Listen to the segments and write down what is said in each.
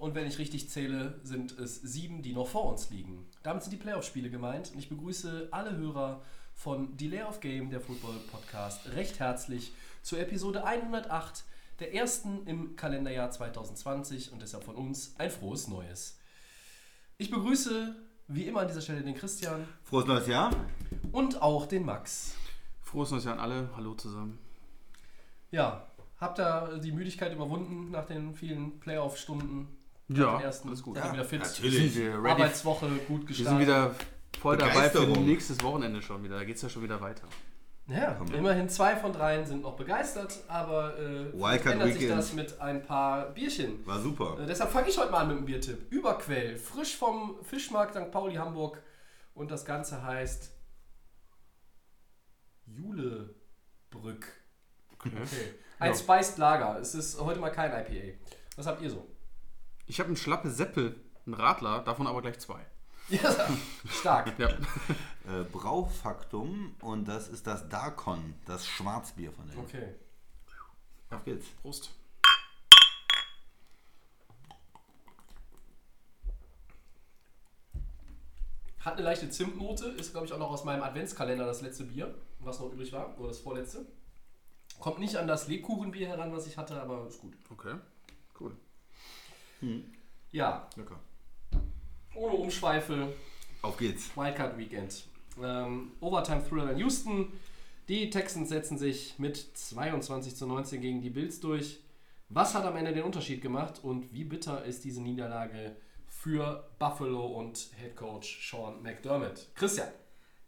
und wenn ich richtig zähle, sind es sieben, die noch vor uns liegen. Damit sind die Playoff-Spiele gemeint und ich begrüße alle Hörer von Delay of Game, der Football-Podcast, recht herzlich zur Episode 108, der ersten im Kalenderjahr 2020 und deshalb von uns ein frohes Neues. Ich begrüße wie immer an dieser Stelle den Christian Frohes neues Jahr. und auch den Max. Frohes neues Jahr an alle. Hallo zusammen. Ja, habt ihr die Müdigkeit überwunden nach den vielen Playoff-Stunden? Ja, ersten, alles gut. Ja, wieder fit. natürlich. Sind wir ready? Arbeitswoche gut Wir gestartet. sind wieder voll dabei für nächstes Wochenende schon wieder. Da geht es ja schon wieder weiter. Ja, immerhin zwei von dreien sind noch begeistert, aber äh, Wildcard ändert sich Weekend. das mit ein paar Bierchen. War super. Äh, deshalb fange ich heute mal an mit dem Biertipp. Überquell, frisch vom Fischmarkt St. Pauli Hamburg und das Ganze heißt Julebrück. Okay. Ein Ja. Spiced Lager. Es ist heute mal kein IPA. Was habt ihr so? Ich habe einen Schlappe Seppel, einen Radler, davon aber gleich zwei. Ja, stark. Ja. Äh, Braufaktum und das ist das Darkon, das Schwarzbier von denen. Okay. Auf geht's. Prost. Hat eine leichte Zimtnote, ist glaube ich auch noch aus meinem Adventskalender das letzte Bier, was noch übrig war, oder das vorletzte. Kommt nicht an das Lebkuchenbier heran, was ich hatte, aber ist gut. Okay. Cool. Ja, Lecker. ohne Umschweife, Auf geht's. Wildcard Weekend. Ähm, Overtime Thriller in Houston. Die Texans setzen sich mit 22 zu 19 gegen die Bills durch. Was hat am Ende den Unterschied gemacht und wie bitter ist diese Niederlage für Buffalo und Head Coach Sean McDermott? Christian.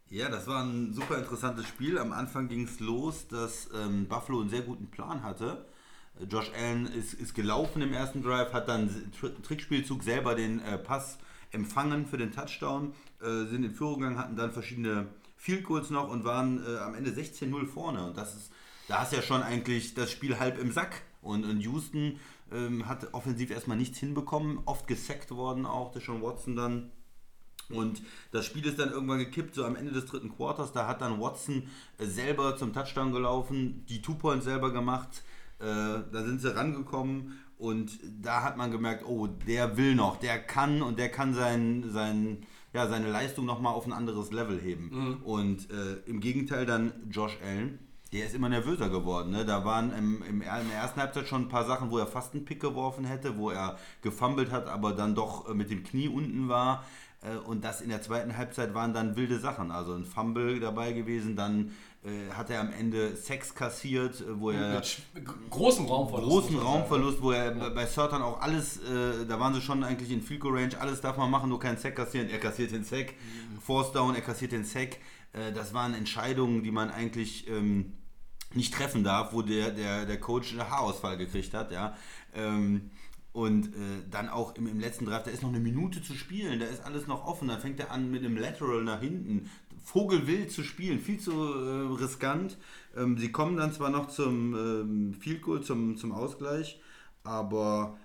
Ja, das war ein super interessantes Spiel. Am Anfang ging es los, dass ähm, Buffalo einen sehr guten Plan hatte. Josh Allen ist, ist gelaufen im ersten Drive, hat dann Tr Trickspielzug selber den äh, Pass empfangen für den Touchdown, äh, sind in Führung gegangen, hatten dann verschiedene Field Goals noch und waren äh, am Ende 16-0 vorne. Und das ist, da hast ja schon eigentlich das Spiel halb im Sack. Und, und Houston ähm, hat offensiv erstmal nichts hinbekommen, oft gesackt worden auch, der Sean Watson dann. Und das Spiel ist dann irgendwann gekippt, so am Ende des dritten Quarters. Da hat dann Watson äh, selber zum Touchdown gelaufen, die Two-Points selber gemacht. Äh, da sind sie rangekommen und da hat man gemerkt, oh, der will noch, der kann und der kann sein, sein, ja, seine Leistung nochmal auf ein anderes Level heben. Und äh, im Gegenteil dann Josh Allen, der ist immer nervöser geworden. Ne? Da waren im, im, in der ersten Halbzeit schon ein paar Sachen, wo er fast einen Pick geworfen hätte, wo er gefummelt hat, aber dann doch äh, mit dem Knie unten war. Äh, Und das in der zweiten Halbzeit waren dann wilde Sachen. Also ein Fumble dabei gewesen, dann hat er am Ende Sex kassiert, äh, wo er Mit großem Raumverlust. großen. Raumverlust, wo er bei- bei Surtan auch alles, äh, da waren sie schon eigentlich in Field Goal Range, alles darf man machen, nur keinen Sack kassieren. Er kassiert den Sack, Force Down, er kassiert den Sack. Äh, das waren Entscheidungen, die man eigentlich ähm, nicht treffen darf, wo der, der, der Coach einen Haarausfall gekriegt hat, ja. Ähm, und äh, dann auch im, im letzten Draft, da ist noch eine Minute zu spielen, da ist alles noch offen, dann fängt er an mit einem Lateral nach hinten. Vogelwild zu spielen, viel zu äh, riskant. Ähm, sie kommen dann zwar noch zum ähm, Field Goal, zum, zum Ausgleich, aber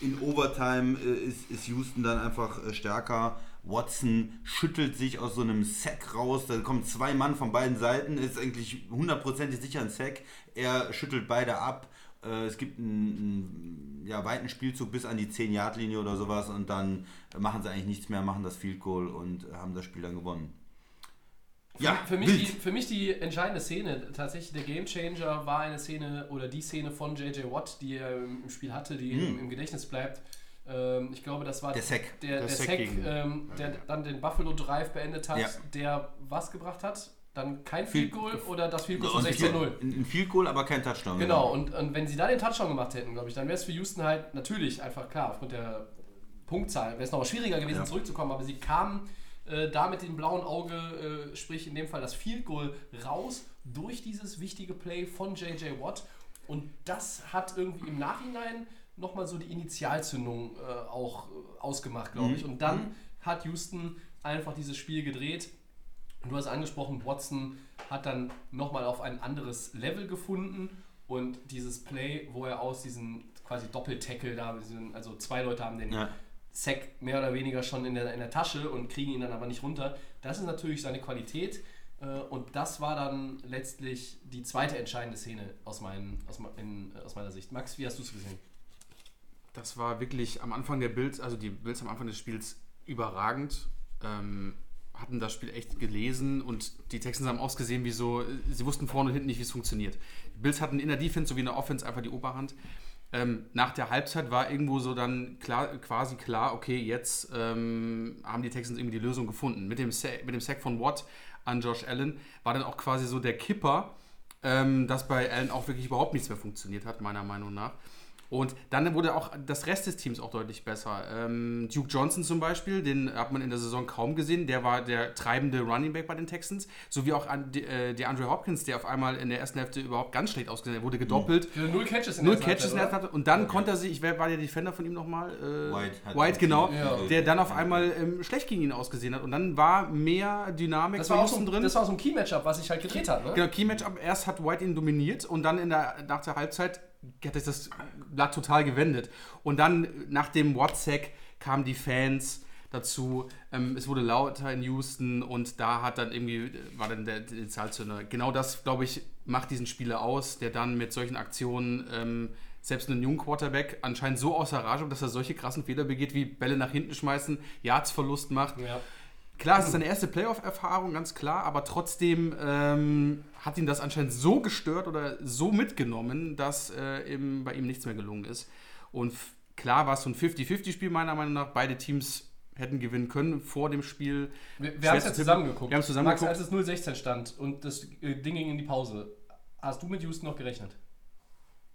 in Overtime äh, ist, ist Houston dann einfach äh, stärker. Watson schüttelt sich aus so einem Sack raus. Da kommen zwei Mann von beiden Seiten. Ist eigentlich hundertprozentig sicher ein Sack. Er schüttelt beide ab. Äh, es gibt einen, einen ja, weiten Spielzug bis an die 10-Yard-Linie oder sowas. Und dann machen sie eigentlich nichts mehr, machen das Field Goal und haben das Spiel dann gewonnen. Für, für, mich die, für mich die entscheidende Szene, tatsächlich der Gamechanger war eine Szene oder die Szene von JJ Watt, die er im Spiel hatte, die im, im Gedächtnis bleibt. Ähm, ich glaube, das war Der Sack. der, der, Der Sack Sack, ähm, der dann den Buffalo Drive beendet hat, Ja. der was gebracht hat? Dann kein Field Goal oder das Field Goal zu Und 16-0? Ein, ein Field Goal, aber kein Touchdown. Genau, und, und wenn sie da den Touchdown gemacht hätten, glaube ich, dann wäre es für Houston halt natürlich einfach klar, aufgrund der Punktzahl, wäre es noch schwieriger gewesen, Ja. zurückzukommen, aber sie kamen äh, da mit dem blauen Auge, äh, sprich in dem Fall das Field Goal, raus durch dieses wichtige Play von JJ Watt. Und das hat irgendwie im Nachhinein nochmal so die Initialzündung äh, auch äh, ausgemacht, glaube ich. Und dann hat Houston einfach dieses Spiel gedreht. Und du hast angesprochen, Watson hat dann nochmal auf ein anderes Level gefunden und dieses Play, wo er aus diesem quasi Doppeltackle da, also zwei Leute haben den Ja. Sack mehr oder weniger schon in der, in der Tasche und kriegen ihn dann aber nicht runter. Das ist natürlich seine Qualität äh, und das war dann letztlich die zweite entscheidende Szene aus, meinen, aus, in, aus meiner Sicht. Max, wie hast du es gesehen? Das war wirklich am Anfang der Bills, also die Bills am Anfang des Spiels überragend. Ähm, hatten das Spiel echt gelesen und die Texans haben ausgesehen wie so, sie wussten vorne und hinten nicht, wie es funktioniert. Die Bills hatten in der Defense sowie in der Offense einfach die Oberhand. Ähm, nach der Halbzeit war irgendwo so dann klar, quasi klar, okay, jetzt ähm, haben die Texans irgendwie die Lösung gefunden. Mit dem, mit dem Sack von Watt an Josh Allen war dann auch quasi so der Kipper, ähm, dass bei Allen auch wirklich überhaupt nichts mehr funktioniert hat, meiner Meinung nach. Und dann wurde auch das Rest des Teams auch deutlich besser. Ähm, Duke Johnson zum Beispiel, den hat man in der Saison kaum gesehen. Der war der treibende Running Back bei den Texans. Sowie auch an, die, äh, die Andre Hopkins, der auf einmal in der ersten Hälfte überhaupt ganz schlecht ausgesehen hat. Er wurde gedoppelt. Null Catches in Null der ersten Catches in der Halbzeit. Und dann konnte er sich, ich wer war der Defender von ihm nochmal? Äh, White hat- White, genau. Ja. Der dann auf einmal ähm, schlecht gegen ihn ausgesehen hat. Und dann war mehr Dynamik Das war, auch so, drin. das war so ein Key-Matchup, was sich halt gedreht hat. Ne? Genau, Key-Matchup, erst hat White ihn dominiert und dann in der, nach der Halbzeit hat sich das Blatt total gewendet. Und dann nach dem WhatsApp kamen die Fans dazu, ähm, es wurde lauter in Houston und da hat dann irgendwie, war dann der, der Zahlzünder. Genau das, glaube ich, macht diesen Spieler aus, der dann mit solchen Aktionen ähm, selbst einen jungen Quarterback anscheinend so außer Rage, dass er solche krassen Fehler begeht, wie Bälle nach hinten schmeißen, Yardsverlust macht. Ja. Klar, es ist seine erste Playoff-Erfahrung, ganz klar, aber trotzdem ähm, hat ihn das anscheinend so gestört oder so mitgenommen, dass äh, eben bei ihm nichts mehr gelungen ist. Und klar war es so ein 50-50-Spiel meiner Meinung nach. Beide Teams hätten gewinnen können vor dem Spiel. Wir, wir haben es ja tippen. zusammen geguckt. Wir haben zusammen Max, geguckt. als es 0-16 stand und das äh, Ding ging in die Pause, hast du mit Houston noch gerechnet?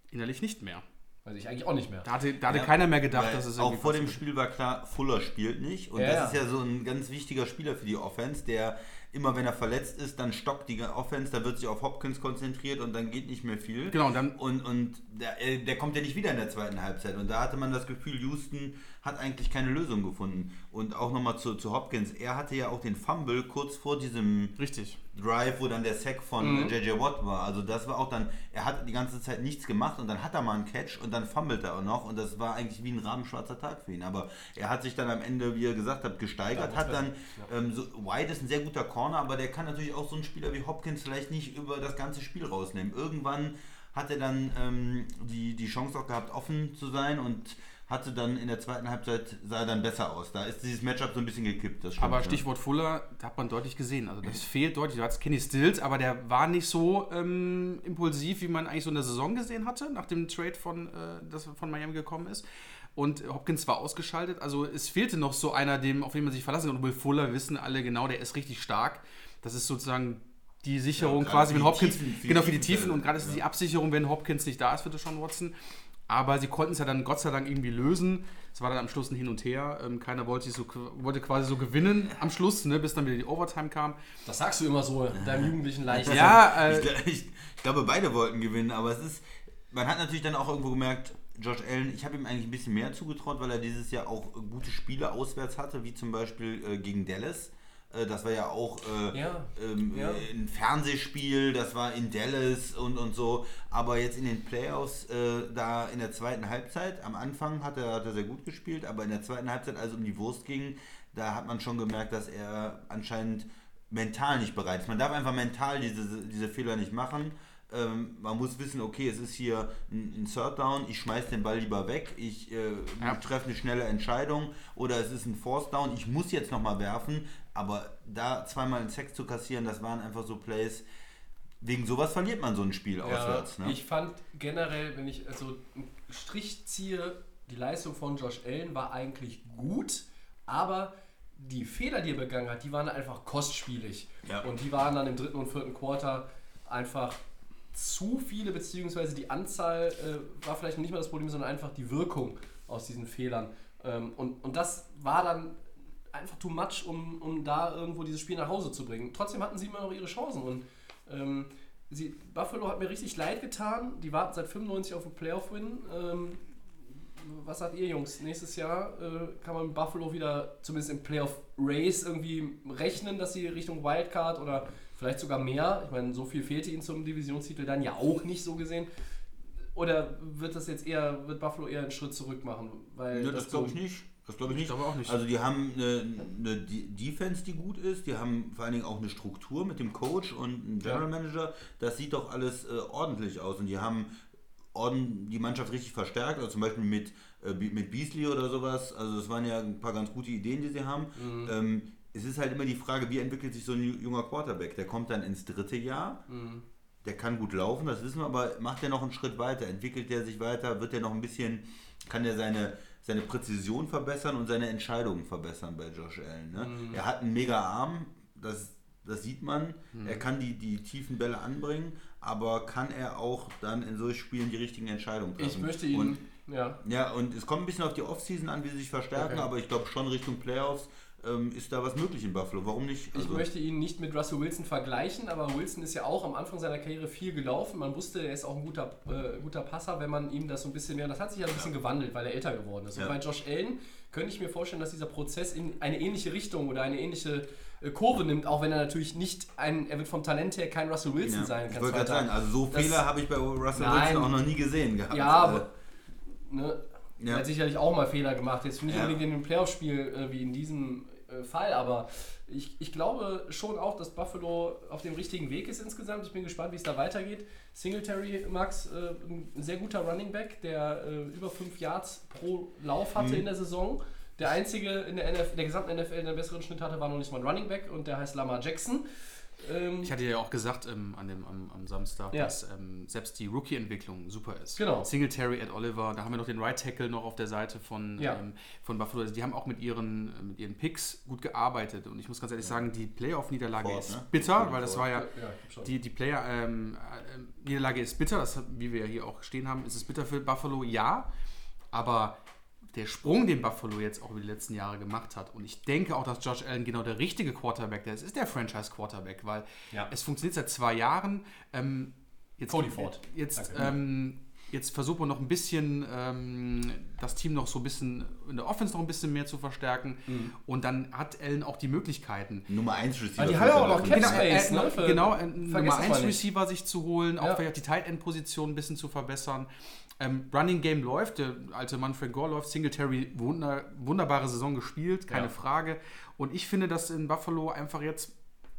Innerlich nicht mehr. Weiß ich eigentlich auch nicht mehr. Da hatte, da hatte Ja, keiner mehr gedacht, dass es auch vor dem. Spiel war klar, Fuller spielt nicht. Und Ja, das ja. ist ja so ein ganz wichtiger Spieler für die Offense, der immer, wenn er verletzt ist, dann stockt die Offense, da wird sich auf Hopkins konzentriert und dann geht nicht mehr viel. Genau, und dann- und, und der, äh, der kommt ja nicht wieder in der zweiten Halbzeit. Und da hatte man das Gefühl, Houston hat eigentlich keine Lösung gefunden. Und auch nochmal zu, zu Hopkins, er hatte ja auch den Fumble kurz vor diesem Richtig. Drive, wo dann der Sack von Mhm. JJ Watt war. Also das war auch dann, er hat die ganze Zeit nichts gemacht und dann hat er mal einen Catch und dann fummelt er auch noch und das war eigentlich wie ein rabenschwarzer Tag für ihn. Aber er hat sich dann am Ende, wie er gesagt hat, gesteigert, Ja, hat dann, ja. ähm, so, White ist ein sehr guter Corner, aber der kann natürlich auch so ein Spieler wie Hopkins vielleicht nicht über das ganze Spiel rausnehmen. Irgendwann hat er dann ähm, die, die Chance auch gehabt, offen zu sein und hatte dann in der zweiten Halbzeit, sah er dann besser aus. Da ist dieses Matchup so ein bisschen gekippt. Aber ja. Stichwort Fuller, da hat man deutlich gesehen. Also das fehlt deutlich. Du hattest Kenny Stills, aber der war nicht so ähm, impulsiv, wie man eigentlich so in der Saison gesehen hatte, nach dem Trade von, äh, das von Miami gekommen ist. Und Hopkins war ausgeschaltet. Also es fehlte noch so einer, dem, auf den man sich verlassen kann. Und Will Fuller wissen alle genau, der ist richtig stark. Das ist sozusagen die Sicherung Ja, quasi, wenn Hopkins, Tiefen, genau für die Tiefen, Tiefen und gerade ist es die Absicherung, wenn Hopkins nicht da ist für Deshaun Watson. Aber sie konnten es ja dann Gott sei Dank irgendwie lösen. Es war dann am Schluss ein Hin und Her. Ähm, keiner wollte, so, wollte quasi so gewinnen am Schluss, ne, bis dann wieder die Overtime kam. Das sagst du immer so in deinem jugendlichen Leichtsinn. Ja, äh, ich, ich, ich glaube, beide wollten gewinnen, aber es ist, man hat natürlich dann auch irgendwo gemerkt, Josh Allen, ich habe ihm eigentlich ein bisschen mehr zugetraut, weil er dieses Jahr auch gute Spiele auswärts hatte, wie zum Beispiel äh, gegen Dallas. Äh, das war ja auch äh, Ja, ähm, ja. ein Fernsehspiel, das war in Dallas und, und so. Aber jetzt in den Playoffs, äh, da in der zweiten Halbzeit, am Anfang hat er, hat er sehr gut gespielt, aber in der zweiten Halbzeit, als es um die Wurst ging, da hat man schon gemerkt, dass er anscheinend mental nicht bereit ist. Man darf einfach mental diese, diese Fehler nicht machen. Ähm, man muss wissen, okay, es ist hier ein, ein Third Down, ich schmeiß den Ball lieber weg, ich äh, Ja. treffe eine schnelle Entscheidung oder es ist ein Fourth Down, ich muss jetzt nochmal werfen, aber da zweimal einen Sex zu kassieren, das waren einfach so Plays, wegen sowas verliert man so ein Spiel auswärts. Ne? Ich fand generell, wenn ich also einen Strich ziehe, die Leistung von Josh Allen war eigentlich gut, aber die Fehler, die er begangen hat, die waren einfach kostspielig. Ja. Und die waren dann im dritten und vierten Quarter einfach zu viele, beziehungsweise die Anzahl äh, war vielleicht nicht mal das Problem, sondern einfach die Wirkung aus diesen Fehlern. Ähm, und, und das war dann einfach too much, um, um da irgendwo dieses Spiel nach Hause zu bringen. Trotzdem hatten sie immer noch ihre Chancen und ähm, sie, Buffalo hat mir richtig leid getan. Die warten seit 95 auf einen Playoff-Win. Ähm, was sagt ihr Jungs? Nächstes Jahr äh, kann man Buffalo wieder zumindest im Playoff Race irgendwie rechnen, dass sie Richtung Wildcard oder vielleicht sogar mehr, ich meine, so viel fehlte ihnen zum Divisionstitel dann ja auch nicht so gesehen. Oder wird das jetzt eher, wird Buffalo eher einen Schritt zurück machen? Weil Ja, das glaube ich nicht. Das glaube ich nicht. glaube auch nicht. Also die haben eine, eine De- Defense, die gut ist. Die haben vor allen Dingen auch eine Struktur mit dem Coach und einem General Manager. Das sieht doch alles äh, ordentlich aus. Und die haben orden, die Mannschaft richtig verstärkt. Also zum Beispiel mit, äh, mit Beasley oder sowas. Also das waren ja ein paar ganz gute Ideen, die sie haben. Ähm, es ist halt immer die Frage, wie entwickelt sich so ein ju- junger Quarterback? Der kommt dann ins dritte Jahr. Der kann gut laufen, das wissen wir, aber macht er noch einen Schritt weiter? Entwickelt er sich weiter? Wird er noch ein bisschen, kann er seine, seine Präzision verbessern und seine Entscheidungen verbessern bei Josh Allen? Ne? Er hat einen mega Arm, das, das sieht man. Er kann die, die tiefen Bälle anbringen, aber kann er auch dann in solchen Spielen die richtigen Entscheidungen treffen? Ich möchte ihn, Und, ja, ja, und es kommt ein bisschen auf die Offseason an, wie sie sich verstärken, Okay. aber ich glaube schon Richtung Playoffs ähm, ist da was möglich in Buffalo. Warum nicht? Ich möchte ihn nicht mit Russell Wilson vergleichen, aber Wilson ist ja auch am Anfang seiner Karriere viel gelaufen. Man wusste, er ist auch ein guter, äh, guter Passer, wenn man ihm das so ein bisschen mehr. Das hat sich ja ein bisschen gewandelt, weil er älter geworden ist. Ja. Und bei Josh Allen könnte ich mir vorstellen, dass dieser Prozess in eine ähnliche Richtung oder eine ähnliche äh, Kurve nimmt, auch wenn er natürlich nicht ein, er wird vom Talent her kein Russell Wilson Ja, sein. ich wollte gerade sagen, also so Das- Fehler habe ich bei Russell Nein. Wilson auch noch nie gesehen gehabt. Ja, Also, aber ne, Ja. er hat sicherlich auch mal Fehler gemacht. Jetzt nicht Ja. unbedingt in einem Playoff-Spiel äh, wie in diesem äh, Fall, aber ich, ich glaube schon auch, dass Buffalo auf dem richtigen Weg ist insgesamt. Ich bin gespannt, wie es da weitergeht. Singletary, Max, äh, ein sehr guter Running Back, der äh, über 5 Yards pro Lauf hatte Mhm. in der Saison. Der einzige in der, NF der gesamten NFL, der einen besseren Schnitt hatte, war noch nicht mal ein Running Back und der heißt Lamar Jackson. Ähm, Ich hatte ja auch gesagt ähm, an dem, am, am Samstag, Ja. dass ähm, selbst die Rookie-Entwicklung super ist. Genau. Singletary, Ed Oliver, da haben wir noch den Right Tackle noch auf der Seite von, Ja. ähm, von Buffalo. Also die haben auch mit ihren, mit ihren Picks gut gearbeitet. Und ich muss ganz ehrlich sagen, die Playoff-Niederlage ist ne? bitter, weil das war ja, ja, die, die Player, ähm, äh, Niederlage ist bitter, das, wie wir ja hier auch stehen haben, ist es bitter für Buffalo, ja. Aber der Sprung, den Buffalo jetzt auch über die letzten Jahre gemacht hat, und ich denke auch, dass Josh Allen genau der richtige Quarterback ist, ist der Franchise-Quarterback, weil Ja. es funktioniert seit zwei Jahren. Ähm, jetzt, Cody Ford. Jetzt, ähm, jetzt versucht man noch ein bisschen ähm, das Team noch so ein bisschen in der Offense noch ein bisschen mehr zu verstärken. Mhm. Und dann hat Allen auch die Möglichkeiten, Nummer 1 Receiver. Die haben ja auch noch. Cap Space, äh, ne, für- genau, Nummer das 1 mal nicht. Receiver sich zu holen, auch Ja. vielleicht die Tight End Position ein bisschen zu verbessern. Ähm, Running Game läuft, der alte Manfred Gore läuft, Singletary wunder, wunderbare Saison gespielt, keine Ja. Frage. Und ich finde, dass in Buffalo einfach jetzt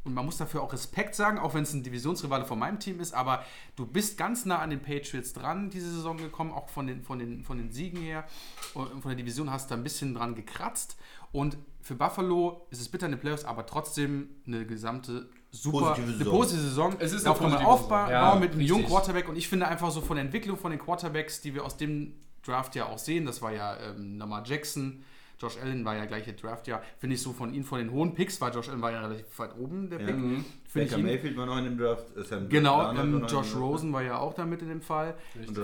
und man muss dafür auch Respekt sagen, auch wenn es ein Divisionsrivale von meinem Team ist, aber du bist ganz nah an den Patriots dran diese Saison gekommen, auch von den, von den, von den Siegen her. Und von der Division hast du da ein bisschen dran gekratzt. Und für Buffalo ist es bitter in den Playoffs, aber trotzdem eine gesamte super Positive eine Saison. positive Saison. Es ist Darauf eine kann man positive aufbauen Saison. Ja, mit einem jungen. Quarterback. Und ich finde einfach so von der Entwicklung von den Quarterbacks, die wir aus dem Draft ja auch sehen, das war ja ähm, Lamar Jackson, Josh Allen war ja gleiche Draftjahr, finde ich so von ihnen, von den hohen Picks, weil Josh Allen war ja relativ weit oben, der Ja. Pick. Mhm. Finde ich Baker Mayfield war noch in dem Draft. äh, Sam Genau, ähm, Josh Draft. Rosen war ja auch damit in dem Fall.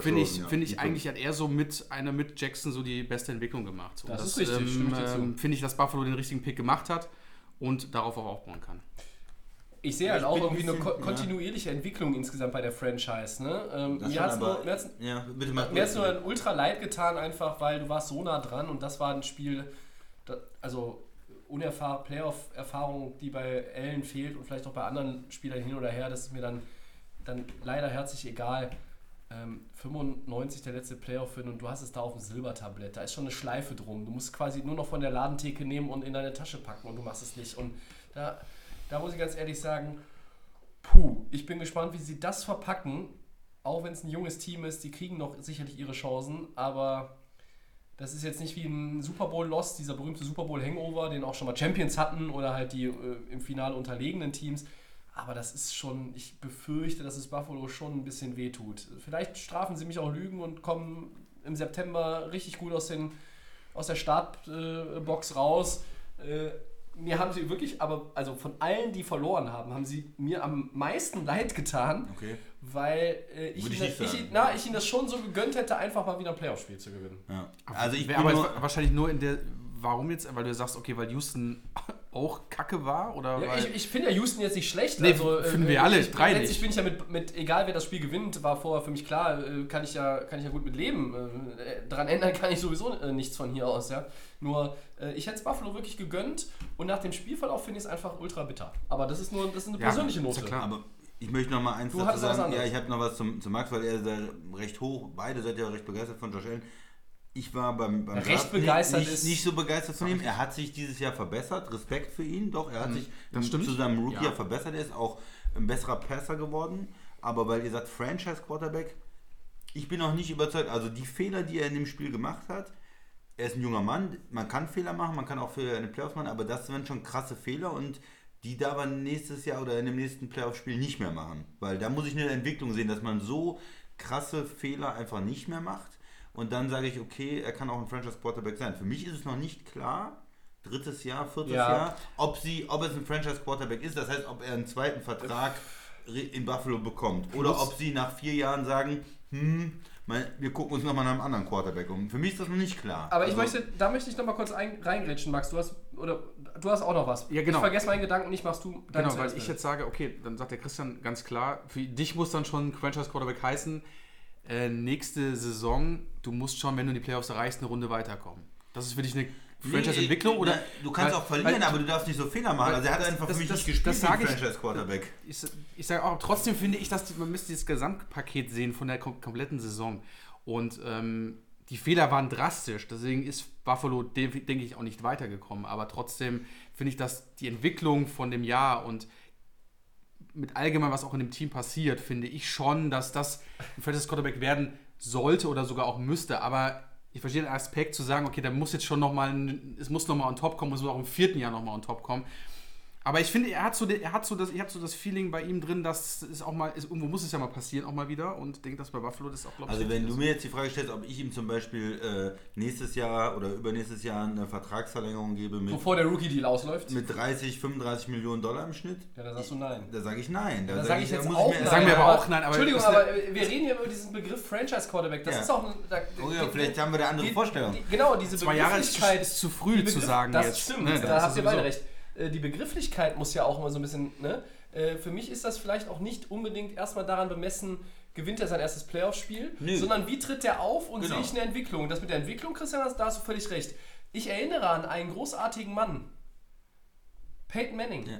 Finde ich, ja. finde ich eigentlich, hat er so mit einer mit Jackson so die beste Entwicklung gemacht. So, Das Und ist richtig, zu. ähm, Finde ich, dass Buffalo den richtigen Pick gemacht hat und darauf auch aufbauen kann. Ich sehe halt auch irgendwie eine bisschen- ko kontinuierliche Entwicklung insgesamt bei der Franchise. Ne? Ähm, Das mir hat es nur, mir hat's, Ja, bitte mach mir hat's nur ein ultra leid getan, einfach weil du warst so nah dran und das war ein Spiel, da, also unerfahr Playoff-Erfahrung, die bei Allen fehlt und vielleicht auch bei anderen Spielern hin oder her, das ist mir dann, dann leider herzlich egal. Ähm, 95 der letzte Playoff hin und du hast es da auf dem Silbertablett. Da ist schon eine Schleife drum. Du musst quasi nur noch von der Ladentheke nehmen und in deine Tasche packen und du machst es nicht. Und da, da muss ich ganz ehrlich sagen, puh, ich bin gespannt, wie sie das verpacken. Auch wenn es ein junges Team ist, die kriegen noch sicherlich ihre Chancen, aber das ist jetzt nicht wie ein Super Bowl-Loss, dieser berühmte Super Bowl-Hangover, den auch schon mal Champions hatten oder halt die äh, im Finale unterlegenen Teams. Aber das ist schon, ich befürchte, dass es Buffalo schon ein bisschen wehtut. Vielleicht strafen sie mich auch Lügen und kommen im September richtig gut aus, den, aus der Startbox raus. Äh, mir haben sie wirklich, aber also von allen, die verloren haben, haben sie mir am meisten leid getan, Okay. weil äh, ich, ich ihnen, ich, sagen. na, ich ihnen das schon so gegönnt hätte, einfach mal wieder ein Playoff-Spiel zu gewinnen. Ja. Also ich bin aber wahrscheinlich nur in der. Warum jetzt? Weil du sagst, okay, weil Houston auch kacke war? Oder Ja, weil, ich, ich finde ja Houston jetzt nicht schlecht. Nee, also, finden äh, wir alle, ich, drei Letztlich bin ich ja mit, mit, egal wer das Spiel gewinnt, war vorher für mich klar, äh, kann ich ja, kann ich ja gut mit leben. Äh, daran ändern kann ich sowieso äh, nichts von hier aus, ja. Nur, äh, ich hätte es Buffalo wirklich gegönnt und nach dem Spielverlauf finde ich es einfach ultra bitter. Aber das ist nur das ist eine Ja, persönliche ist ja Note. klar. Aber ich möchte noch mal eins Du dazu sagen. Ja, ich habe noch was zum, zum Max, weil er ist ja recht hoch. Beide seid ja recht begeistert von Josh Allen. Ich war beim, beim Recht begeistert nicht, ist- nicht so begeistert von ihm. Er hat sich dieses Jahr verbessert. Respekt für ihn. Doch, er hat sich Hm, das stimmt. zu seinem Rookie-Jahr Ja. verbessert. Er ist auch ein besserer Passer geworden. Aber weil ihr sagt Franchise-Quarterback, ich bin noch nicht überzeugt. Also die Fehler, die er in dem Spiel gemacht hat, er ist ein junger Mann, man kann Fehler machen, man kann auch Fehler in den Playoffs machen, aber das sind schon krasse Fehler und die darf man nächstes Jahr oder in dem nächsten Playoff-Spiel nicht mehr machen. Weil da muss ich eine Entwicklung sehen, dass man so krasse Fehler einfach nicht mehr macht. Und dann sage ich, okay, er kann auch ein Franchise-Quarterback sein. Für mich ist es noch nicht klar, drittes Jahr, viertes Ja. Jahr, ob, sie, ob es ein Franchise-Quarterback ist. Das heißt, ob er einen zweiten Vertrag in Buffalo bekommt. Oder ob sie nach vier Jahren sagen, hm, wir gucken uns nochmal nach einem anderen Quarterback um. Für mich ist das noch nicht klar. Aber ich Also- möchte, da möchte ich noch mal kurz ein, reingrätschen, Max. Du hast, oder, du hast auch noch was. Ja, genau. Ich vergesse meinen Gedanken nicht, machst du deinen Genau, weil ich jetzt sage, okay, dann sagt der Christian ganz klar, für dich muss dann schon Franchise Quarterback heißen, äh, nächste Saison, du musst schon, wenn du in die Playoffs erreichst, eine Runde weiterkommen. Das ist für dich eine Franchise-Entwicklung Nee, oder? na, Du kannst weil- auch verlieren, weil- aber du darfst nicht so Fehler machen. Also er hat das- einfach das- für mich das- nicht gespielt das sage ich- Franchise-Quarterback. Ich, ich sage auch, trotzdem finde ich, dass die, man müsste das Gesamtpaket sehen von der kom kompletten Saison. Und ähm, die Fehler waren drastisch, deswegen ist Buffalo, de- denke ich, auch nicht weitergekommen. Aber trotzdem finde ich, dass die Entwicklung von dem Jahr und mit allgemein, was auch in dem Team passiert, finde ich schon, dass das ein Franchise Quarterback werden sollte oder sogar auch müsste. Aber ich verstehe den Aspekt zu sagen, okay, da muss jetzt schon nochmal, es muss nochmal on top kommen, es muss auch im vierten Jahr nochmal on top kommen. Aber ich finde, er hat so, er hat so das, ich habe so das Feeling bei ihm drin, dass es auch mal, es, irgendwo muss es ja mal passieren, auch mal wieder. Und denke, dass bei Buffalo das auch, glaube ich, Also wenn du mir jetzt die Frage stellst, ob ich ihm zum Beispiel äh, nächstes Jahr oder übernächstes Jahr eine Vertragsverlängerung gebe mit, Bevor der Rookie-Deal ausläuft, mit 30, 35 Millionen Dollar im Schnitt, ja, dann sagst du nein. da sage ich nein. Da sag sage ich jetzt da muss auch mir- nein. Sagen wir aber auch nein, aber Entschuldigung, aber wir reden hier über diesen Begriff Franchise-Quarterback. Das Ja. ist auch ein... Da, Oh ja, vielleicht haben wir da andere die- Vorstellungen. Die, genau, diese Zwei Jahre ist, Begrifflichkeit... ist zu früh zu sagen das jetzt. stimmt, Ne, da ist habt ihr beide recht. Äh, Die Begrifflichkeit muss ja auch immer so ein bisschen, ne? Äh, Für mich ist das vielleicht auch nicht unbedingt erstmal daran bemessen, gewinnt er sein erstes Playoff-Spiel, Nö. sondern wie tritt er auf und Genau. sehe ich eine Entwicklung. Das mit der Entwicklung, Christian, da hast du völlig recht. Ich erinnere an einen großartigen Mann, Peyton Manning. Ja.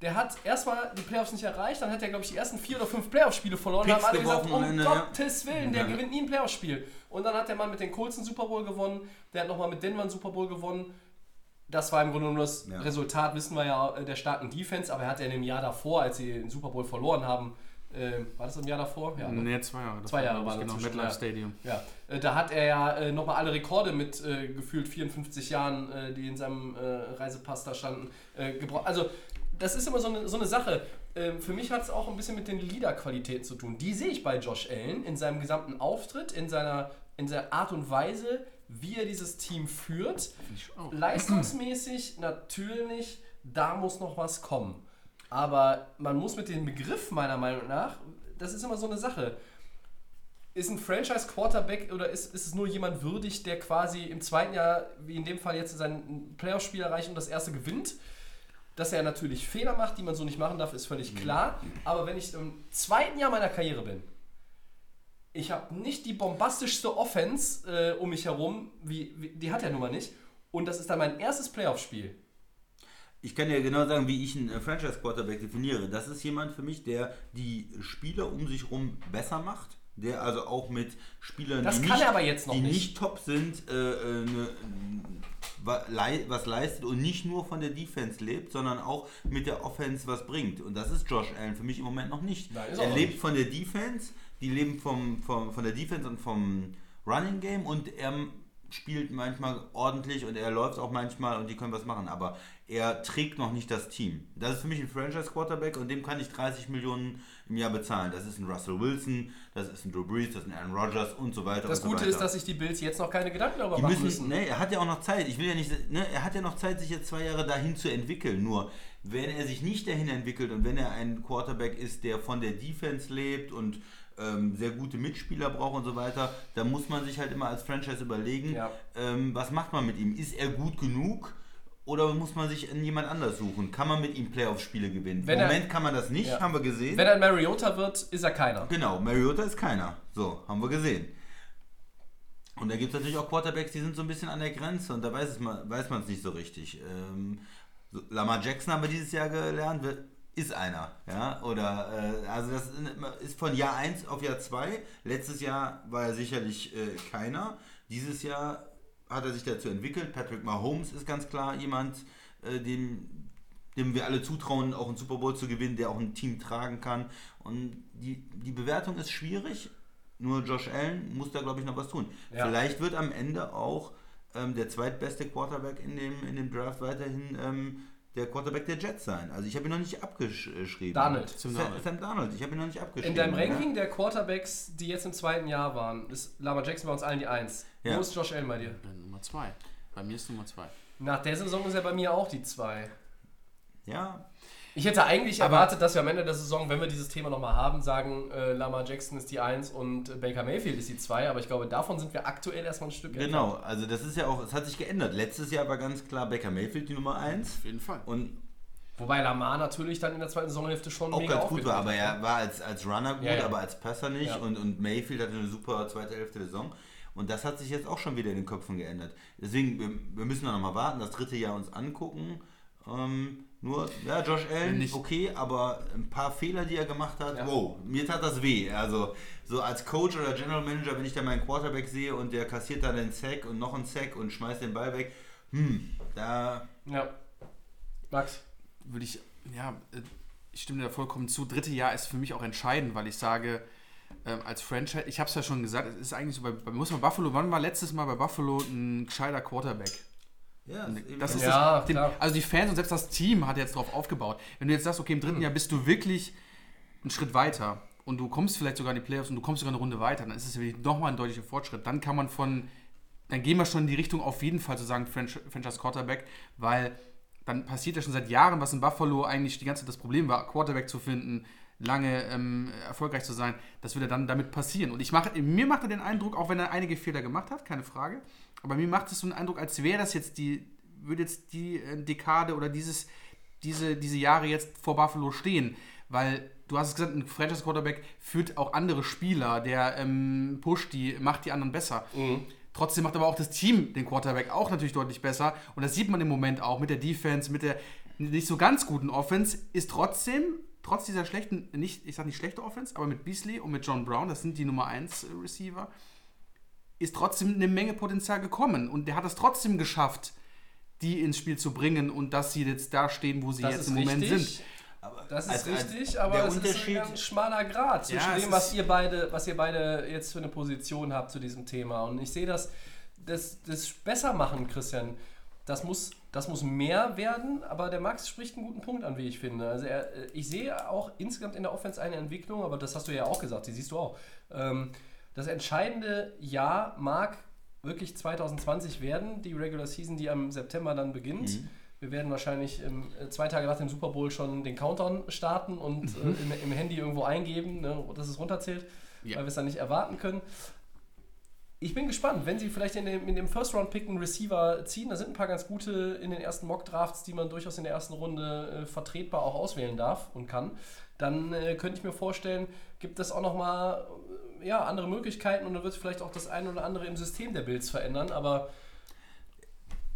Der hat erstmal die Playoffs nicht erreicht, dann hat er, glaube ich, die ersten vier oder fünf Playoff-Spiele verloren. Picks Da haben alle gesagt, um Ende. Gottes Willen, der Ja. gewinnt nie ein Playoff-Spiel. Und dann hat der Mann mit den Colts einen Super Bowl gewonnen, der hat nochmal mit Denver einen Super Bowl gewonnen. Das war im Grunde genommen das Ja. Resultat, wissen wir ja, äh, der starken Defense, aber er hat ja in dem Jahr davor, als sie den Super Bowl verloren haben, äh, war das im Jahr davor? Ja, ne? Nee, zwei Jahre. Zwei Jahre war waren Genau, MetLife ja. Stadium. Ja, äh, da hat er ja äh, nochmal alle Rekorde mit äh, gefühlt 54 Jahren, äh, die in seinem äh, Reisepass da standen, äh, gebraucht. Also, das ist immer so eine, so eine Sache. Ähm, für mich hat es auch ein bisschen mit den Leader-Qualitäten zu tun. Die sehe ich bei Josh Allen in seinem gesamten Auftritt, in seiner, in seiner Art und Weise, wie er dieses Team führt. Leistungsmäßig natürlich, da muss noch was kommen. Aber man muss mit dem Begriff meiner Meinung nach, das ist immer so eine Sache ist ein Franchise-Quarterback oder ist, ist es nur jemand würdig, der quasi im zweiten Jahr, wie in dem Fall jetzt, sein Playoff-Spiel erreicht und das erste gewinnt? Dass er natürlich Fehler macht, die man so nicht machen darf, ist völlig klar. Aber wenn ich im zweiten Jahr meiner Karriere bin, ich habe nicht die bombastischste Offense äh, um mich herum, wie, wie, die hat er nun mal nicht. Und das ist dann mein erstes Playoff-Spiel. Ich kann dir genau sagen, wie ich einen äh, Franchise-Quarterback definiere. Das ist jemand für mich, der die Spieler um sich herum besser macht. Der also auch mit Spielern, Das die, nicht, die nicht. nicht top sind, äh, äh, ne, was leistet und nicht nur von der Defense lebt, sondern auch mit der Offense was bringt. Und das ist Josh Allen für mich im Moment noch nicht. Nein, er lebt nicht. von der Defense, die leben vom, vom, von der Defense und vom Running Game und er spielt manchmal ordentlich und er läuft auch manchmal und die können was machen, aber er trägt noch nicht das Team. Das ist für mich ein Franchise-Quarterback und dem kann ich 30 Millionen im Jahr bezahlen. Das ist ein Russell Wilson, das ist ein Drew Brees, das ist ein Aaron Rodgers und so weiter Das und so Gute weiter. ist, dass sich die Bills jetzt noch keine Gedanken darüber Die machen müssen, müssen. ne, er hat ja auch noch Zeit. Ich will ja nicht, ne, er hat ja noch Zeit, sich jetzt zwei Jahre dahin zu entwickeln. Nur, wenn er sich nicht dahin entwickelt und wenn er ein Quarterback ist, der von der Defense lebt und ähm, sehr gute Mitspieler braucht und so weiter, dann muss man sich halt immer als Franchise überlegen, Ja. ähm, was macht man mit ihm? Ist er gut genug? Oder muss man sich in jemand anders suchen? Kann man mit ihm Playoff-Spiele gewinnen? Wenn Im er- Moment kann man das nicht, Ja. haben wir gesehen. Wenn er ein Mariota wird, ist er keiner. Genau, Mariota ist keiner. So, haben wir gesehen. Und da gibt es natürlich auch Quarterbacks, die sind so ein bisschen an der Grenze und da weiß, man, es nicht so richtig. Ähm, so, Lamar Jackson haben wir dieses Jahr gelernt, ist einer. Ja? Oder, äh, also das ist von Jahr 1 auf Jahr 2. Letztes Jahr war er sicherlich äh, keiner. Dieses Jahr hat er sich dazu entwickelt. Patrick Mahomes ist ganz klar jemand, äh, dem, dem wir alle zutrauen, auch einen Super Bowl zu gewinnen, der auch ein Team tragen kann. Und die, die Bewertung ist schwierig. Nur Josh Allen muss da, glaube ich, noch was tun. Ja. Vielleicht wird am Ende auch ähm, der zweitbeste Quarterback in dem, in dem Draft weiterhin ähm, der Quarterback der Jets sein. Also ich habe ihn noch nicht abgeschrieben. Darnold. Sam, Sam Darnold. Ich habe ihn noch nicht abgeschrieben. In deinem ja. Ranking der Quarterbacks, die jetzt im zweiten Jahr waren, ist Lamar Jackson bei uns allen die Eins. Ja. Wo ist Josh Allen bei dir? Äh, Nummer 2. Bei mir ist Nummer 2. Nach der Saison ist er bei mir auch die Zwei. Ja, Ich hätte eigentlich Aber- erwartet, dass wir am Ende der Saison, wenn wir dieses Thema nochmal haben, sagen, äh, Lamar Jackson ist die Eins und Baker Mayfield ist die Zwei. Aber ich glaube, davon sind wir aktuell erstmal ein Stück genau. Also das ist ja auch, es hat sich geändert. Letztes Jahr war ganz klar Baker Mayfield die Nummer 1. Auf jeden Fall. Und Wobei Lamar natürlich dann in der zweiten Saisonhälfte schon auch mega ganz gut war, aber er war als, als Runner gut, Ja, ja. aber als Passer nicht. Ja. Und, und Mayfield hatte eine super zweite Hälfte der Saison. Und das hat sich jetzt auch schon wieder in den Köpfen geändert. Deswegen, wir, wir müssen da nochmal warten, das dritte Jahr uns angucken. Ähm, nur, ja, Josh Allen, Nicht- okay, aber ein paar Fehler, die er gemacht hat, Ja. wow, mir tat das weh. Also, so als Coach oder General Manager, wenn ich da meinen Quarterback sehe und der kassiert dann einen Sack und noch einen Sack und schmeißt den Ball weg, hm, da Ja. Max. würde ich, ja, äh, ich stimme dir da vollkommen zu. Dritte Jahr ist für mich auch entscheidend, weil ich sage, ähm, als Franchise, ich habe es ja schon gesagt, es ist eigentlich so, bei, bei, muss man Buffalo, wann war letztes Mal bei Buffalo ein gescheiter Quarterback? Ja, Das ist Ja, das, den, klar. also die Fans und selbst das Team hat jetzt darauf aufgebaut. Wenn du jetzt sagst, okay, im dritten Jahr bist du wirklich einen Schritt weiter und du kommst vielleicht sogar in die Playoffs und du kommst sogar eine Runde weiter, dann ist es ja wirklich nochmal ein deutlicher Fortschritt. Dann kann man von, dann gehen wir schon in die Richtung auf jeden Fall zu sagen Franch- Franchise Quarterback, weil dann passiert ja schon seit Jahren, was in Buffalo eigentlich die ganze Zeit das Problem war, Quarterback zu finden, lange ähm, erfolgreich zu sein, das würde dann damit passieren. Und ich mache, mir macht er den Eindruck, auch wenn er einige Fehler gemacht hat, keine Frage, aber mir macht es so einen Eindruck, als wäre das jetzt die, würde jetzt die äh, Dekade oder dieses, diese, diese Jahre jetzt vor Buffalo stehen, weil du hast es gesagt, ein Franchise Quarterback führt auch andere Spieler, der ähm, pusht die, macht die anderen besser. Trotzdem macht aber auch das Team den Quarterback auch natürlich deutlich besser. Und das sieht man im Moment auch mit der Defense, mit der nicht so ganz guten Offense, ist trotzdem, trotz dieser schlechten, nicht, ich sag nicht schlechte Offense, aber mit Beasley und mit John Brown, das sind die Nummer 1 Receiver, ist trotzdem eine Menge Potenzial gekommen. Und der hat es trotzdem geschafft, die ins Spiel zu bringen und dass sie jetzt da stehen, wo sie Das jetzt im Moment richtig. sind. Das ist Als- als richtig, aber es ist ein schmaler Grad zwischen Ja, dem, was ihr beide, was ihr beide jetzt für eine Position habt zu diesem Thema. Und ich sehe das, das, das besser machen, Christian. Das muss, das muss mehr werden, aber der Max spricht einen guten Punkt an, wie ich finde. Also er, ich sehe auch insgesamt in der Offense eine Entwicklung, aber das hast du ja auch gesagt, die siehst du auch. Ähm, das entscheidende Jahr mag wirklich 2020 werden, die Regular Season, die am September dann beginnt. Mhm. Wir werden wahrscheinlich ähm, zwei Tage nach dem Super Bowl schon den Countdown starten und äh, im, im Handy irgendwo eingeben, ne, dass es runterzählt, Ja. weil wir es dann nicht erwarten können. Ich bin gespannt, wenn sie vielleicht in dem, in dem First-Round-Pick einen Receiver ziehen, da sind ein paar ganz gute in den ersten Mock-Drafts, die man durchaus in der ersten Runde äh, vertretbar auch auswählen darf und kann, dann äh, könnte ich mir vorstellen, gibt es auch nochmal äh, ja, andere Möglichkeiten und dann wird vielleicht auch das eine oder andere im System der Bills verändern, aber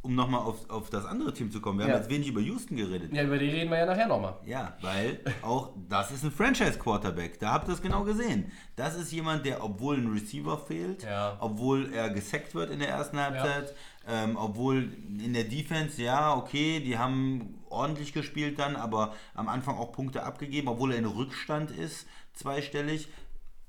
Um nochmal auf, auf das andere Team zu kommen, wir Ja. haben jetzt wenig über Houston geredet. ja, über die reden wir ja nachher nochmal. Ja, weil auch das ist ein Franchise-Quarterback. Da habt ihr es genau gesehen. Das ist jemand, der, obwohl ein Receiver fehlt, Ja. obwohl er gesackt wird in der ersten Halbzeit, ähm, obwohl in der Defense, ja, okay, die haben ordentlich gespielt dann, aber am Anfang auch Punkte abgegeben, obwohl er in Rückstand ist, zweistellig.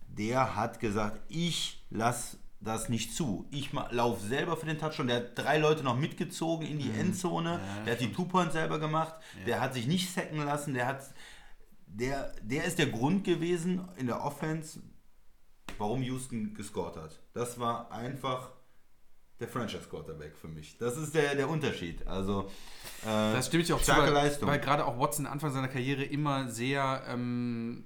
Der hat gesagt, ich lasse das nicht zu. Ich laufe selber für den Touchdown. Der hat drei Leute noch mitgezogen in die Endzone. der hat die Two-Point selber gemacht. Der hat sich nicht sacken lassen. Der hat der, der ist der Grund gewesen in der Offense, warum Houston gescored hat. Das war einfach der Franchise-Quarterback für mich. Das ist der, der Unterschied. Also, äh, Das stimme ich auch zu, starke weil, Leistung. weil gerade auch Watson Anfang seiner Karriere immer sehr, ähm,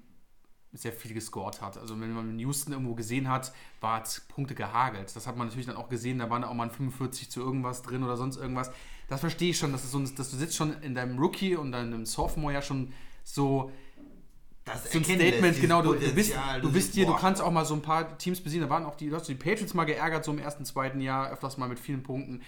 sehr viel gescored hat. Also wenn man Houston irgendwo gesehen hat, war es Punkte gehagelt. Das hat man natürlich dann auch gesehen, da waren auch mal ein 45 zu irgendwas drin oder sonst irgendwas. das verstehe ich schon, dass, es so, dass du sitzt schon in deinem Rookie und deinem Sophomore ja schon so Das so ein Statement, genau, du, du bist, du bist hier, du kannst auch mal so ein paar Teams besiegen, da waren auch die, du hast die Patriots mal geärgert, so im ersten, zweiten Jahr, öfters mal mit vielen Punkten.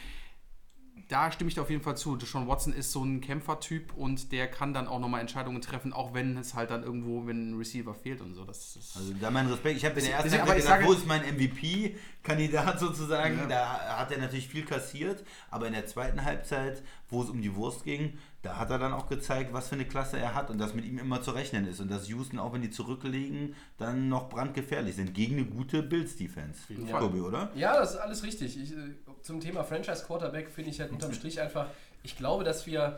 Da stimme ich dir auf jeden Fall zu. Deshaun Watson ist so ein Kämpfertyp und der kann dann auch nochmal Entscheidungen treffen, auch wenn es halt dann irgendwo, wenn ein Receiver fehlt und so. Das Also da mein Respekt. Ich habe in der ersten ich gedacht, sage- wo ist mein MVP-Kandidat sozusagen? Da hat er natürlich viel kassiert, aber in der zweiten Halbzeit, wo es um die Wurst ging, da hat er dann auch gezeigt, was für eine Klasse er hat und dass mit ihm immer zu rechnen ist und dass Houston, auch wenn die zurückliegen, dann noch brandgefährlich sind gegen eine gute Bills-Defense. Tobi, oder? Ja, das ist alles richtig. Ich, äh, zum Thema Franchise Quarterback finde ich halt unterm Strich einfach, ich glaube, dass wir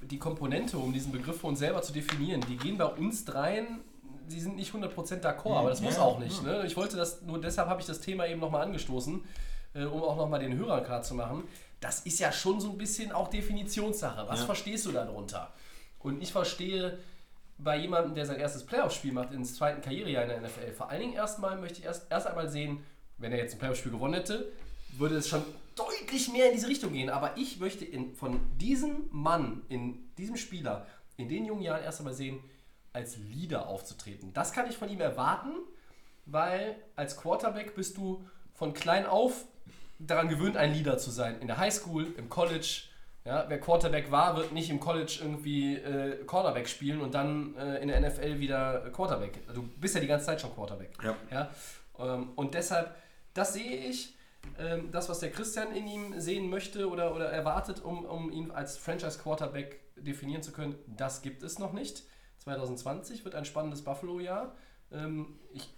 die Komponente, um diesen Begriff für uns selber zu definieren, die gehen bei uns dreien, die sind nicht 100% d'accord, aber das muss Ja, auch nicht. Ne? Ich wollte das, nur deshalb habe ich das Thema eben nochmal angestoßen, äh, um auch nochmal den Hörern klar zu machen. Das ist ja schon so ein bisschen auch Definitionssache. Was verstehst du darunter? Und ich verstehe bei jemandem, der sein erstes Playoff-Spiel macht, ins zweiten Karrierejahr in der NFL, vor allen Dingen erstmal möchte ich erst, erst einmal sehen, wenn er jetzt ein Playoff-Spiel gewonnen hätte, würde es schon deutlich mehr in diese Richtung gehen. Aber ich möchte in, von diesem Mann, in diesem Spieler, in den jungen Jahren erst einmal sehen, als Leader aufzutreten. Das kann ich von ihm erwarten, weil als Quarterback bist du von klein auf daran gewöhnt, ein Leader zu sein. In der Highschool, im College. Ja, wer Quarterback war, wird nicht im College irgendwie äh, Quarterback spielen und dann äh, in der NFL wieder Quarterback. Du bist ja die ganze Zeit schon Quarterback. Ja. Ja? Ähm, und deshalb, das sehe ich, ähm, das, was der Christian in ihm sehen möchte oder, oder erwartet, um, um ihn als Franchise-Quarterback definieren zu können, das gibt es noch nicht. 2020 wird ein spannendes Buffalo-Jahr. Ähm, ich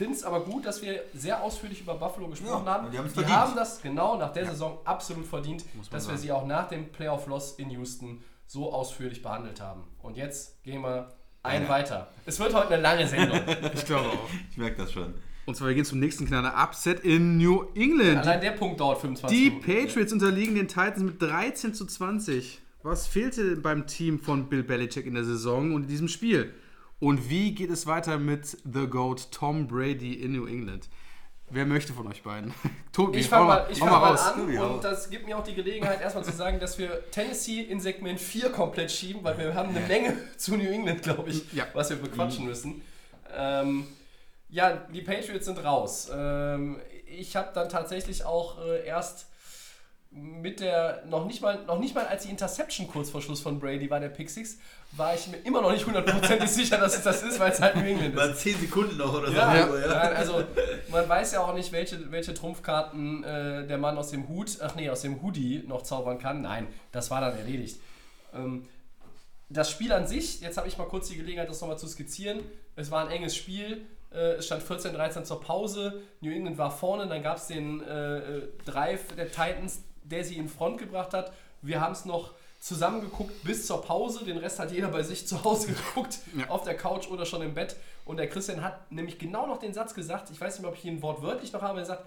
finde es aber gut, dass wir sehr ausführlich über Buffalo gesprochen Ja, haben. die wir verdient. haben das genau nach der Saison absolut verdient, dass wir sagen. sie auch nach dem Playoff-Loss in Houston so ausführlich behandelt haben. Und jetzt gehen wir ein Ja. weiter. Es wird heute eine lange Sendung. ich glaube auch. Ich merke das schon. Und zwar, wir gehen zum nächsten kleinen Upset in New England. Allein der Punkt dauert 25 Die Minuten. Patriots unterliegen den Titans mit 13 zu 20. Was fehlte denn beim Team von Bill Belichick in der Saison und in diesem Spiel? Und wie geht es weiter mit The GOAT Tom Brady in New England? Wer möchte von euch beiden? Tobi, Ich fange mal, ich fang mal raus. an und das gibt mir auch die Gelegenheit, erstmal zu sagen, dass wir Tennessee in Segment 4 komplett schieben, weil wir haben eine Menge zu New England, glaube ich, Ja. was wir bequatschen müssen. Ähm, ja, die Patriots sind raus. Ähm, ich habe dann tatsächlich auch äh, erst mit der, noch nicht, mal, noch nicht mal als die Interception kurz vor Schluss von Brady war, der Pick Six, war ich mir immer noch nicht hundertprozentig sicher, dass es das ist, weil es halt New England ist. War 10 Sekunden noch oder so. Ja, Ja. ja, also man weiß ja auch nicht, welche, welche Trumpfkarten äh, der Mann aus dem Hut, ach nee, aus dem Hoodie noch zaubern kann. Nein, das war dann erledigt. Ähm, das Spiel an sich, jetzt habe ich mal kurz die Gelegenheit, das nochmal zu skizzieren. Es war ein enges Spiel. Äh, es stand 14-13 zur Pause. New England war vorne. Dann gab es den äh, äh, Drive der Titans, der sie in Front gebracht hat. Wir haben es noch zusammengeguckt bis zur Pause. Den Rest hat jeder bei sich zu Hause geguckt, Ja. auf der Couch oder schon im Bett. Und der Christian hat nämlich genau noch den Satz gesagt, ich weiß nicht mehr, ob ich ihn wortwörtlich noch habe, er sagt,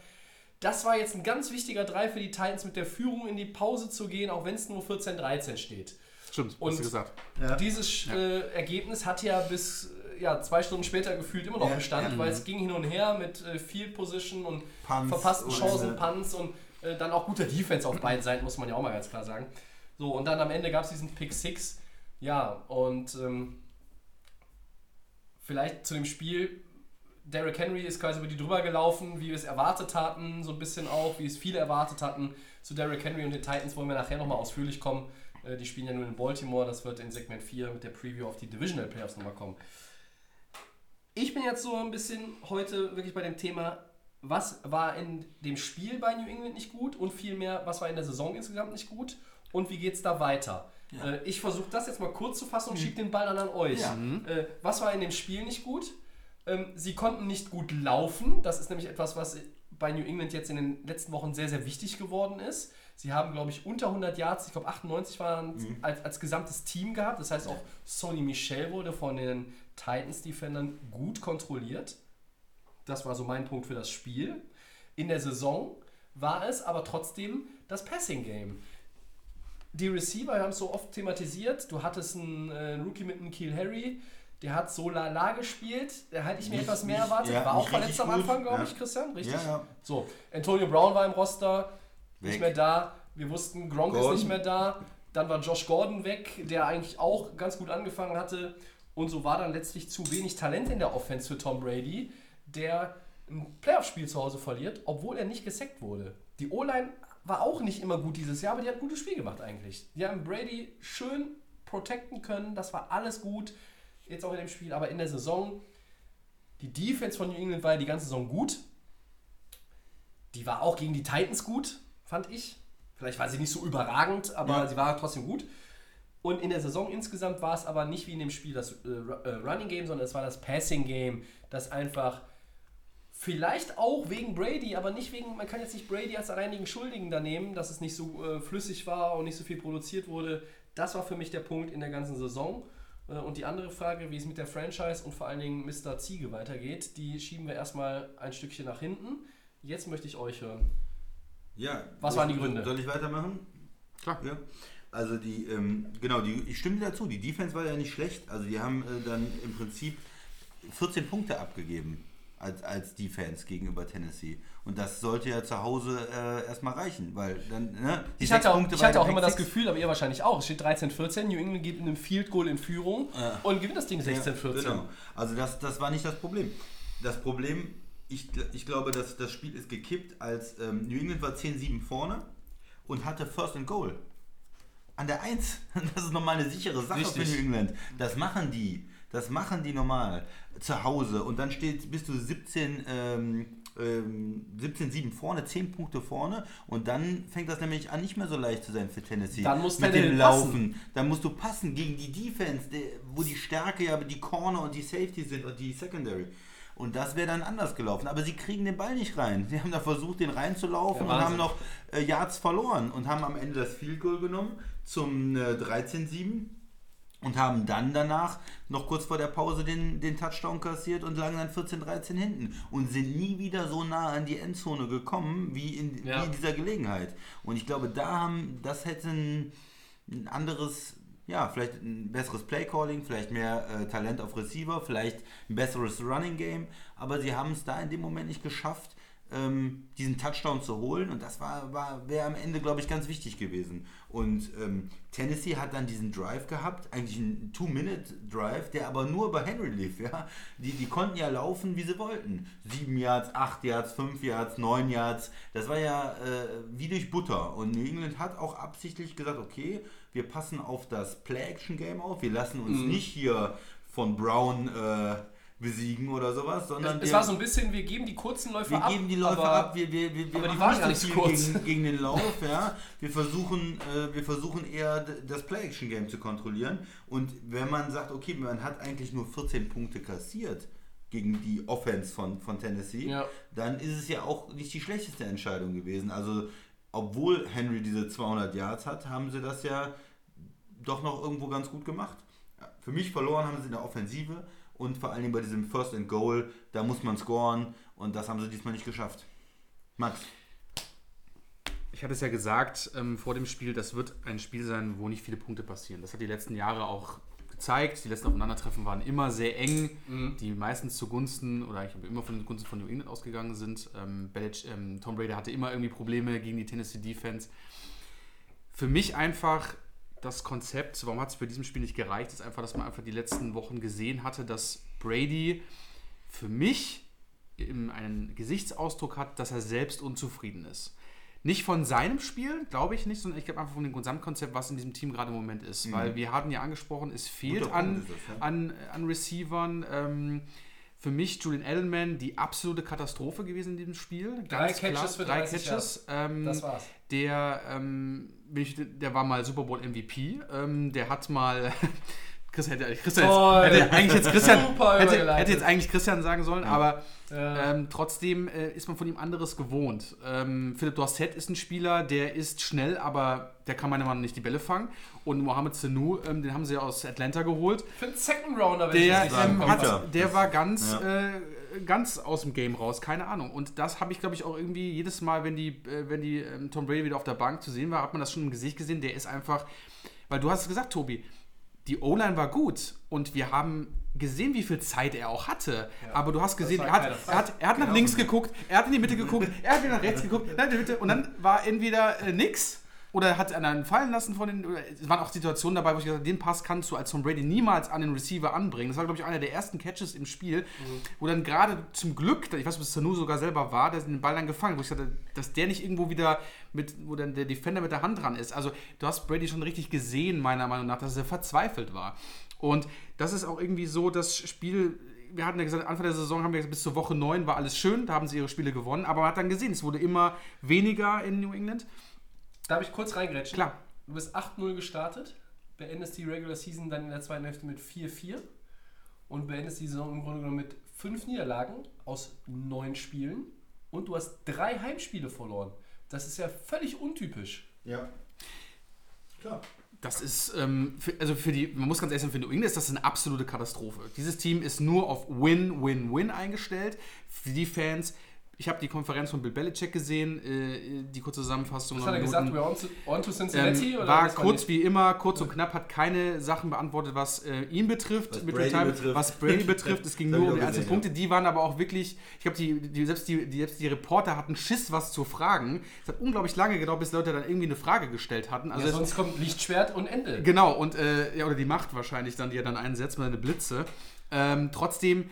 das war jetzt ein ganz wichtiger Drive für die Titans, mit der Führung in die Pause zu gehen, auch wenn es nur 14-13 steht. Stimmt, Und hast du gesagt. Dieses äh, Ergebnis hat ja bis ja, zwei Stunden später gefühlt immer noch Ja, Bestand, ja. weil es ging hin und her mit äh, Field Position und Punts verpassten Chancen. Punts und äh, dann auch guter Defense auf beiden Seiten, muss man ja auch mal ganz klar sagen. So, und dann am Ende gab es diesen Pick 6. Ja, und ähm, vielleicht zu dem Spiel. Derrick Henry ist quasi über die drüber gelaufen, wie wir es erwartet hatten, so ein bisschen auch, wie es viele erwartet hatten. Zu Derrick Henry und den Titans wollen wir nachher nochmal ausführlich kommen. Äh, Die spielen ja nur in Baltimore, das wird in Segment 4 mit der Preview auf die Divisional Playoffs nochmal kommen. Ich bin jetzt so ein bisschen heute wirklich bei dem Thema, was war in dem Spiel bei New England nicht gut und vielmehr, was war in der Saison insgesamt nicht gut und wie geht es da weiter. Äh, ich versuche das jetzt mal kurz zu fassen und schiebe den Ball dann an euch. Ja. Äh, was war in dem Spiel nicht gut? Ähm, sie konnten nicht gut laufen. Das ist nämlich etwas, was bei New England jetzt in den letzten Wochen sehr, sehr wichtig geworden ist. Sie haben, glaube ich, unter 100 Yards, ich glaube 98 waren als, als gesamtes Team gehabt. Das heißt, auch Sony Michel wurde von den Titans-Defendern gut kontrolliert. Das war so mein Punkt für das Spiel. In der Saison war es aber trotzdem das Passing-Game. Die Receiver haben es so oft thematisiert. Du hattest einen äh, Rookie mit einem Kiel Harry, der hat so lala gespielt. Da hätte ich mir Nicht- etwas mehr nicht- erwartet. ja, war auch nicht verletzt am. Anfang, glaube Ja. ich, Christian. Richtig? Ja, ja. So, Antonio Brown war im Roster, nicht Weg. mehr da. Wir wussten, Gronk Gordon. ist nicht mehr da. Dann war Josh Gordon weg, der eigentlich auch ganz gut angefangen hatte. Und so war dann letztlich zu wenig Talent in der Offense für Tom Brady, der ein Playoff-Spiel zu Hause verliert, obwohl er nicht gesackt wurde. Die O-Line war auch nicht immer gut dieses Jahr, aber die hat ein gutes Spiel gemacht eigentlich. Die haben Brady schön protecten können, das war alles gut. Jetzt auch in dem Spiel, aber in der Saison, die Defense von New England war ja die ganze Saison gut. Die war auch gegen die Titans gut, fand ich. Vielleicht war sie nicht so überragend, aber Ja. sie war trotzdem gut. Und in der Saison insgesamt war es aber nicht wie in dem Spiel das äh, äh, Running Game, sondern es war das Passing Game, das einfach vielleicht auch wegen Brady, aber nicht wegen, man kann jetzt nicht Brady als alleinigen Schuldigen da nehmen, dass es nicht so äh, flüssig war und nicht so viel produziert wurde. Das war für mich der Punkt in der ganzen Saison. Äh, und die andere Frage, wie es mit der Franchise und vor allen Dingen Mr. Ziege weitergeht, die schieben wir erstmal ein Stückchen nach hinten. Jetzt möchte ich euch hören. Ja. Was waren die Gründe? Soll ich weitermachen? Klar. Ja. Also die, ähm, genau, die, ich stimme dir dazu, die Defense war ja nicht schlecht. Also die haben äh, dann im Prinzip 14 Punkte abgegeben als, als Defense gegenüber Tennessee. Und das sollte ja zu Hause äh, erstmal reichen, weil dann, ne, die Ich hatte auch, ich hatte auch immer das Gefühl, aber ihr wahrscheinlich auch, es steht 13-14, New England geht in einem Field Goal in Führung und gewinnt das Ding 16-14. Genau. Also das, das war nicht das Problem. Das Problem, ich, ich glaube, dass das Spiel ist gekippt, als ähm, New England war 10-7 vorne und hatte First and Goal. An der 1. Das ist nochmal eine sichere Sache Richtig. für New England. Das machen die. Das machen die normal. Zu Hause. Und dann steht, bist du 17, ähm, ähm, 17-7 vorne, 10 Punkte vorne. Und dann fängt das nämlich an, nicht mehr so leicht zu sein für Tennessee. Dann muss Mit dem passen. Laufen. Dann musst du passen gegen die Defense, wo die Stärke ja die Corner und die Safety sind und die Secondary. Und das wäre dann anders gelaufen. Aber sie kriegen den Ball nicht rein. Sie haben da versucht, den reinzulaufen Ja, und haben noch äh, Yards verloren und haben am Ende das Field Goal genommen zum äh, 13-7 und haben dann danach noch kurz vor der Pause den, den Touchdown kassiert und lagen dann 14-13 hinten und sind nie wieder so nah an die Endzone gekommen wie in, Ja. wie in dieser Gelegenheit. Und ich glaube, da haben, das hätte ein, ein anderes, ja, vielleicht ein besseres Playcalling, vielleicht mehr äh, Talent auf Receiver, vielleicht ein besseres Running Game, aber sie haben es da in dem Moment nicht geschafft, ähm, diesen Touchdown zu holen und das war, war wäre am Ende, glaube ich, ganz wichtig gewesen. Und ähm, Tennessee hat dann diesen Drive gehabt, eigentlich einen Two-Minute-Drive, der aber nur bei Henry lief. Ja? Die, die konnten ja laufen, wie sie wollten. Sieben Yards, acht Yards, fünf Yards, neun Yards. Das war ja äh, wie durch Butter. Und New England hat auch absichtlich gesagt, okay, wir passen auf das Play-Action-Game auf. Wir lassen uns nicht hier von Brown äh, besiegen oder sowas, sondern Es wir, war so ein bisschen, wir geben die kurzen Läufe wir ab. geben die Läufe aber ab, wir, wir, wir, wir aber die waren gar so nicht viel kurz. Gegen, gegen den Lauf, ja. Wir versuchen, äh, wir versuchen eher das Play-Action-Game zu kontrollieren. Und wenn man sagt, okay, man hat eigentlich nur 14 Punkte kassiert gegen die Offense von, von Tennessee, Ja. dann ist es ja auch nicht die schlechteste Entscheidung gewesen. Also, obwohl Henry diese 200 Yards hat, haben sie das ja doch noch irgendwo ganz gut gemacht. Für mich verloren haben sie in der Offensive und vor allen Dingen bei diesem First and Goal, da muss man scoren und das haben sie diesmal nicht geschafft. Max. Ich hatte es ja gesagt ähm, vor dem Spiel, das wird ein Spiel sein, wo nicht viele Punkte passieren. Das hat die letzten Jahre auch gezeigt. Die letzten Aufeinandertreffen waren immer sehr eng, die meistens zugunsten oder ich habe immer von den Gunsten von New England ausgegangen sind. Ähm, Belichick, ähm, Tom Brady hatte immer irgendwie Probleme gegen die Tennessee Defense. Für mich einfach das Konzept, warum hat es für diesem Spiel nicht gereicht, ist einfach, dass man einfach die letzten Wochen gesehen hatte, dass Brady für mich einen Gesichtsausdruck hat, dass er selbst unzufrieden ist. Nicht von seinem Spiel, glaube ich nicht, sondern ich glaube einfach von dem Gesamtkonzept, was in diesem Team gerade im Moment ist. Weil wir hatten ja angesprochen, es fehlt an, das, ja. an, an Receivern. Ähm, für mich Julian Edelman die absolute Katastrophe gewesen in diesem Spiel. Drei Ganz Catches für drei 30 Catches. Ähm, Das war's. Der, ähm, ich- der war mal Super Bowl MVP. Ähm, der hat mal. Chris hätte, Christian Toll. jetzt, hätte eigentlich jetzt Christian Super hätte, hätte jetzt eigentlich Christian sagen sollen, aber Ja. ähm, trotzdem äh, ist man von ihm anderes gewohnt. Ähm, Philipp Dorset ist ein Spieler, der ist schnell, aber der kann meiner Meinung nach nicht die Bälle fangen. Und Mohamed Sanu, ähm, den haben sie aus Atlanta geholt. Für einen Second Rounder, wenn ich Der, das richtig ähm, hat, habe. der war ganz, Ja. äh, ganz aus dem Game raus, keine Ahnung. Und das habe ich, glaube ich, auch irgendwie jedes Mal, wenn die, äh, wenn die ähm, Tom Brady wieder auf der Bank zu sehen war, hat man das schon im Gesicht gesehen. Der ist einfach, weil du hast es gesagt, Tobi, die O-Line war gut und wir haben gesehen, wie viel Zeit er auch hatte. Aber du hast gesehen, er hat, er hat, er hat nach Genau. links geguckt, er hat in die Mitte geguckt, er hat wieder nach rechts geguckt, und dann war entweder äh, nix oder hat einer einen fallen lassen von den. Oder es waren auch Situationen dabei, wo ich gesagt habe, den Pass kannst du als Tom Brady niemals an den Receiver anbringen. Das war, glaube ich, einer der ersten Catches im Spiel, wo dann gerade zum Glück, ich weiß nicht, ob es Sanu sogar selber war, der den Ball dann gefangen, hat, wo ich sagte, dass der nicht irgendwo wieder mit, wo dann der Defender mit der Hand dran ist. Also du hast Brady schon richtig gesehen, meiner Meinung nach, dass er verzweifelt war. Und das ist auch irgendwie so, das Spiel wir hatten ja gesagt, Anfang der Saison haben wir gesagt, bis zur Woche 9 war alles schön, da haben sie ihre Spiele gewonnen, aber man hat dann gesehen, es wurde immer weniger in New England. Darf ich kurz reingrätschen? Klar. Du bist 8-0 gestartet, beendest die Regular Season dann in der zweiten Hälfte mit 4-4 und beendest die Saison im Grunde genommen mit 5 Niederlagen aus 9 Spielen und du hast drei Heimspiele verloren. Das ist ja völlig untypisch. Ja. Klar. Das ist, ähm, für, also für die, man muss ganz ehrlich sagen, für New England ist das eine absolute Katastrophe. Dieses Team ist nur auf Win, Win, Win eingestellt. Für die Fans, ich habe die Konferenz von Bill Belichick gesehen, äh, die kurze Zusammenfassung. Was hat er Minuten. gesagt? We're on to, on to Cincinnati? Ähm, oder war kurz nicht? wie immer, kurz und knapp, hat keine Sachen beantwortet, was äh, ihn betrifft, Was mit Brady dem Time, betrifft. was Brady betrifft. Es ging nur um die einzelnen Punkte. Die waren aber auch wirklich, ich glaube, die, die, selbst, die, die, selbst die Reporter hatten Schiss, was zu fragen. Es hat unglaublich lange gedauert, bis Leute dann irgendwie eine Frage gestellt hatten. Also Ja, es- sonst kommt Lichtschwert und Ende. Genau, und äh, ja, oder die Macht wahrscheinlich dann, die er dann einsetzt mit seine Blitze. Ähm, trotzdem,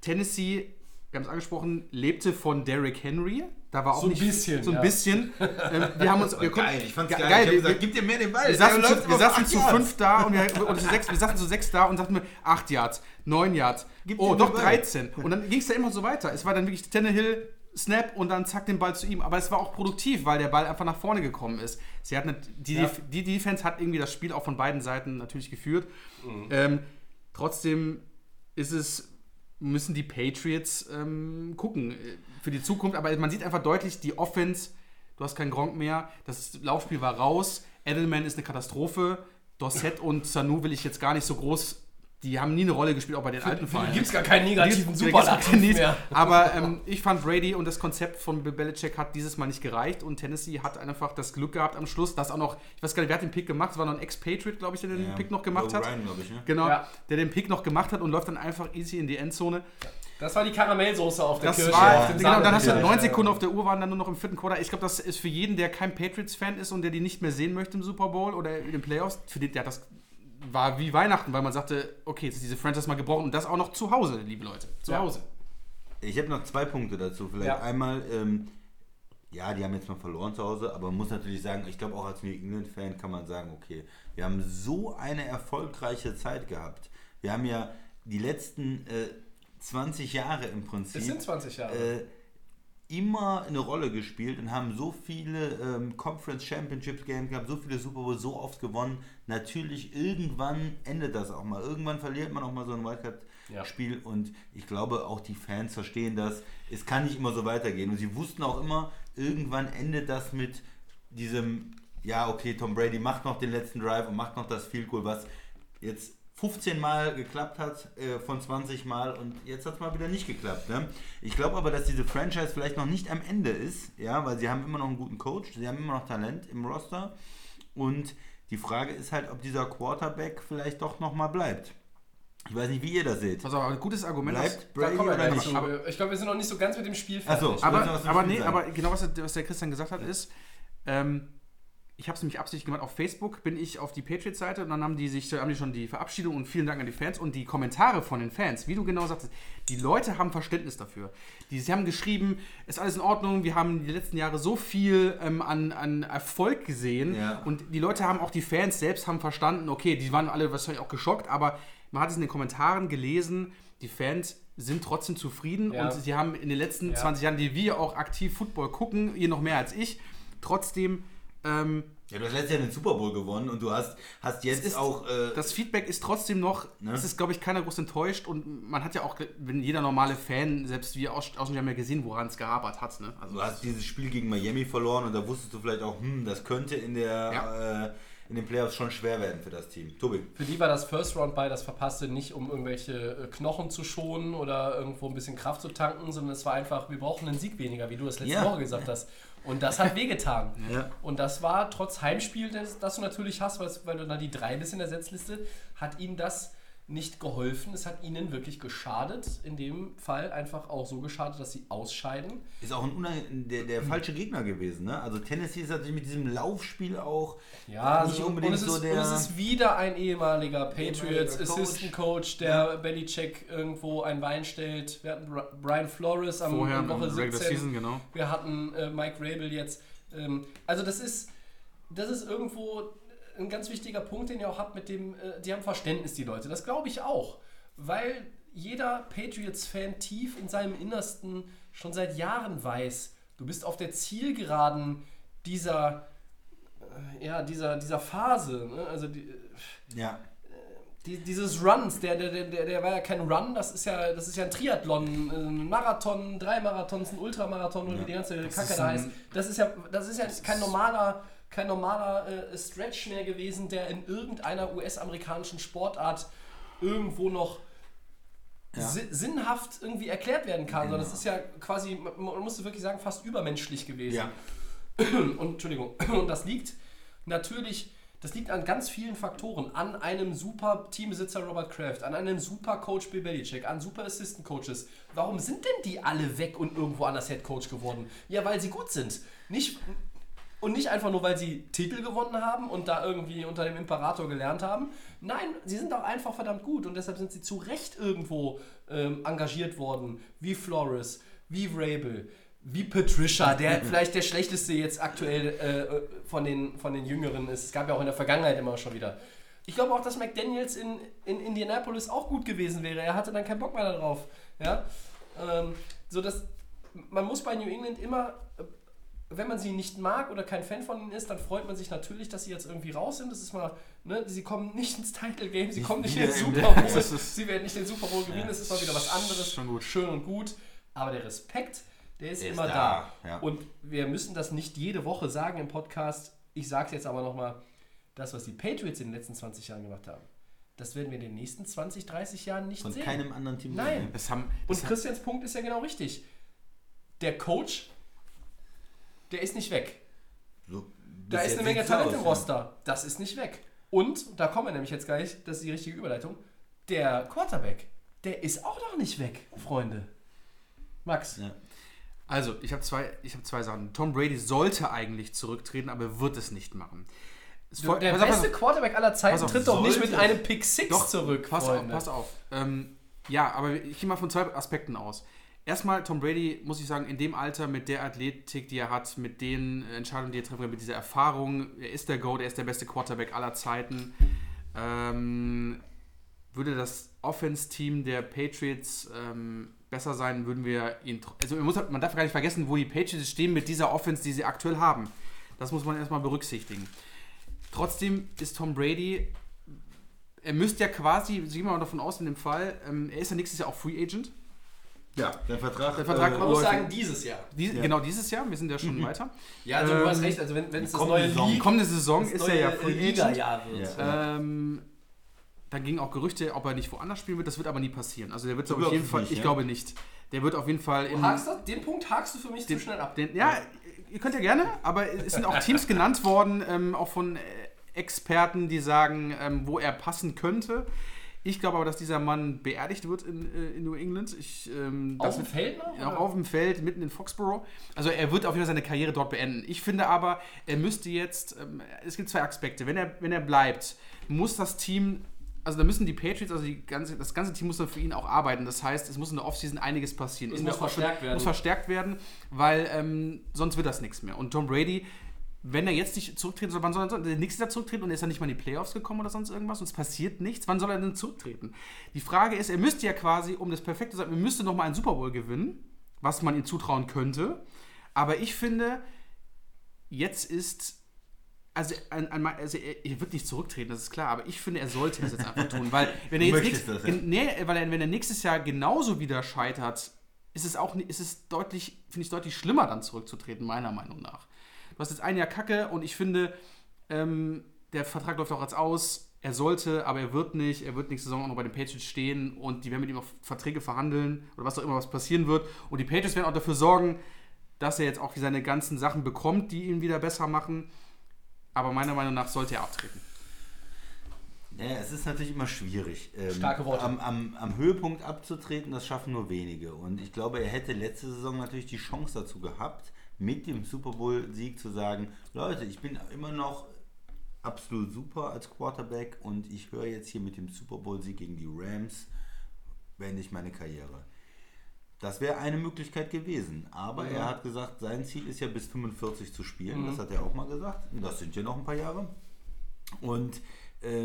Tennessee, wir haben es angesprochen, lebte von Derrick Henry. Da war auch So ein nicht bisschen, so ein ja. bisschen. ähm, wir haben uns, wir konnten- Geil, ich fand's Ge- geil. geil, ich wir- gesagt, gib dir mehr den Ball. wir saßen, zu, wir saßen zu fünf da und wir, oder zu sechs, wir saßen zu sechs da und sagten mir, acht Yards, neun Yards, Gib oh, doch den Ball. 13. Und dann ging es da immer so weiter. Es war dann wirklich Tannehill, Snap und dann zack den Ball zu ihm. Aber es war auch produktiv, weil der Ball einfach nach vorne gekommen ist. Sie hatten die, Ja. die Defense hat irgendwie das Spiel auch von beiden Seiten natürlich geführt. Mhm. Ähm, trotzdem ist es müssen die Patriots ähm, gucken äh, für die Zukunft. Aber man sieht einfach deutlich, die Offense, du hast keinen Gronk mehr, das Laufspiel war raus, Edelman ist eine Katastrophe, Dorset und Sanu will ich jetzt gar nicht so groß, die haben nie eine Rolle gespielt, auch bei den alten Vereinen. Gibt es gar keinen negativen Superlativ mehr. Aber ähm, ich fand Brady und das Konzept von Bill Belichick hat dieses Mal nicht gereicht und Tennessee hat einfach das Glück gehabt am Schluss, dass auch noch, ich weiß gar nicht, wer hat den Pick gemacht, es war noch ein Ex-Patriot, glaube ich, der den Ja, Pick noch gemacht hat. Ryan, ich, ne? Genau, Ja. der den Pick noch gemacht hat und läuft dann einfach easy in die Endzone. Das war die Karamellsoße auf der Das Kirsche. war, auf dem genau, dann hast du neun Sekunden auf der Uhr, waren dann nur noch im vierten Quarter. Ich glaube, das ist für jeden, der kein Patriots-Fan ist und der die nicht mehr sehen möchte im Super Bowl oder in den Playoffs, für den, der hat das war wie Weihnachten, weil man sagte, okay, jetzt ist diese Franchise mal gebrochen und das auch noch zu Hause, liebe Leute. Zu Ja. Hause. Ich habe noch zwei Punkte dazu. Vielleicht Ja. einmal, ähm, ja, die haben jetzt mal verloren zu Hause, aber man muss natürlich sagen, ich glaube auch als New England-Fan kann man sagen, okay, wir haben so eine erfolgreiche Zeit gehabt. Wir haben ja die letzten äh, 20 Jahre im Prinzip. Es sind 20 Jahre. äh, immer eine Rolle gespielt und haben so viele ähm, Conference Championship Games gehabt, so viele Super Bowl so oft gewonnen. Natürlich, irgendwann endet das auch mal. Irgendwann verliert man auch mal so ein Wildcard-Spiel und ich glaube, auch die Fans verstehen das. Es kann nicht immer so weitergehen. Und sie wussten auch immer, irgendwann endet das mit diesem, ja, okay, Tom Brady macht noch den letzten Drive und macht noch das Field Goal, was jetzt 15 Mal geklappt hat äh, von 20 Mal und jetzt hat es mal wieder nicht geklappt. Ne? Ich glaube aber, dass diese Franchise vielleicht noch nicht am Ende ist, ja, weil sie haben immer noch einen guten Coach, sie haben immer noch Talent im Roster und die Frage ist halt, ob dieser Quarterback vielleicht doch nochmal bleibt. Ich weiß nicht, wie ihr das seht. Pass auf, ein gutes Argument. Bleibt Brady oder nicht? Aber- ich glaube, wir sind noch nicht so ganz mit dem Spiel Ach so, fertig. aber- aber, nee, aber genau was, der- was der Christian gesagt hat, ist, ähm, ich habe es nämlich absichtlich gemacht, auf Facebook bin ich auf die Patriots-Seite und dann haben die sich, haben die schon die Verabschiedung und vielen Dank an die Fans und die Kommentare von den Fans, wie du genau sagtest, die Leute haben Verständnis dafür. Die, sie haben geschrieben, ist alles in Ordnung, wir haben die letzten Jahre so viel ähm, an, an Erfolg gesehen Ja. und die Leute haben auch, die Fans selbst haben verstanden, okay, die waren alle wahrscheinlich auch geschockt, aber man hat es in den Kommentaren gelesen, die Fans sind trotzdem zufrieden Ja. und sie haben in den letzten Ja. 20 Jahren, die wir auch aktiv Football gucken, ihr noch mehr als ich, trotzdem ähm, Ja, du hast letztes Jahr den Super Bowl gewonnen und du hast, hast jetzt ist- auch. Äh, das Feedback ist trotzdem noch, Ne? es ist, glaube ich, keiner groß enttäuscht und man hat ja auch, wenn jeder normale Fan, selbst wir aus, aus haben ja gesehen, woran es gehabert hat. Ne? Also Du hast dieses Spiel gegen Miami verloren und da wusstest du vielleicht auch, hm, das könnte in der äh, in den Playoffs schon schwer werden für das Team. Tobi. Für die war das First Round bei das verpasste nicht, um irgendwelche äh, Knochen zu schonen oder irgendwo ein bisschen Kraft zu tanken, sondern es war einfach, wir brauchen einen Sieg weniger, wie du das letzte Ja. Woche gesagt hast. Und das hat wehgetan. Ja. Und das war trotz Heimspiel, das, das du natürlich hast, weil, weil du dann die drei bist in der Setzliste, hat ihm das nicht geholfen. Es hat ihnen wirklich geschadet. In dem Fall einfach auch so geschadet, dass sie ausscheiden. Ist auch ein unang- der, der falsche Gegner gewesen. Ne? Also Tennessee ist natürlich mit diesem Laufspiel auch Ja, nicht so, unbedingt und es, ist, so der. und es ist wieder ein ehemaliger Patriots Ehemaliger Coach. Assistant Coach, der Belichick irgendwo ein Wein stellt. Wir hatten Bri- Brian Flores am Vorher Woche Regular 17. Season, genau. Wir hatten äh, Mike Rabel jetzt. Ähm, also das ist, das ist irgendwo ein ganz wichtiger Punkt, den ihr auch habt mit dem, äh, die haben Verständnis, die Leute. Das glaube ich auch. Weil jeder Patriots-Fan tief in seinem Innersten schon seit Jahren weiß, du bist auf der Zielgeraden dieser, äh, ja, dieser, dieser Phase. Ne? Also die, ja. die, dieses Runs, der, der, der, der war ja kein Run, das ist ja, das ist ja ein Triathlon, ein Marathon, drei Marathons, ein Ultramarathon oder wie die ganze Kacke ist da heißt. Das ist ja, das ist ja kein normaler, kein normaler äh, Stretch mehr gewesen, der in irgendeiner US-amerikanischen Sportart irgendwo noch Ja. si- sinnhaft irgendwie erklärt werden kann, sondern Genau. das ist ja quasi, man, man muss wirklich sagen, fast übermenschlich gewesen. ja. Und, Entschuldigung, und das liegt natürlich, das liegt an ganz vielen Faktoren. An einem super Teambesitzer Robert Kraft, an einem super Coach Bill Belichick, an super Assistant Coaches. Warum sind denn die alle weg und irgendwo anders Head Coach geworden? Ja, weil sie gut sind. Nicht, und nicht einfach nur, weil sie Titel gewonnen haben und da irgendwie unter dem Imperator gelernt haben. Nein, sie sind auch einfach verdammt gut und deshalb sind sie zu Recht irgendwo ähm, engagiert worden. Wie Flores, wie Rabel, wie Patricia, der vielleicht der schlechteste jetzt aktuell äh, von, den, von den Jüngeren ist. Es gab ja auch in der Vergangenheit immer schon wieder. Ich glaube auch, dass McDaniels in, in Indianapolis auch gut gewesen wäre. Er hatte dann keinen Bock mehr darauf. Ja? Ähm, so dass man muss bei New England immer, äh, wenn man sie nicht mag oder kein Fan von ihnen ist, dann freut man sich natürlich, dass sie jetzt irgendwie raus sind. Das ist mal, ne, sie kommen nicht ins Title Game, sie Nicht kommen nicht in den Super Bowl, ist- sie werden nicht den Super Bowl gewinnen. Das ist mal wieder was anderes. Schon gut. Schön und gut. Aber der Respekt, der ist Der ist immer da, da. ja. Und wir müssen das nicht jede Woche sagen im Podcast. Ich sage es jetzt aber nochmal, das, was die Patriots in den letzten 20 Jahren gemacht haben, das werden wir in den nächsten 20, 30 Jahren nicht Von sehen. keinem anderen Team. Nein. Das haben, Und das haben, Christians Punkt ist ja genau richtig. Der Coach, der ist nicht weg. So, Da ist eine Menge Talent im ja. Roster. Das ist nicht weg. Und, da kommen wir nämlich jetzt gleich, das ist die richtige Überleitung, der Quarterback, der ist auch noch nicht weg, Freunde. Max. Ja. also, ich habe zwei, ich hab zwei Sachen. Tom Brady sollte eigentlich zurücktreten, aber er wird es nicht machen. Der auf, pass beste auf. Quarterback aller Zeiten tritt doch nicht mit einem Pick 6 Doch, zurück, Pass Freunde. auf, pass auf. Ähm, ja, aber ich gehe mal von zwei Aspekten aus. Erstmal, Tom Brady, muss ich sagen, in dem Alter, mit der Athletik, die er hat, mit den Entscheidungen, die er treffen kann, mit dieser Erfahrung, er ist der GOAT, er ist der beste Quarterback aller Zeiten, ähm, würde das Offense-Team der Patriots ähm, besser sein, würden wir ihn. Also man, muss, man darf gar nicht vergessen, wo die Patriots stehen mit dieser Offense, die sie aktuell haben. Das muss man erstmal berücksichtigen. Trotzdem ist Tom Brady er müsste ja quasi, gehen wir mal davon aus, in dem Fall, ähm, er ist ja nächstes Jahr auch Free Agent. Ja, der Vertrag. Der Vertrag Man muss sagen, dieses Jahr. Dies, Ja. Genau dieses Jahr, wir sind ja schon weiter. Ja, also du hast Ähm, recht, also wenn, es das neue Saison. League, Kommende Saison das ist neue er ja Free Agent. Liga-Jahr wird. Ja. Ähm, dann gingen auch Gerüchte, ob er nicht woanders spielen wird. Das wird aber nie passieren. Also der wird Du auf jeden Fall, nicht, ich ja? glaube nicht. Der wird auf jeden Fall Du in hakst das, den Punkt hakst du für mich den, zu schnell ab. Den, ja, ihr könnt ja gerne, aber es sind auch Teams genannt worden, ähm, auch von äh, Experten, die sagen, ähm, wo er passen könnte. Ich glaube aber, dass dieser Mann beerdigt wird in, äh, in New England. Ich, ähm, Auf dem Feld noch? Oder? auf dem Feld, mitten in Foxborough. Also er wird auf jeden Fall seine Karriere dort beenden. Ich finde aber, er müsste jetzt, ähm, es gibt zwei Aspekte. Wenn er, wenn er bleibt, muss das Team, also da müssen die Patriots, also die ganze, das ganze Team muss dann für ihn auch arbeiten. Das heißt, es muss in der Offseason einiges passieren. Es muss verstärkt werden. Muss verstärkt werden, weil ähm, sonst wird das nichts mehr. Und Tom Brady, wenn er jetzt nicht zurücktreten soll, wann soll er soll er nächstes Jahr zurücktreten und er ist dann nicht mal in die Playoffs gekommen oder sonst irgendwas und es passiert nichts, wann soll er denn zurücktreten? Die Frage ist, er müsste ja quasi, um das perfekte zu sein, er müsste nochmal einen Super Bowl gewinnen, was man ihm zutrauen könnte. Aber ich finde, jetzt ist. Also, ein, ein, also er, er wird nicht zurücktreten, das ist klar, aber ich finde, er sollte es jetzt einfach tun, weil wenn er jetzt nächst- das, ja. nee, weil er, wenn er nächstes Jahr genauso wieder scheitert, ist es auch ist es deutlich, finde ich deutlich schlimmer, dann zurückzutreten, meiner Meinung nach. Du hast jetzt ein Jahr Kacke und ich finde, ähm, der Vertrag läuft auch jetzt aus. Er sollte, aber er wird nicht. Er wird nächste Saison auch noch bei den Patriots stehen und die werden mit ihm auf Verträge verhandeln oder was auch immer was passieren wird. Und die Patriots werden auch dafür sorgen, dass er jetzt auch seine ganzen Sachen bekommt, die ihn wieder besser machen. Aber meiner Meinung nach sollte er abtreten. Ja, es ist natürlich immer schwierig. Ähm, Starke Worte. Am, am, am Höhepunkt abzutreten, das schaffen nur wenige. Und ich glaube, er hätte letzte Saison natürlich die Chance dazu gehabt, mit dem Super Bowl-Sieg zu sagen, Leute, ich bin immer noch absolut super als Quarterback und ich höre jetzt hier mit dem Super Bowl-Sieg gegen die Rams, beende ich meine Karriere. Das wäre eine Möglichkeit gewesen. Aber er hat gesagt, sein Ziel ist ja bis 45 zu spielen. Das hat er auch mal gesagt. Und das sind ja noch ein paar Jahre. Und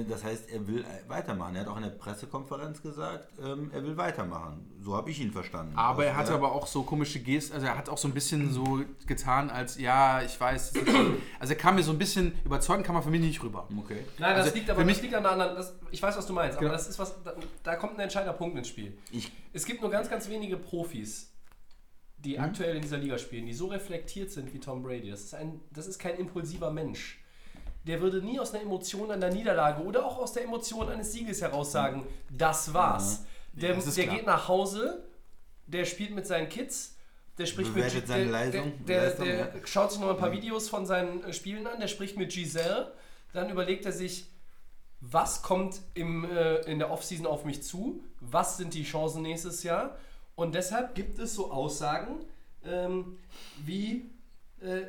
das heißt, er will äh, weitermachen. Er hat auch in der Pressekonferenz gesagt, ähm, er will weitermachen. So habe ich ihn verstanden. Aber er Also hatte aber auch so komische Gesten, also er hat auch so ein bisschen so getan, als ja, ich weiß. Also er kam mir so ein bisschen überzeugend, kam er für mich nicht rüber. Okay. Nein, das Also liegt aber für das mich- liegt an einer anderen. Das, ich weiß, was du meinst, aber Genau. das ist was. Da, da kommt ein entscheidender Punkt ins Spiel. Ich, Es gibt nur ganz, ganz wenige Profis, die Mhm. aktuell in dieser Liga spielen, die so reflektiert sind wie Tom Brady. Das ist, ein, das ist kein impulsiver Mensch. Der würde nie aus einer Emotion einer Niederlage oder auch aus der Emotion eines Sieges heraus sagen, das war's. Der, das der geht nach Hause, der spielt mit seinen Kids, der spricht Bewertet mit seine der, Leistung- der, der, Leistung, der ja. schaut sich noch ein paar Videos von seinen äh, Spielen an, der spricht mit Giselle, dann überlegt er sich, was kommt im, äh, in der Offseason auf mich zu, was sind die Chancen nächstes Jahr und deshalb gibt es so Aussagen ähm, wie äh,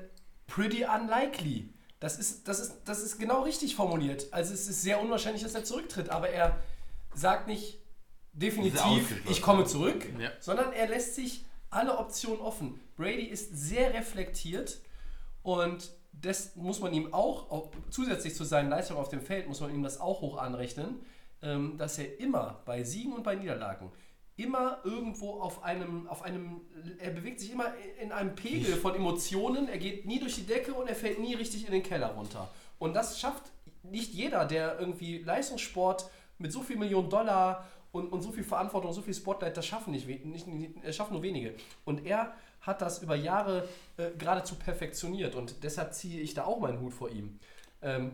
pretty unlikely. Das ist, das, ist, das ist genau richtig formuliert. Also es ist sehr unwahrscheinlich, dass er zurücktritt, aber er sagt nicht definitiv, ich komme zurück, Ja. sondern er lässt sich alle Optionen offen. Brady ist sehr reflektiert und das muss man ihm auch, auch zusätzlich zu seinen Leistungen auf dem Feld, muss man ihm das auch hoch anrechnen, ähm, dass er immer bei Siegen und bei Niederlagen immer irgendwo auf einem, auf einem, er bewegt sich immer in einem Pegel von Emotionen, er geht nie durch die Decke und er fällt nie richtig in den Keller runter. Und das schafft nicht jeder, der irgendwie Leistungssport mit so viel Millionen Dollar und, und so viel Verantwortung, so viel Spotlight, das schaffen nicht, nicht, nicht schaffen nur wenige. Und er hat das über Jahre äh, geradezu perfektioniert und deshalb ziehe ich da auch meinen Hut vor ihm. Ähm,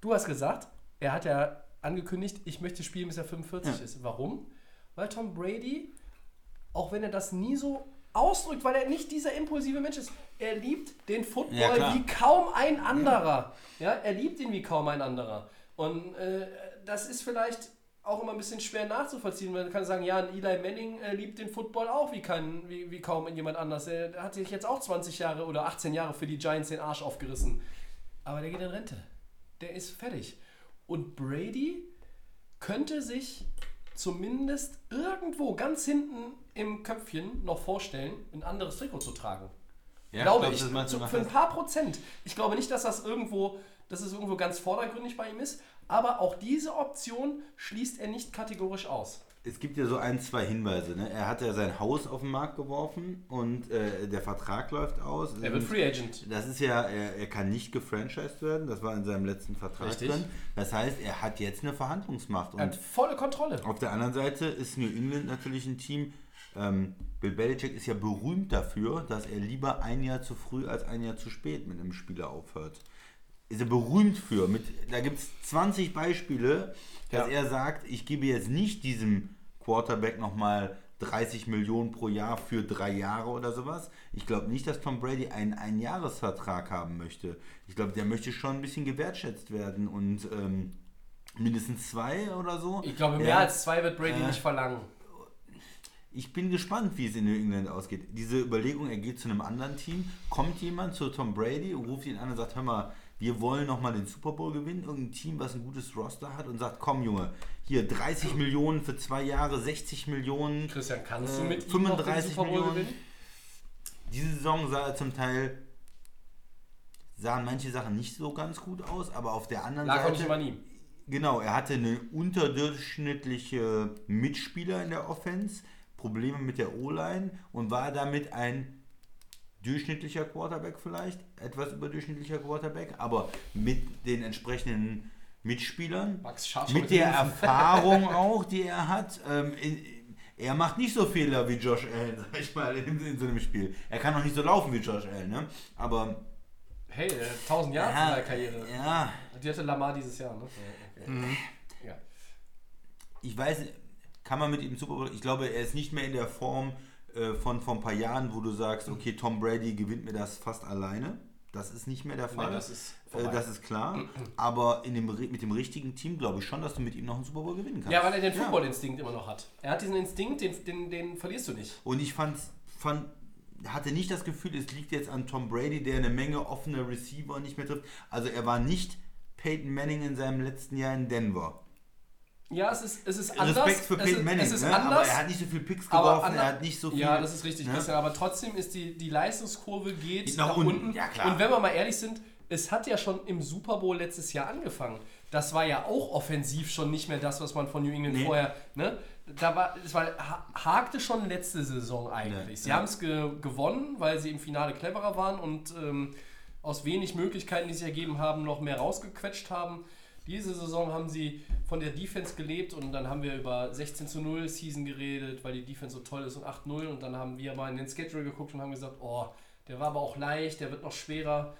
du hast gesagt, er hat ja angekündigt, ich möchte spielen, bis er 45 ist. Warum? Weil Tom Brady, auch wenn er das nie so ausdrückt, weil er nicht dieser impulsive Mensch ist, er liebt den Ja, Football klar. wie kaum ein anderer. Ja, er liebt ihn wie kaum ein anderer. Und äh, das ist vielleicht auch immer ein bisschen schwer nachzuvollziehen. Man kann sagen, ja, Eli Manning äh, liebt den Football auch wie, kein, wie, wie kaum jemand anders. Er, hat sich jetzt auch 20 Jahre oder 18 Jahre für die Giants den Arsch aufgerissen. Aber der geht in Rente. Der ist fertig. Und Brady könnte sich zumindest irgendwo ganz hinten im Köpfchen noch vorstellen, ein anderes Trikot zu tragen. ja, glaube glaub, ich. das meinst du, Zu, für ein paar Prozent. Ich glaube nicht, dass das irgendwo, dass es irgendwo ganz vordergründig bei ihm ist, aber auch diese Option schließt er nicht kategorisch aus. Es gibt ja so ein, zwei Hinweise. Ne? Er hat ja sein Haus auf den Markt geworfen und äh, der Vertrag läuft aus. Er wird Und Free Agent. Das ist ja, er, er kann nicht gefranchised werden, das war in seinem letzten Vertrag Richtig. drin. Das heißt, er hat jetzt eine Verhandlungsmacht. Er hat Und volle Kontrolle. auf der anderen Seite ist New England natürlich ein Team. Ähm, Bill Belichick ist ja berühmt dafür, dass er lieber ein Jahr zu früh als ein Jahr zu spät mit einem Spieler aufhört. Ist er berühmt für. Mit, da gibt es 20 Beispiele, dass Ja. er sagt, ich gebe jetzt nicht diesem Quarterback nochmal 30 Millionen pro Jahr für drei Jahre oder sowas. Ich glaube nicht, dass Tom Brady einen Einjahresvertrag haben möchte. Ich glaube, der möchte schon ein bisschen gewertschätzt werden und ähm, mindestens zwei oder so. Ich glaube, mehr Ja. als zwei wird Brady Äh, nicht verlangen. Ich bin gespannt, wie es in New England ausgeht. Diese Überlegung, er geht zu einem anderen Team, kommt jemand zu Tom Brady und ruft ihn an und sagt, hör mal, wir wollen nochmal den Super Bowl gewinnen, irgendein Team, was ein gutes Roster hat und sagt, komm Junge, hier 30 Millionen für zwei Jahre, 60 Millionen. Christian, kannst äh, du mit ihm noch den 35 Super Bowl Millionen. gewinnen? Diese Saison sah er zum Teil, sahen manche Sachen nicht so ganz gut aus, aber auf der anderen Lag auch Seite... an ihm. Genau, er hatte eine unterdurchschnittliche Mitspieler in der Offense, Probleme mit der O-Line und war damit ein durchschnittlicher Quarterback vielleicht, etwas überdurchschnittlicher Quarterback, aber mit den entsprechenden Mitspielern, mit der. Erfahrung auch, die er hat. Ähm, in, er macht nicht so Fehler wie Josh Allen, sag ich mal, in, in so einem Spiel. Er kann auch nicht so laufen wie Josh Allen, ne? Aber Hey, der hat 1000 Jahre ja, in seiner Karriere. ja, Die hatte Lamar dieses Jahr, ne? Ja, okay. ja. ich weiß, kann man mit ihm Super Bowl, ich glaube, er ist nicht mehr in der Form äh, von vor ein paar Jahren, wo du sagst, okay, Tom Brady gewinnt mir das fast alleine. Das ist nicht mehr der Fall. das ist äh, das ist klar. Aber in dem, mit dem richtigen Team glaube ich schon, dass du mit ihm noch einen Super Bowl gewinnen kannst. Ja, weil er den Football-Instinkt immer noch hat. Er hat diesen Instinkt, den, den, den verlierst du nicht. Und ich fand, fand, hatte nicht das Gefühl, es liegt jetzt an Tom Brady, der eine Menge offene Receiver nicht mehr trifft. Also er war nicht Peyton Manning in seinem letzten Jahr in Denver. Ja, es ist, es ist anders. Respekt für es Peyton ist, Manning, es ist ne? anders. aber er hat nicht so viel Picks geworfen, ander- er hat nicht so viel... Ja, das ist richtig, ne? Christian. Aber trotzdem ist die, die Leistungskurve geht Geht nach nach, unten. unten. Ja. Und wenn wir mal ehrlich sind, es hat ja schon im Super Bowl letztes Jahr angefangen. Das war ja auch offensiv schon nicht mehr das, was man von New England Nee. vorher. Ne? Da war, es war, ha- hakte schon letzte Saison eigentlich. Ja, Sie ja. haben es ge gewonnen, weil sie im Finale cleverer waren und ähm, aus wenig Möglichkeiten, die sich ergeben haben, noch mehr rausgequetscht haben. Diese Saison haben sie von der Defense gelebt und dann haben wir über 16 zu 0 Season geredet, weil die Defense so toll ist und 8-0 und dann haben wir mal in den Schedule geguckt und haben gesagt, oh, der war aber auch leicht, der wird noch schwerer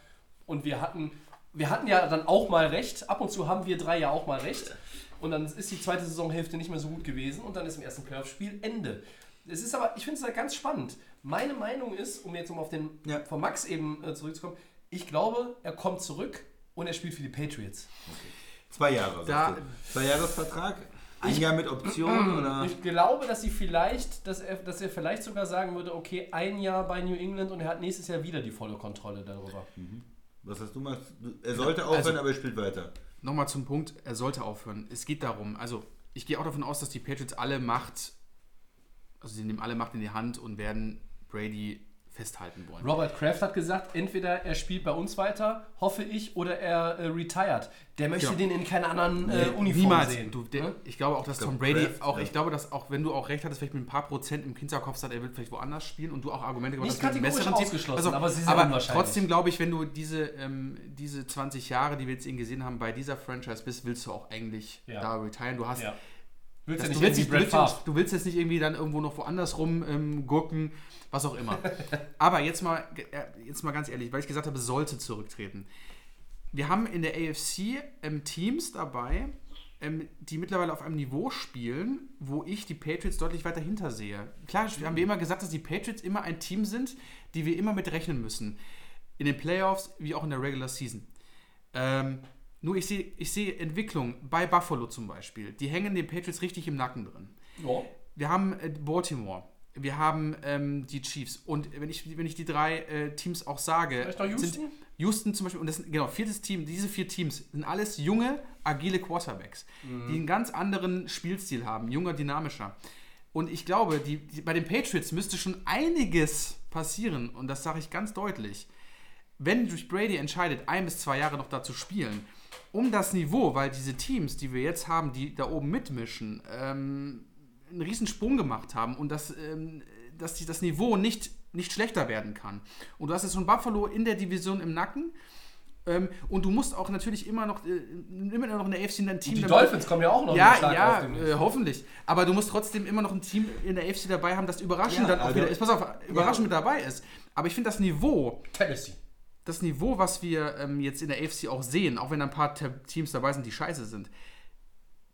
und wir hatten, wir hatten ja dann auch mal recht, ab und zu haben wir drei ja auch mal recht und dann ist die zweite Saisonhälfte nicht mehr so gut gewesen und dann ist im ersten Playoff-Spiel Ende. Es ist aber, ich finde es halt ganz spannend. Meine Meinung ist, um jetzt um auf den Ja. von Max eben äh, zurückzukommen, ich glaube, er kommt zurück und er spielt für die Patriots. Zwei Jahre. Da-. Zwei Jahresvertrag? Ein Jahr mit Option oder? Ich glaube, dass sie vielleicht, dass er, dass er vielleicht sogar sagen würde, okay, ein Jahr bei New England und er hat nächstes Jahr wieder die volle Kontrolle darüber. Was hast du? Du- Er sollte aufhören, Also- aber er spielt weiter. Nochmal zum Punkt, er sollte aufhören. Es geht darum, also ich gehe auch davon aus, dass die Patriots alle Macht, also sie nehmen alle Macht in die Hand und werden Brady festhalten wollen. Robert Kraft hat gesagt, entweder er spielt bei uns weiter, hoffe ich, oder er äh, retired. Der möchte Genau. den in keiner anderen äh, Uniform Niemals. sehen. Du, der, Ne? Ich glaube auch, dass glaub, Tom Brady, Kraft, auch ja. ich glaube, dass auch wenn du auch recht hattest, vielleicht mit ein paar Prozent im Hinterkopf hat, er wird vielleicht woanders spielen und du auch Argumente Nicht hast einem kategorisch ausgeschlossen, aber sie sind aber trotzdem glaube ich, wenn du diese, ähm, diese 20 Jahre, die wir jetzt ihn gesehen haben, bei dieser Franchise bist, willst du auch eigentlich Ja. da retiren. Du hast Ja. Willst ja du, nicht willst du, willst, ja Favre. nicht- du willst jetzt nicht irgendwie dann irgendwo noch woanders rum ähm, gurken, was auch immer. Aber jetzt mal, äh, jetzt mal ganz ehrlich, weil ich gesagt habe, sollte zurücktreten. Wir haben in der AFC ähm, Teams dabei, ähm, die mittlerweile auf einem Niveau spielen, wo ich die Patriots deutlich weiter hinter sehe. Klar haben wir immer gesagt, dass die Patriots immer ein Team sind, die wir immer mit rechnen müssen. In den Playoffs wie auch in der Regular Season. Ähm, nur ich sehe ich sehe Entwicklung bei Buffalo zum Beispiel. Die hängen den Patriots richtig im Nacken drin. Ja. Wir haben äh, Baltimore. Wir haben ähm, die Chiefs. Und wenn ich, wenn ich die drei äh, Teams auch sage, Houston? sind Houston zum Beispiel, und das sind, genau, viertes Team, diese vier Teams sind alles junge, agile Quarterbacks, Mhm. die einen ganz anderen Spielstil haben, junger, dynamischer. Und ich glaube, die, die, bei den Patriots müsste schon einiges passieren, und das sage ich ganz deutlich. Wenn durch Brady entscheidet, ein bis zwei Jahre noch da zu spielen, um das Niveau, weil diese Teams, die wir jetzt haben, die da oben mitmischen, ähm, einen riesen Sprung gemacht haben und dass, ähm, dass die, das Niveau nicht, nicht schlechter werden kann. Und du hast jetzt schon Buffalo in der Division im Nacken. Ähm, und du musst auch natürlich immer noch, äh, immer noch in der AFC ein Team Die dabei- Dolphins kommen ja auch noch ja, ja, äh, hoffentlich. Aber du musst trotzdem immer noch ein Team in der AFC dabei haben, das überraschend Ja, dann auch also- wieder ist. Pass auf, überraschend mit dabei ist. Aber ich finde das Niveau, Tennessee. Das Niveau, was wir ähm, jetzt in der AFC auch sehen, auch wenn da ein paar Te- Teams dabei sind, die scheiße sind,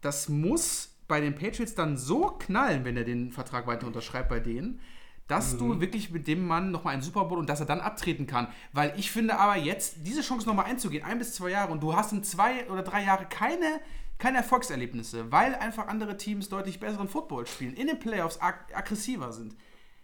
das muss bei den Patriots dann so knallen, wenn er den Vertrag weiter unterschreibt bei denen, dass du wirklich mit dem Mann nochmal einen Super Bowl und dass er dann abtreten kann. Weil ich finde aber jetzt, diese Chance nochmal einzugehen, ein bis zwei Jahre, und du hast in zwei oder drei Jahre keine, keine Erfolgserlebnisse, weil einfach andere Teams deutlich besseren Football spielen, in den Playoffs ag aggressiver sind,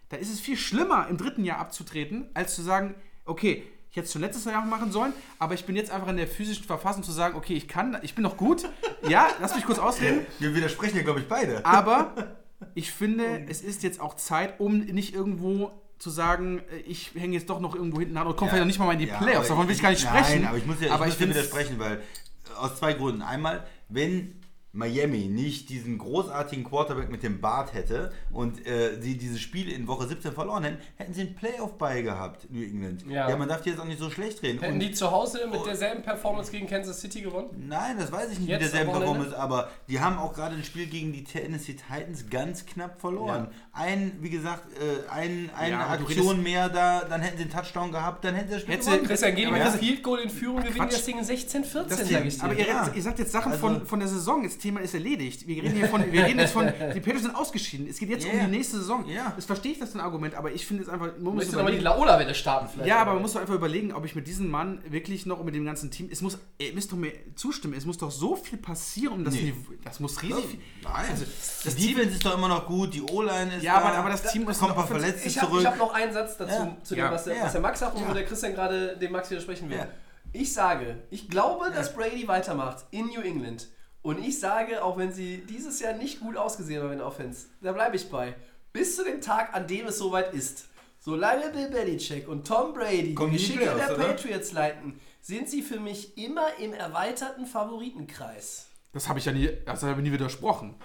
dann ist es viel schlimmer, im dritten Jahr abzutreten, als zu sagen, okay, ich hätte es schon letztes Jahr machen sollen, aber ich bin jetzt einfach in der physischen Verfassung zu sagen, okay, ich kann, ich bin noch gut. Ja, lass mich kurz ausreden. Wir widersprechen ja, glaube ich, beide. Aber ich finde, es ist jetzt auch Zeit, um nicht irgendwo zu sagen, äh, ich hänge jetzt doch noch irgendwo hinten an und komme vielleicht noch nicht mal in die Ja, Playoffs. Davon will ich gar nicht sprechen. Nein, aber ich muss ja, ich aber muss ich ja finde widersprechen, weil äh, aus zwei Gründen. Einmal, wenn Miami nicht diesen großartigen Quarterback mit dem Bart hätte und äh, sie dieses Spiel in Woche 17 verloren hätten, hätten sie einen Playoff bei gehabt, New England. Ja. Ja, man darf die jetzt auch nicht so schlecht reden. Hätten Und- die zu Hause mit derselben Performance gegen Kansas City gewonnen? Nein, das weiß ich nicht Jetzt mit derselben? Performance, aber die haben auch gerade ein Spiel gegen die Tennessee Titans ganz knapp verloren. Ein, wie gesagt, äh, ein, eine Ja, Aktion mehr da, dann hätten sie einen Touchdown gehabt, dann hätten sie das Spiel Hätte- gewonnen. Christian, gehen die Aber mit das- dem Field Goal in Führung, gewinnen das Ding 16-14, Das sag ich dir. aber ihr, Ja. ihr sagt jetzt Sachen Also- von, von der Saison. Jetzt Thema ist erledigt. Wir reden hier von, wir reden jetzt von, die Patriots sind ausgeschieden. Es geht jetzt Ja, um die nächste Saison. Ja. Das verstehe ich, das ist ein Argument, aber ich finde es einfach, man muss nochmal die Laola-Welle starten vielleicht? ja, aber man muss doch einfach überlegen, ob ich mit diesem Mann wirklich noch und mit dem ganzen Team. Es muss, ihr müsst doch mir zustimmen, es muss doch so viel passieren, um das Nee. Niveau. Das muss riesig viel. Nein, Also, das die Defense ist doch immer noch gut, die O-Line ist Ja, da, aber- aber das Team ist kommt ein paar Verletzte Ich habe zurück. hab noch einen Satz dazu, Ja. zu dem, Ja. was der, Ja. was der Max sagt und Ja. wo der Christian gerade dem Max widersprechen will. Ja. Ich sage, ich glaube, dass Brady weitermacht in New England. Und ich sage, auch wenn sie dieses Jahr nicht gut ausgesehen haben in der Offense, da bleibe ich bei. Bis zu dem Tag, an dem es soweit ist. Solange Bill Belichick und Tom Brady Kommen die Playoffs, der oder? Patriots leiten, sind sie für mich immer im erweiterten Favoritenkreis. Das habe ich ja nie, das habe ich nie widersprochen.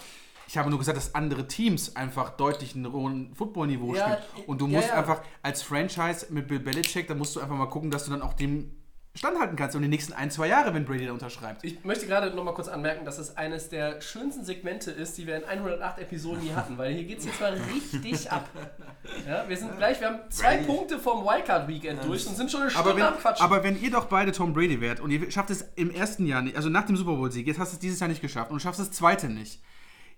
Ich habe nur gesagt, dass andere Teams einfach deutlich einen hohen Football-Niveau Ja, spielen. Und du ja, musst ja. einfach als Franchise mit Bill Belichick, da musst du einfach mal gucken, dass du dann auch dem standhalten kannst und die nächsten ein, zwei Jahre, wenn Brady da unterschreibt. Ich möchte gerade noch mal kurz anmerken, dass es eines der schönsten Segmente ist, die wir in 108 Episoden je hatten, weil hier geht es jetzt mal richtig ab. Ja, wir sind gleich, wir haben zwei Punkte vom Wildcard-Weekend durch und sind schon eine Stunde Aber wenn, am Quatschen. aber wenn ihr doch beide Tom Brady wärt und ihr schafft es im ersten Jahr nicht, also nach dem Super Bowl-Sieg, jetzt hast du es dieses Jahr nicht geschafft und schaffst das zweite nicht.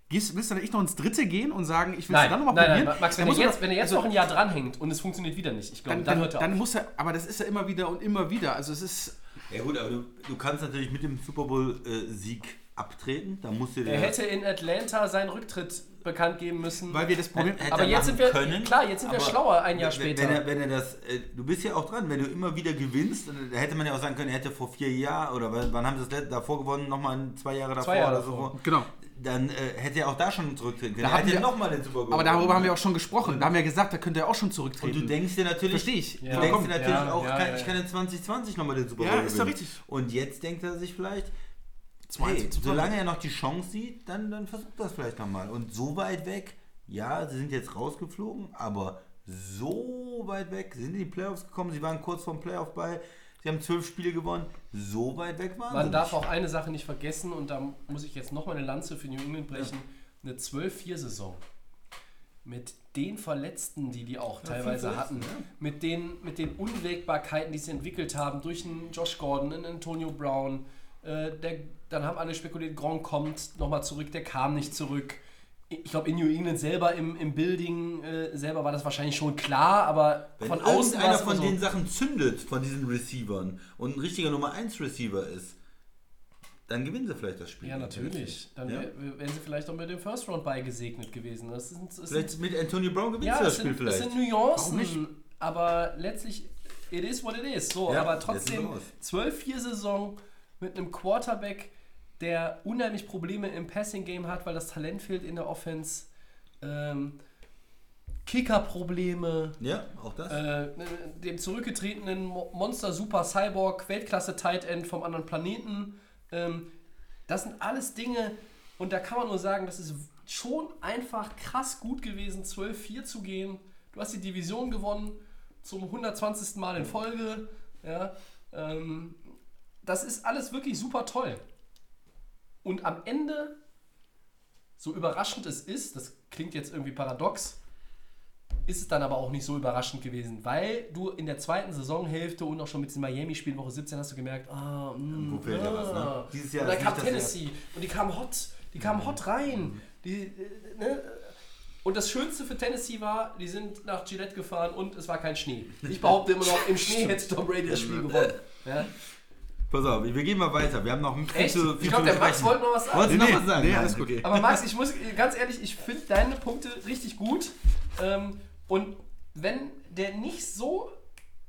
Gehst, willst du dann nicht noch ins dritte gehen und sagen, ich will es nein, dann nein, nochmal nein, probieren? Max, wenn er jetzt, wenn er jetzt also, noch ein Jahr dranhängt und es funktioniert wieder nicht, ich glaube, dann, dann, dann, hört er dann auf. muss er, aber das ist ja immer wieder und immer wieder. Also es ist, Ja gut, aber du, du kannst natürlich mit dem Super Bowl-Sieg abtreten. Da musst du Er hätte in Atlanta seinen Rücktritt bekannt geben müssen. weil wir das Problem, Hätte aber er jetzt sind wir, können, klar, jetzt sind wir schlauer ein Jahr wenn- später. Wenn er, wenn er das, äh, du bist ja auch dran, wenn du immer wieder gewinnst, und da hätte man ja auch sagen können, er hätte vor vier Jahren oder wann haben sie das davor gewonnen, nochmal zwei Jahre davor Zwei Jahre oder davor. so. genau. Dann äh, hätte er auch da schon zurücktreten können. Da er hätte wir- nochmal den Super Bowl Aber darüber haben wir auch schon gesprochen. Da haben wir gesagt, da könnte er auch schon zurücktreten. Und du denkst dir natürlich, Versteh ich. du Ja. denkst Komm. dir natürlich Ja, auch, ja, kann, ja, ich ja. kann in 2020 nochmal den Super Ja, Bowl ist doch richtig. Und jetzt denkt er sich vielleicht, hey, solange er noch die Chance sieht, dann, dann versucht das vielleicht nochmal. Und so weit weg, ja, sie sind jetzt rausgeflogen, aber so weit weg, sie sind in die Playoffs gekommen, sie waren kurz vorm Playoff bei, sie haben zwölf Spiele gewonnen, so weit weg waren Man darf auch eine Sache nicht vergessen und da muss ich jetzt nochmal eine Lanze für New England brechen. Eine 12-4-Saison mit den Verletzten, die die auch teilweise viel hatten, Verletzten, mit, den, mit den Unwägbarkeiten, die sie entwickelt haben, durch einen Josh Gordon, einen Antonio Brown, äh, der, dann haben alle spekuliert, Gronk kommt nochmal zurück, der kam nicht zurück. Ich glaube, in New England selber im, im Building äh, selber war das wahrscheinlich schon klar, aber Wenn von außen war irgendeiner es von immer den so, Sachen zündet, von diesen Receivern, und ein richtiger Nummer 1 Receiver ist, dann gewinnen sie vielleicht das Spiel. Ja, natürlich. Dann Ja? wär- wären sie vielleicht auch mit dem First Round beigesegnet gewesen. Das sind, das sind Vielleicht mit Antonio Brown gewinnst Ja, du das Spiel sind, es vielleicht. sind Warum Nuancen, aber letztlich, it is what it is. So, Ja, aber trotzdem, sind wir raus. 12-4-Saison mit einem Quarterback, der unheimlich Probleme im Passing-Game hat, weil das Talent fehlt in der Offense. Ähm, Kicker-Probleme, Ja, auch das. äh, dem zurückgetretenen Mo- Monster Super Cyborg, Weltklasse Tight End vom anderen Planeten. Ähm, das sind alles Dinge, und da kann man nur sagen, das ist schon einfach krass gut gewesen, 12-4 zu gehen. Du hast die Division gewonnen zum 120. Mal in Folge. Ja, ähm, das ist alles wirklich super toll. Und am Ende, so überraschend es ist, das klingt jetzt irgendwie paradox, ist es dann aber auch nicht so überraschend gewesen, weil du in der zweiten Saisonhälfte und auch schon mit den Miami-Spielen Woche 17 hast du gemerkt, ah, mh, Wo fehlt ja was, ne? ah. Dieses Jahr und dann kam Tennessee und die kamen hot, die kamen hot rein. Die, äh, ne? Und das Schönste für Tennessee war, die sind nach Gillette gefahren und es war kein Schnee. Ich behaupte immer noch, im Schnee hätte Tom Brady das Spiel gewonnen. Ja? Pass auf, wir gehen mal weiter. Wir haben noch viel Echt? zu viel Ich glaube, der Max wollte noch was sagen. Wolltest du noch Nee, was sagen? nee, Nein, alles gut. okay. Aber Max, ich muss ganz ehrlich, ich finde deine Punkte richtig gut. Ähm, und wenn der nicht so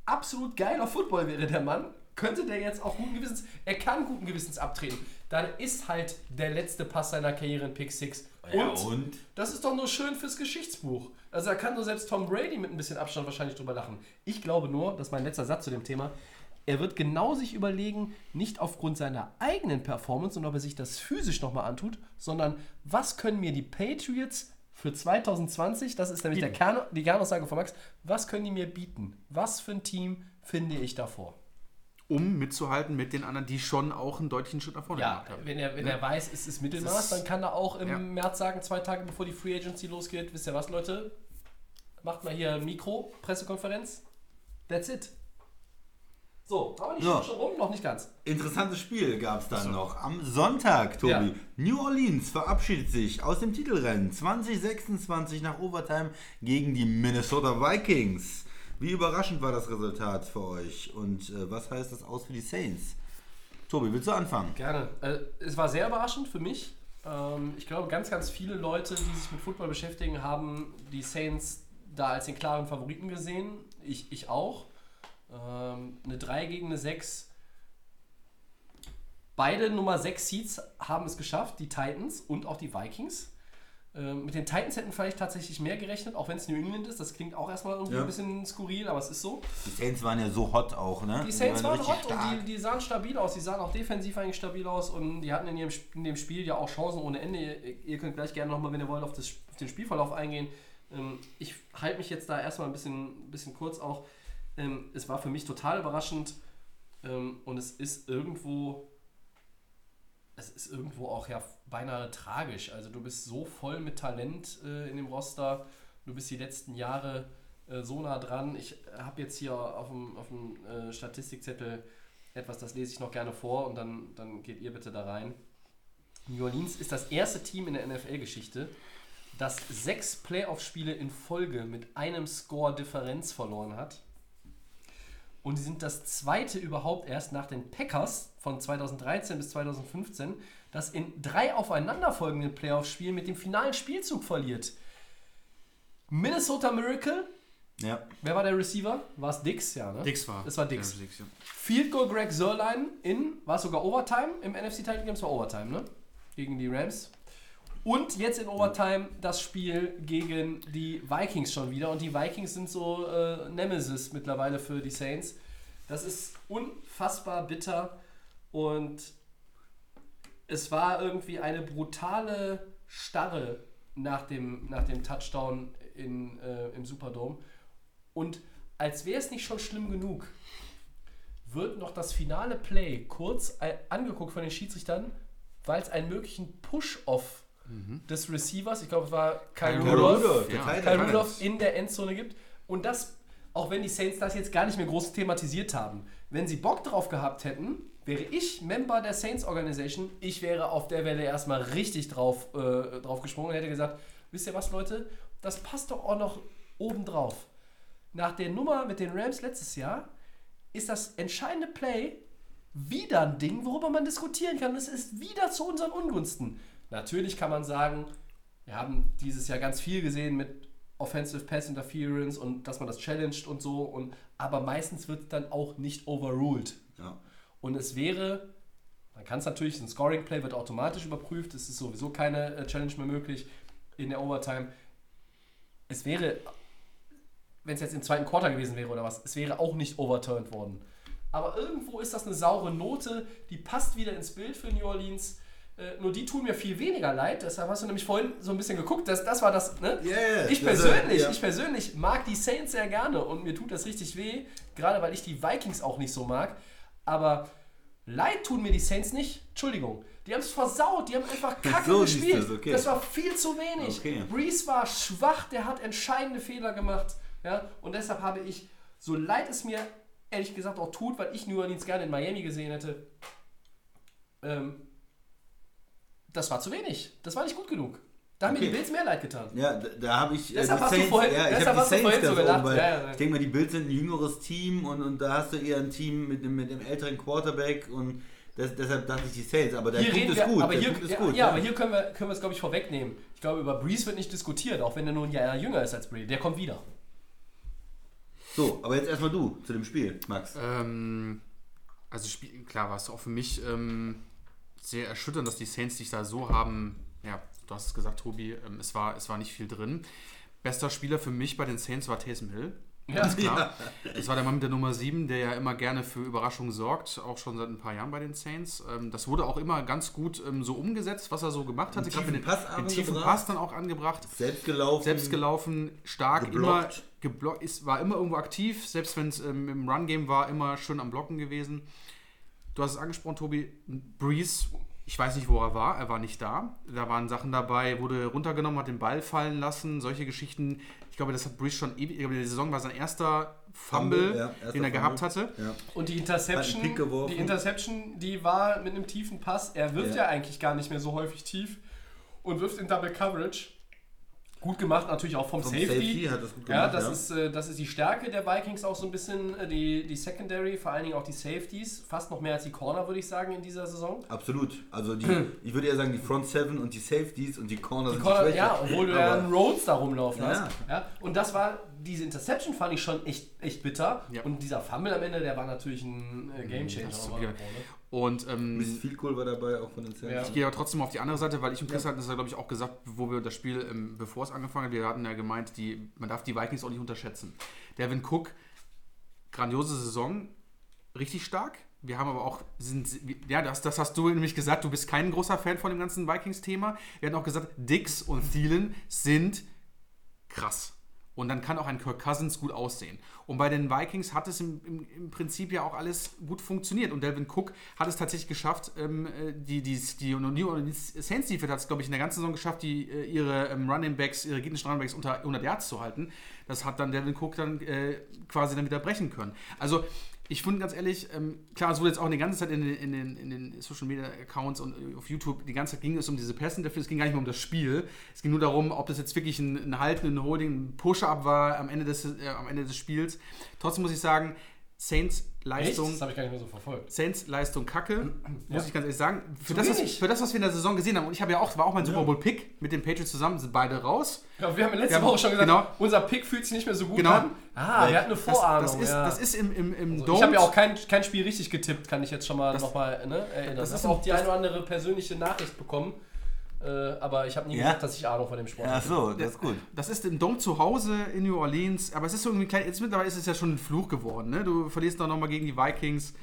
absolut geiler Football wäre, der Mann, könnte der jetzt auch guten Gewissens, er kann guten Gewissens abtreten. Dann ist halt der letzte Pass seiner Karriere in Pick 6. Ja, und? das ist doch nur schön fürs Geschichtsbuch. Also da kann nur selbst Tom Brady mit ein bisschen Abstand wahrscheinlich drüber lachen. Ich glaube nur, das ist mein letzter Satz zu dem Thema, er wird genau sich überlegen, nicht aufgrund seiner eigenen Performance und ob er sich das physisch nochmal antut, sondern was können mir die Patriots für 2020, das ist nämlich der Kern, die Kernaussage von Max, was können die mir bieten? Was für ein Team finde ich davor? um mitzuhalten mit den anderen, die schon auch einen deutlichen Schritt nach vorne Ja, gemacht haben. wenn er, wenn er weiß, es ist Mittelmaß, dann kann er auch im Ja. März sagen, zwei Tage bevor die Free Agency losgeht, wisst ihr was, Leute? Macht mal hier Mikro, Pressekonferenz. That's it. So, aber die ja. schon rum, noch nicht ganz. Interessantes Spiel gab es dann noch. Am Sonntag, Tobi. Ja. New Orleans verabschiedet sich aus dem Titelrennen 2026 nach Overtime gegen die Minnesota Vikings. Wie überraschend war das Resultat für euch? Und äh, was heißt das aus für die Saints? Tobi, willst du anfangen? Gerne. Äh, es war sehr überraschend für mich. Ähm, ich glaube, ganz, ganz viele Leute, die sich mit Football beschäftigen, haben die Saints da als den klaren Favoriten gesehen. Ich, ich auch. Ähm, eine 3 gegen eine 6. Beide Nummer 6 Seeds haben es geschafft, die Titans und auch die Vikings. Ähm, mit den Titans hätten vielleicht tatsächlich mehr gerechnet, auch wenn es New England ist. Das klingt auch erstmal irgendwie Ja. ein bisschen skurril, aber es ist so. Die Saints waren ja so hot auch, ne? Die Saints waren richtig hot und stark. die, die sahen stabil aus. Die sahen auch defensiv eigentlich stabil aus und die hatten in, ihrem, in dem Spiel ja auch Chancen ohne Ende. Ihr, ihr könnt gleich gerne nochmal, wenn ihr wollt, auf, das, auf den Spielverlauf eingehen. Ähm, ich halte mich jetzt da erstmal ein bisschen, bisschen kurz auch. Ähm, es war für mich total überraschend ähm, und es ist irgendwo. Es ist irgendwo auch ja beinahe tragisch. Also du bist so voll mit Talent äh, in dem Roster. Du bist die letzten Jahre äh, so nah dran. Ich habe jetzt hier auf dem, auf dem äh, Statistikzettel etwas, das lese ich noch gerne vor und dann, dann geht ihr bitte da rein. New Orleans ist das erste Team in der NFL-Geschichte, das sechs Playoff-Spiele in Folge mit einem Score Differenz verloren hat. Und sie sind das zweite überhaupt erst nach den Packers von 2013 bis 2015, das in drei aufeinanderfolgenden Playoff-Spielen mit dem finalen Spielzug verliert. Minnesota Miracle, Ja. wer war der Receiver? War es Dix? Ja, ne? Dix war. Das war Dix. Ja, Dix ja. Field Goal Greg Sörlein in, war es sogar Overtime im NFC Title Games, war Overtime, ne? Gegen die Rams. Und jetzt in Overtime das Spiel gegen die Vikings schon wieder. Und die Vikings sind so äh, Nemesis mittlerweile für die Saints. Das ist unfassbar bitter. Und es war irgendwie eine brutale Starre nach dem, nach dem Touchdown in, äh, im Superdome. Und als wäre es nicht schon schlimm genug, wird noch das finale Play kurz äh, angeguckt von den Schiedsrichtern, weil es einen möglichen Push-Off des Receivers, ich glaube, es war Kyle Rudolph, Ja. Kyle Rudolph in der Endzone gibt. Und das, auch wenn die Saints das jetzt gar nicht mehr groß thematisiert haben, wenn sie Bock drauf gehabt hätten, wäre ich Member der Saints Organization, ich wäre auf der Welle erstmal richtig drauf, äh, drauf gesprungen und hätte gesagt, wisst ihr was, Leute, das passt doch auch noch oben drauf. Nach der Nummer mit den Rams letztes Jahr ist das entscheidende Play wieder ein Ding, worüber man diskutieren kann. Es ist wieder zu unseren Ungunsten. Natürlich kann man sagen, wir haben dieses Jahr ganz viel gesehen mit Offensive Pass Interference und dass man das challenged und so. Und, aber meistens wird es dann auch nicht overruled. Ja. Und es wäre, man kann es natürlich, ein Scoring Play wird automatisch überprüft, es ist sowieso keine äh, Challenge mehr möglich in der Overtime. Es wäre, wenn es jetzt im zweiten Quarter gewesen wäre oder was, es wäre auch nicht overturned worden. Aber irgendwo ist das eine saure Note, die passt wieder ins Bild für New Orleans. Äh, nur die tun mir viel weniger leid. Deshalb hast du nämlich vorhin so ein bisschen geguckt. Das, das war das. Ne? Ja, ich das- persönlich, ja. ich persönlich mag die Saints sehr gerne und mir tut das richtig weh, gerade weil ich die Vikings auch nicht so mag. Aber leid tun mir die Saints nicht. Entschuldigung. Die haben es versaut, die haben einfach kacke So gespielt. du's, okay. Das war viel zu wenig. Okay. Breeze war schwach, der hat entscheidende Fehler gemacht. Ja? Und deshalb habe ich, so leid es mir ehrlich gesagt auch tut, weil ich New Orleans gerne in Miami gesehen hätte, ähm, das war zu wenig. Das war nicht gut genug. Da haben mir Okay. die Bills mehr leid getan. Ja, da, da habe ich. äh, Deshalb die hast du Saints- vorhin- ja, ich deshalb habe hast die du vorhin Saints so ganz gelacht. oben, weil Ja, ja, ja. ich denke mal, die Bills sind ein jüngeres Team und, und da hast du eher ein Team mit, dem- mit dem älteren Quarterback und das, deshalb dachte ich die Saints. Aber der Hier ist wir, gut. aber hier, Punkt ist ja, gut. ja, aber hier können wir, können wir es, glaube ich, vorwegnehmen. Ich glaube, über Breeze wird nicht diskutiert, auch wenn er nur ein Jahr jünger ist als Brady. Der kommt wieder. So, aber jetzt erstmal du zu dem Spiel, Max. Ähm, also Spiel, klar war es auch für mich ähm, sehr erschütternd, dass die Saints sich da so haben, ja, du hast es gesagt, Tobi, ähm, es, war, es war nicht viel drin. Bester Spieler für mich bei den Saints war Taysom Hill. Ja. Ganz klar. Das war der Mann mit der Nummer 7, der ja immer gerne für Überraschungen sorgt, auch schon seit ein paar Jahren bei den Saints. Ähm, das wurde auch immer ganz gut ähm, so umgesetzt, was er so gemacht hatte. Gerade Pass den, den tiefen. Pass dann auch angebracht. Selbst gelaufen. Selbst gelaufen, stark, Geblockt. immer geblockt, ist, war immer irgendwo aktiv, selbst wenn es ähm, im Run-Game war, immer schön am Blocken gewesen. Du hast es angesprochen, Tobi, Breeze Ich weiß nicht, wo er war. Er war nicht da. Da waren Sachen dabei, wurde runtergenommen, hat den Ball fallen lassen. Solche Geschichten. Ich glaube, das hat Brees schon ewig. Ich glaube, die Saison war sein erster Fumble, Fumble, ja, erster den er gehabt Fumble. hatte. Ja. Und die Interception, die Interception, die war mit einem tiefen Pass. Er wirft Ja. ja. eigentlich gar nicht mehr so häufig tief und wirft in Double Coverage. Gut gemacht, natürlich auch vom, Vom Safety. Safety hat das gut ja, gemacht, das, ja. Ist, äh, das ist die Stärke der Vikings auch so ein bisschen, äh, die, die Secondary, vor allen Dingen auch die Safeties. Fast noch mehr als die Corner, würde ich sagen, in dieser Saison. Absolut. Also die, ich würde eher sagen, die Front Seven und die Safeties und die Corner Die sind Corner, schwächer. ja, obwohl du ja einen Rhodes da rumlaufen Ja. hast. Ja, und das war, diese Interception fand ich schon echt, echt bitter. Ja. Und dieser Fumble am Ende, der war natürlich ein äh, Gamechanger. das ist Und ähm, Miss Field Goal war dabei, auch von den Saints. Ja. Ich gehe aber trotzdem auf die andere Seite, weil ich und Chris hatten das ja, glaube ich, auch gesagt, wo wir das Spiel, ähm, bevor es angefangen hat, wir hatten ja gemeint, die, man darf die Vikings auch nicht unterschätzen. Devin Cook, grandiose Saison, richtig stark. Wir haben aber auch, sind, ja, das, das hast du nämlich gesagt, du bist kein großer Fan von dem ganzen Vikings-Thema. Wir hatten auch gesagt, Dix und Thielen sind krass. Und dann kann auch ein Kirk Cousins gut aussehen. Und bei den Vikings hat es im, im, im Prinzip ja auch alles gut funktioniert. Und Delvin Cook hat es tatsächlich geschafft, ähm, äh, die, die, die New Orleans Saints Defense hat es, glaube ich, in der ganzen Saison geschafft, die, äh, ihre ähm, Running Backs, ihre gegnerischen Running Backs unter 100 Yards zu halten. Das hat dann Delvin Cook dann äh, quasi dann wieder brechen können. Also ich finde ganz ehrlich, ähm, klar, es wurde jetzt auch die ganze Zeit in den, in den, in den Social Media Accounts und äh, auf YouTube, die ganze Zeit ging es um diese Pässe dafür, es ging gar nicht mehr um das Spiel. Es ging nur darum, ob das jetzt wirklich ein, ein Halten, ein Holding, ein Push-Up war am Ende, des, äh, am Ende des Spiels. Trotzdem muss ich sagen, Saints Echt? Leistung. Das habe ich gar nicht mehr so verfolgt. Saints Leistung kacke, muss Ja. ich ganz ehrlich sagen. Für das, was, für das, was wir in der Saison gesehen haben, und ich habe ja auch, war auch mein Super Bowl Pick mit den Patriots zusammen, sind beide raus. Ja, wir haben ja letzte Ja, Woche schon gesagt, genau. unser Pick fühlt sich nicht mehr so gut Genau. an. Ah, wir hatten eine Das, Vorahnung. das, ist, ja. das ist im, im, im Also ich habe ja auch kein, kein Spiel richtig getippt, kann ich jetzt schon mal Das- nochmal ne, erinnern. das Das ist auch die das- eine oder andere persönliche Nachricht bekommen. Äh, aber ich habe nie Ja? gesagt, dass ich Ahnung von dem Sport Ach habe. so, das ist gut. Das ist im Dom zu Hause in New Orleans, aber es ist so irgendwie klein. Jetzt mittlerweile ist es ja schon ein Fluch geworden. Ne? Du verlierst doch nochmal gegen die Vikings.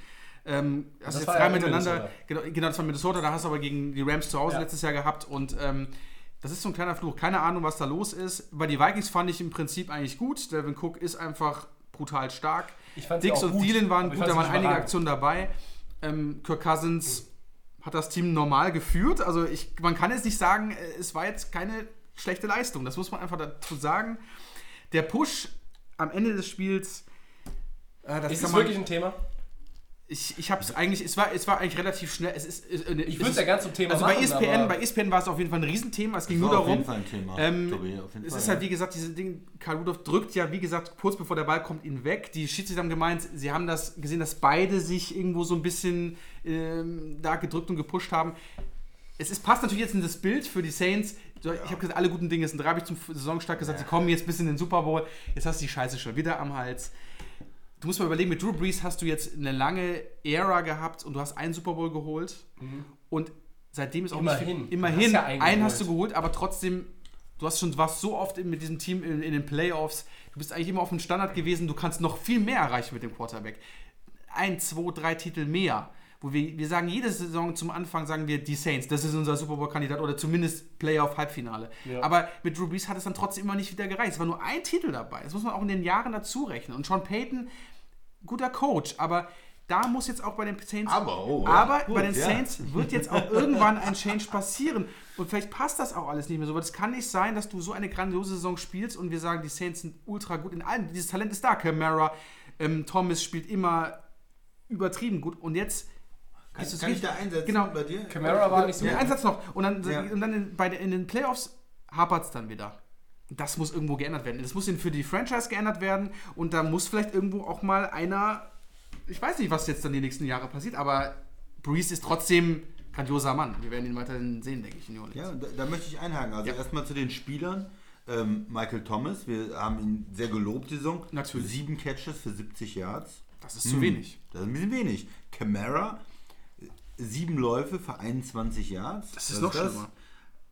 Ähm, hast Das jetzt drei ja in miteinander. Genau, genau, das war Minnesota, da hast du aber gegen die Rams zu Hause Ja. letztes Jahr gehabt und ähm, das ist so ein kleiner Fluch. Keine Ahnung, was da los ist. Bei die Vikings fand ich im Prinzip eigentlich gut. Devin Cook ist einfach brutal stark. Ich fand sie Dix auch und gut, Thielen waren gut, da waren einige. Aktionen dabei. Ähm, Kirk Cousins hat das Team normal geführt. Also ich, man kann jetzt nicht sagen, äh, es war jetzt keine schlechte Leistung. Das muss man einfach dazu sagen. Der Push am Ende des Spiels, äh, das Ist das wirklich ein Thema? Ich, ich habe es eigentlich, es war, es war eigentlich relativ schnell. Es ist, äh, Ich würde es ja ganz zum Thema also bei machen, ESPN, aber- bei ESPN war es auf jeden Fall ein Riesenthema. Es ging Das nur war auf darum, jeden Fall ein Thema, ähm, Tobi, auf jeden es Fall, ist ja. halt wie gesagt, diese Ding, Karl Rudolph drückt ja, wie gesagt, kurz bevor der Ball kommt, ihn weg. Die Schiedsrichter haben gemeint, sie haben das gesehen, dass beide sich irgendwo so ein bisschen ähm, da gedrückt und gepusht haben. Es ist, passt natürlich jetzt in das Bild für die Saints. Ich habe gesagt, alle guten Dinge sind drei, habe ich zum Saisonstart gesagt, sie kommen jetzt bis in den Super Bowl. Jetzt hast du die Scheiße schon wieder am Hals. Du musst mal überlegen, mit Drew Brees hast du jetzt eine lange Ära gehabt und du hast einen Super Bowl geholt. Und seitdem ist auch Mhm. Immerhin. viel, immerhin ja einen einen hast du geholt, aber trotzdem, du hast schon warst so oft mit diesem Team in, in den Playoffs. Du bist eigentlich immer auf dem Standard gewesen. Du kannst noch viel mehr erreichen mit dem Quarterback. Ein, zwei, drei Titel mehr. Wo wir, wir sagen jede Saison zum Anfang sagen wir die Saints, das ist unser Super Bowl Kandidat oder zumindest Playoff Halbfinale. Ja. Aber mit Drew Brees hat es dann trotzdem immer nicht wieder gereicht. Es war nur ein Titel dabei. Das muss man auch in den Jahren dazu rechnen. Und Sean Payton guter Coach, aber da muss jetzt auch bei den Saints. Aber, oh, ja, aber gut, bei den ja. Saints wird jetzt auch irgendwann ein Change passieren. Und vielleicht passt das auch alles nicht mehr so. Aber es kann nicht sein, dass du so eine grandiose Saison spielst und wir sagen, die Saints sind ultra gut in allem. Dieses Talent ist da. Camara, ähm, Thomas spielt immer übertrieben gut. Und jetzt. Kann, ist es kann ich richtig- da einsetzen Genau. bei dir? Camara war nicht so Ja, ein Satz noch. Und dann, Ja. und dann in, bei, den- in den Playoffs hapert es dann wieder. Das muss irgendwo geändert werden. Das muss für die Franchise geändert werden. Und da muss vielleicht irgendwo auch mal einer. Ich weiß nicht, was jetzt dann die nächsten Jahre passiert, aber Breeze ist trotzdem grandioser Mann. Wir werden ihn weiterhin sehen, denke ich, in New Orleans. Ja, da, da möchte ich einhaken. Also Ja. erstmal zu den Spielern. Ähm, Michael Thomas, wir haben ihn sehr gelobt die Saison. Natürlich. Sieben Catches für 70 Yards. Das ist zu wenig. Das ist ein bisschen wenig. Camara, sieben Läufe für 21 Yards. Das ist Was noch schlimmer.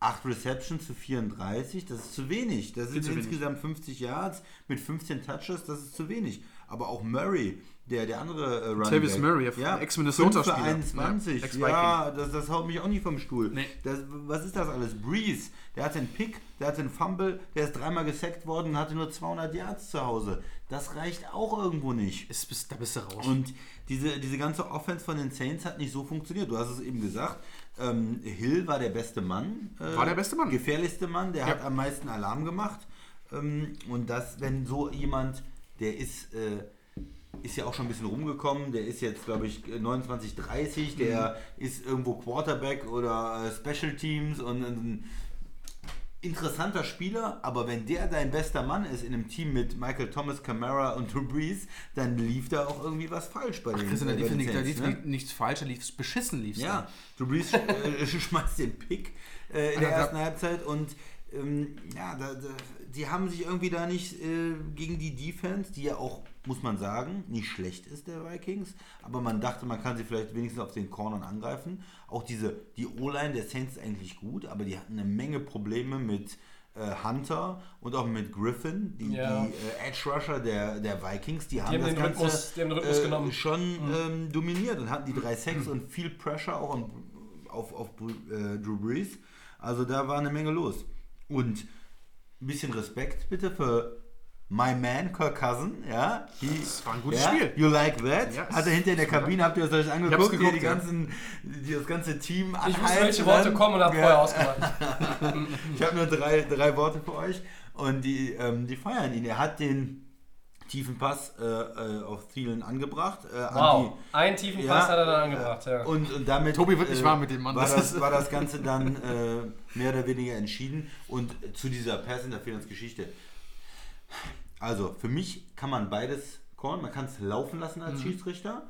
Acht Receptions zu 34, das ist zu wenig. Das sind insgesamt 50 Yards mit 15 Touches, das ist zu wenig. Aber auch Murray, der, der andere äh, Running Tavis Murray, ja, Ex-Minnesota-Spieler. fünf für 21, Ja, ja, das, das haut mich auch nicht vom Stuhl. Nee. Das, was ist das alles? Breeze, der hat den Pick, der hat den Fumble, der ist dreimal gesackt worden und hatte nur 200 Yards zu Hause. Das reicht auch irgendwo nicht. Ist, da bist du raus. Und diese, diese ganze Offense von den Saints hat nicht so funktioniert. Du hast es eben gesagt. Ähm, Hill war der beste Mann. äh, War der beste Mann. Gefährlichste Mann, der Ja. hat am meisten Alarm gemacht. Ähm, und das, wenn so jemand, der ist, äh, ist ja auch schon ein bisschen rumgekommen, der ist jetzt, glaube ich, 29, 30, der Mhm. ist irgendwo Quarterback oder äh, Special Teams und ein interessanter Spieler, aber wenn der dein bester Mann ist in einem Team mit Michael Thomas, Camara und Drew Brees, dann lief da auch irgendwie was falsch bei den, Christian, da lief, den nicht, da lief ne? nichts falsch, da lief beschissen lief Ja, Drew Brees äh, schmeißt den Pick äh, in der ersten Halbzeit und ähm, ja, da, da, die haben sich irgendwie da nicht äh, gegen die Defense, die ja auch, muss man sagen, nicht schlecht ist der Vikings, aber man dachte, man kann sie vielleicht wenigstens auf den Cornern angreifen. Auch diese, die O-Line der Saints ist eigentlich gut, aber die hatten eine Menge Probleme mit äh, Hunter und auch mit Griffin, die, Ja. die äh, Edge Rusher der, der Vikings, die haben, haben das den Ganze Rhythmus- die haben den Rhythmus äh, genommen. schon ähm, dominiert und hatten die drei Sacks und viel Pressure auch an, auf, auf äh, Drew Brees. Also da war eine Menge los. Und ein bisschen Respekt bitte für my man Kirk Cousin, ja. He, Das war ein gutes ja, Spiel. You like that? Ja, Hat er hinter in der Kabine, habt ihr das euch angeguckt? geguckt, hier die ja. ganzen, die, das ganze Team Ich wusste, welche Worte kommen und habe Ja. vorher ausgemacht. Ich habe nur drei, drei Worte für euch und die, ähm, die feiern ihn. Er hat den tiefen Pass äh, äh, auf Thielen angebracht. Äh, an Wow, einen tiefen die, Pass hat er dann angebracht. Ja. Und, und damit Tobi wird nicht warm mit dem Mann. War Das das, war das Ganze dann äh, mehr oder weniger entschieden. Und zu dieser Pass-Interference-Geschichte. Also, für mich kann man beides callen. Man kann es laufen lassen Mhm. als Schiedsrichter.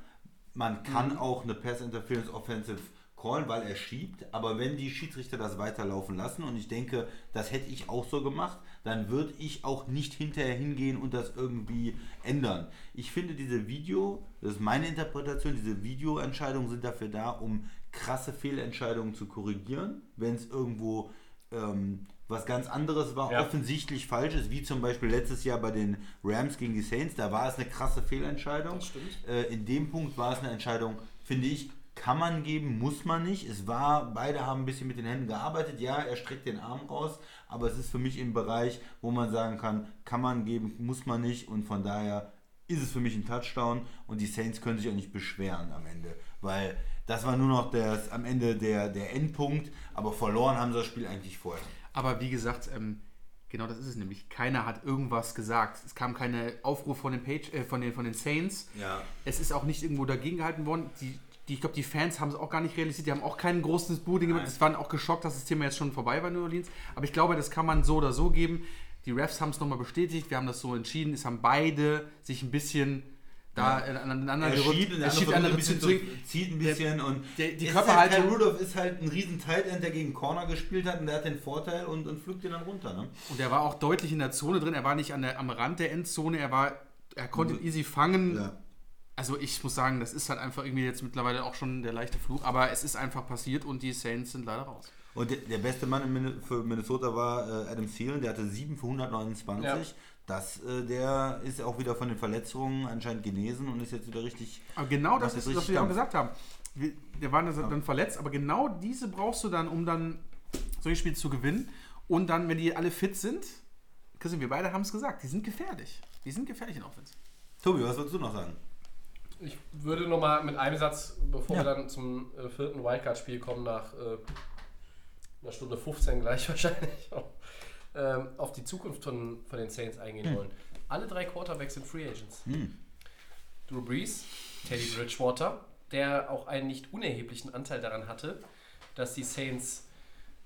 Man kann auch eine Pass-Interference-Offensive callen, weil er schiebt. Aber wenn die Schiedsrichter das weiterlaufen lassen, und ich denke, das hätte ich auch so gemacht, dann würde ich auch nicht hinterher hingehen und das irgendwie ändern. Ich finde diese Video, das ist meine Interpretation, diese Videoentscheidungen sind dafür da, um krasse Fehlentscheidungen zu korrigieren, wenn es irgendwo ähm, was ganz anderes war, Ja. offensichtlich falsch ist, wie zum Beispiel letztes Jahr bei den Rams gegen die Saints, da war es eine krasse Fehlentscheidung. Das stimmt. Äh, in dem Punkt war es eine Entscheidung, finde ich, kann man geben, muss man nicht. Es war, beide haben ein bisschen mit den Händen gearbeitet. Ja, er streckt den Arm raus, aber es ist für mich im Bereich, wo man sagen kann, kann man geben, muss man nicht. Und von daher ist es für mich ein Touchdown und die Saints können sich auch nicht beschweren am Ende, weil das war nur noch der, am Ende der, der Endpunkt, aber verloren haben sie das Spiel eigentlich vorher. Aber wie gesagt, ähm, genau das ist es nämlich. Keiner hat irgendwas gesagt. Es kam keine Aufruf von den, Page, äh, von den, von den Saints. Ja. Es ist auch nicht irgendwo dagegen gehalten worden. Die, die, ich glaube, die Fans haben es auch gar nicht realisiert. Die haben auch keinen großen Booting gemacht. Es waren auch geschockt, dass das Thema jetzt schon vorbei war in New Orleans. Aber ich glaube, das kann man so oder so geben. Die Refs haben es nochmal bestätigt. Wir haben das so entschieden. Es haben beide sich ein bisschen da äh, aneinander Er gerückt. schiebt und der andere schiebt andere ein bisschen zu zu, zwingen. zieht ein bisschen und der- die Körperhaltung- Ist halt, Rudolph ist halt ein riesen Tight End, der gegen Corner gespielt hat und der hat den Vorteil und, und pflückt den dann runter. Ne? Und er war auch deutlich in der Zone drin. Er war nicht an der, am Rand der Endzone. Er war, er konnte ihn easy fangen. Ja. Also ich muss sagen, das ist halt einfach irgendwie jetzt mittlerweile auch schon der leichte Fluch. Aber es ist einfach passiert und die Saints sind leider raus. Und der, der beste Mann für Minnesota war äh, Adam Thielen, der hatte 7 für 129. Ja. Das, äh, der ist auch wieder von den Verletzungen anscheinend genesen und ist jetzt wieder richtig. Aber genau das ist, was wir auch gesagt haben. Wir, der war dann dann verletzt, aber genau diese brauchst du dann, um dann solche Spiele zu gewinnen. Und dann, wenn die alle fit sind, Christian, wir beide haben es gesagt, die sind gefährlich. Die sind gefährlich in Offense. Tobi, was würdest du noch sagen? Ich würde noch mal mit einem Satz, bevor Ja. wir dann zum äh, vierten Wildcard-Spiel kommen, nach äh, einer Stunde 15 gleich wahrscheinlich, ähm, auf die Zukunft von, von den Saints eingehen wollen. Alle drei Quarterbacks sind Free Agents. Drew Brees, Teddy Bridgewater, der auch einen nicht unerheblichen Anteil daran hatte, dass die Saints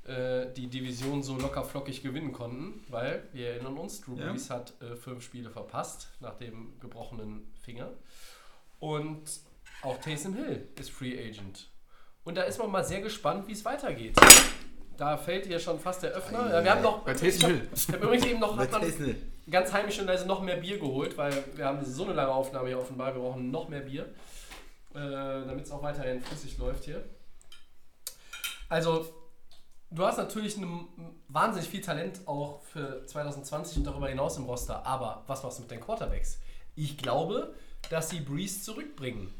äh, die Division so locker flockig gewinnen konnten, weil wir erinnern uns, Drew Ja. Brees hat äh, fünf Spiele verpasst nach dem gebrochenen Finger. Und auch Taysom Hill ist Free Agent. Und da ist man mal sehr gespannt, wie es weitergeht. Da fällt ihr schon fast der Öffner. Ja, wir haben noch. Bei. Ich habe übrigens eben noch hat man ganz heimisch und leise noch mehr Bier geholt, weil wir haben so eine lange Aufnahme hier offenbar. Wir brauchen noch mehr Bier, äh, damit es auch weiterhin flüssig läuft hier. Also, du hast natürlich ein, wahnsinnig viel Talent auch für 2020 und darüber hinaus im Roster. Aber was machst du mit den Quarterbacks? Ich glaube, dass sie Breeze zurückbringen.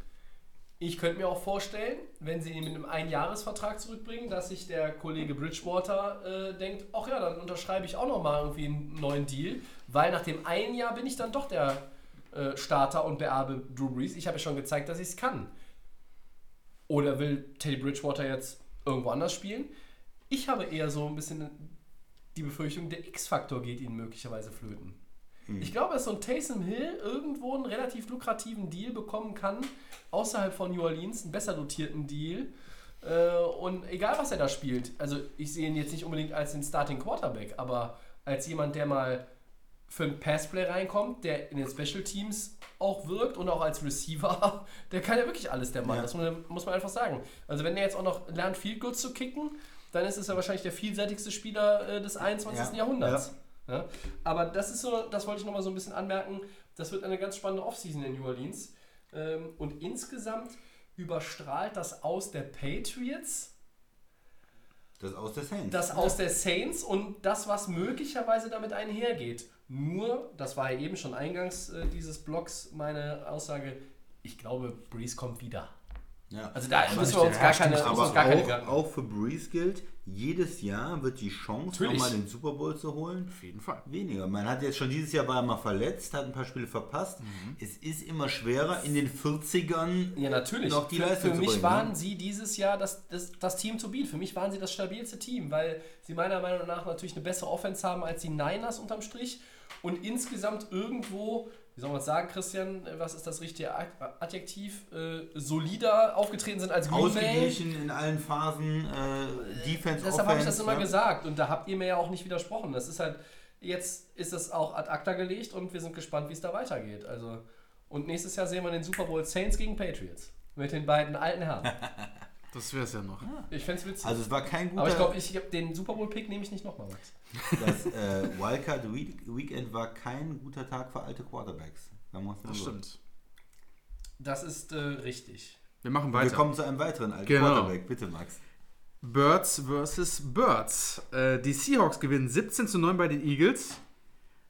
Ich könnte mir auch vorstellen, wenn sie ihn mit einem Einjahresvertrag zurückbringen, dass sich der Kollege Bridgewater äh, denkt, ach ja, dann unterschreibe ich auch nochmal irgendwie einen neuen Deal, weil nach dem einen Jahr bin ich dann doch der äh, Starter und beerbe Drew Brees. Ich habe ja schon gezeigt, dass ich es kann. Oder will Teddy Bridgewater jetzt irgendwo anders spielen. Ich habe eher so ein bisschen die Befürchtung, der X-Faktor geht ihnen möglicherweise flöten. Ich glaube, dass so ein Taysom Hill irgendwo einen relativ lukrativen Deal bekommen kann, außerhalb von New Orleans, einen besser dotierten Deal. Äh, und egal, was er da spielt, also ich sehe ihn jetzt nicht unbedingt als den Starting Quarterback, aber als jemand, der mal für ein Passplay reinkommt, der in den Special Teams auch wirkt und auch als Receiver, der kann ja wirklich alles, der Mann. Ja. Das muss man, muss man einfach sagen. Also wenn er jetzt auch noch lernt, Field Goals zu kicken, dann ist es ja wahrscheinlich der vielseitigste Spieler äh, des 21. Ja. Jahrhunderts. Ja? Aber das ist so, das wollte ich nochmal so ein bisschen anmerken. Das wird eine ganz spannende Offseason in New Orleans. Ähm, und insgesamt überstrahlt das aus der Patriots Das aus der Saints. das aus der Saints und das, was möglicherweise damit einhergeht. Nur, das war ja eben schon eingangs äh, dieses Blogs meine Aussage, ich glaube, Breeze kommt wieder. ja. Also da müssen wir uns ja, gar keine, uns gar keine auch, Gedanken auch für Breeze gilt, jedes Jahr wird die Chance, nochmal den Super Bowl zu holen, Auf jeden Fall. weniger. Man hat jetzt schon dieses Jahr war er mal verletzt, hat ein paar Spiele verpasst. Mhm. Es ist immer schwerer, in den 40ern Ja, natürlich. noch die für, Leistung für zu mich bringen, waren ne? sie dieses Jahr das, das, das Team to beat. Für mich waren sie das stabilste Team, weil sie meiner Meinung nach natürlich eine bessere Offense haben als die Niners unterm Strich und insgesamt irgendwo, wie soll man sagen, Christian, was ist das richtige Ad- Adjektiv, äh, solider aufgetreten sind als Green Bay. ausgeglichen in allen Phasen, äh, Defense, Deshalb habe ich das immer ne? gesagt und da habt ihr mir ja auch nicht widersprochen. Das ist halt, jetzt ist das auch ad acta gelegt und wir sind gespannt, wie es da weitergeht. Also, und nächstes Jahr sehen wir den Super Bowl Saints gegen Patriots. Mit den beiden alten Herren. Das wäre es ja noch. Ich fände es witzig. Also es war kein guter, Aber ich glaube, ich hab den Super Bowl-Pick nehme ich nicht nochmal, Max. das äh, Wildcard Week Weekend war kein guter Tag für alte Quarterbacks. Wir mal Das stimmt. Das ist äh, richtig. Wir machen Wir weiter. kommen zu einem weiteren alten Genau. Quarterback. Bitte, Max. Birds versus Birds. Äh, die Seahawks gewinnen 17 zu 9 bei den Eagles.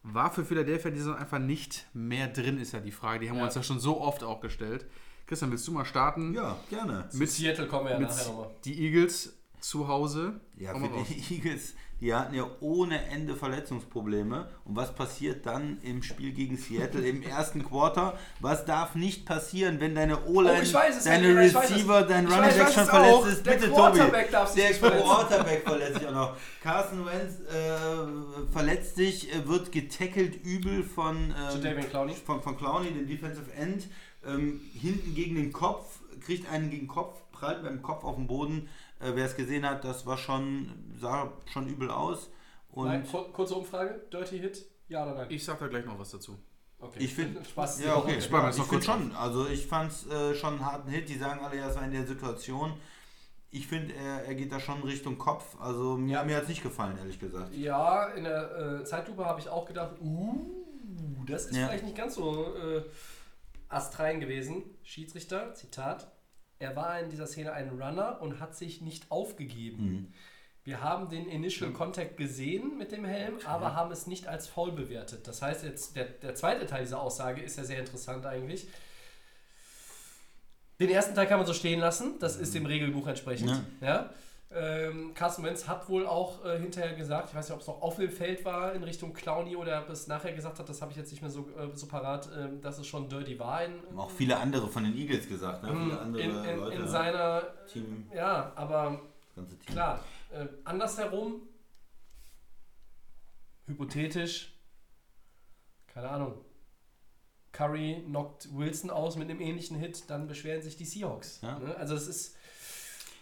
War für Philadelphia die Saison einfach nicht mehr drin, ist ja die Frage. Die haben wir Ja. uns ja schon so oft auch gestellt. Christian, willst du mal starten? Ja, gerne. Mit Seattle kommen wir ja nachher nochmal. die Eagles zu Hause. Ja, Hau für die Eagles, die hatten ja ohne Ende Verletzungsprobleme. Und was passiert dann im Spiel gegen Seattle im ersten Quarter? Was darf nicht passieren, wenn deine O-Line, Oh, deine Herr, ich weiß Receiver, dein Running Back schon verletzt auch. ist? Der Bitte, Quarterback Tobi. darf sich Der nicht verletzen. Quarterback verletzt sich auch noch. Carson Wentz äh, verletzt sich, äh, wird getackelt übel von, ähm, von, von Clowney, dem Defensive End. Ähm, hinten gegen den Kopf, kriegt einen gegen den Kopf, prallt dem Kopf auf den Boden. Äh, Wer es gesehen hat, das war schon, sah schon übel aus. Und Nein, kur- kurze Umfrage. Dirty Hit? Ja oder nein? Ich sag da gleich noch was dazu. Okay. ich finde, Spaß. ja, okay. Wir ich finde schon, also ich fand es äh, schon einen harten Hit. Die sagen alle, ja, es war in der Situation. Ich finde, er, er geht da schon Richtung Kopf. Also mir, Ja. mir hat es nicht gefallen, ehrlich gesagt. Ja, in der äh, Zeitlupe habe ich auch gedacht, uh, das ist Ja. vielleicht nicht ganz so äh, astrein gewesen. Schiedsrichter, Zitat, er war in dieser Szene ein Runner und hat sich nicht aufgegeben. Mhm. Wir haben den Initial Contact gesehen mit dem Helm, aber haben es nicht als Foul bewertet. Das heißt, jetzt der, der zweite Teil dieser Aussage ist ja sehr interessant eigentlich. Den ersten Teil kann man so stehen lassen, das ist dem Regelbuch entsprechend. Ja. Ähm, Carsten Wentz hat wohl auch äh, hinterher gesagt, ich weiß nicht, ob es noch auf dem Feld war in Richtung Clowny oder ob es nachher gesagt hat, das habe ich jetzt nicht mehr so, äh, so parat, ähm, dass es schon dirty war in, Haben auch viele andere von den Eagles gesagt, ne? Viele andere in, in, Leute. in seiner, Team, ja, aber. Klar, äh, andersherum, hypothetisch, keine Ahnung, Curry knockt Wilson aus mit einem ähnlichen Hit, dann beschweren sich die Seahawks. Ja. Ne? Also es ist,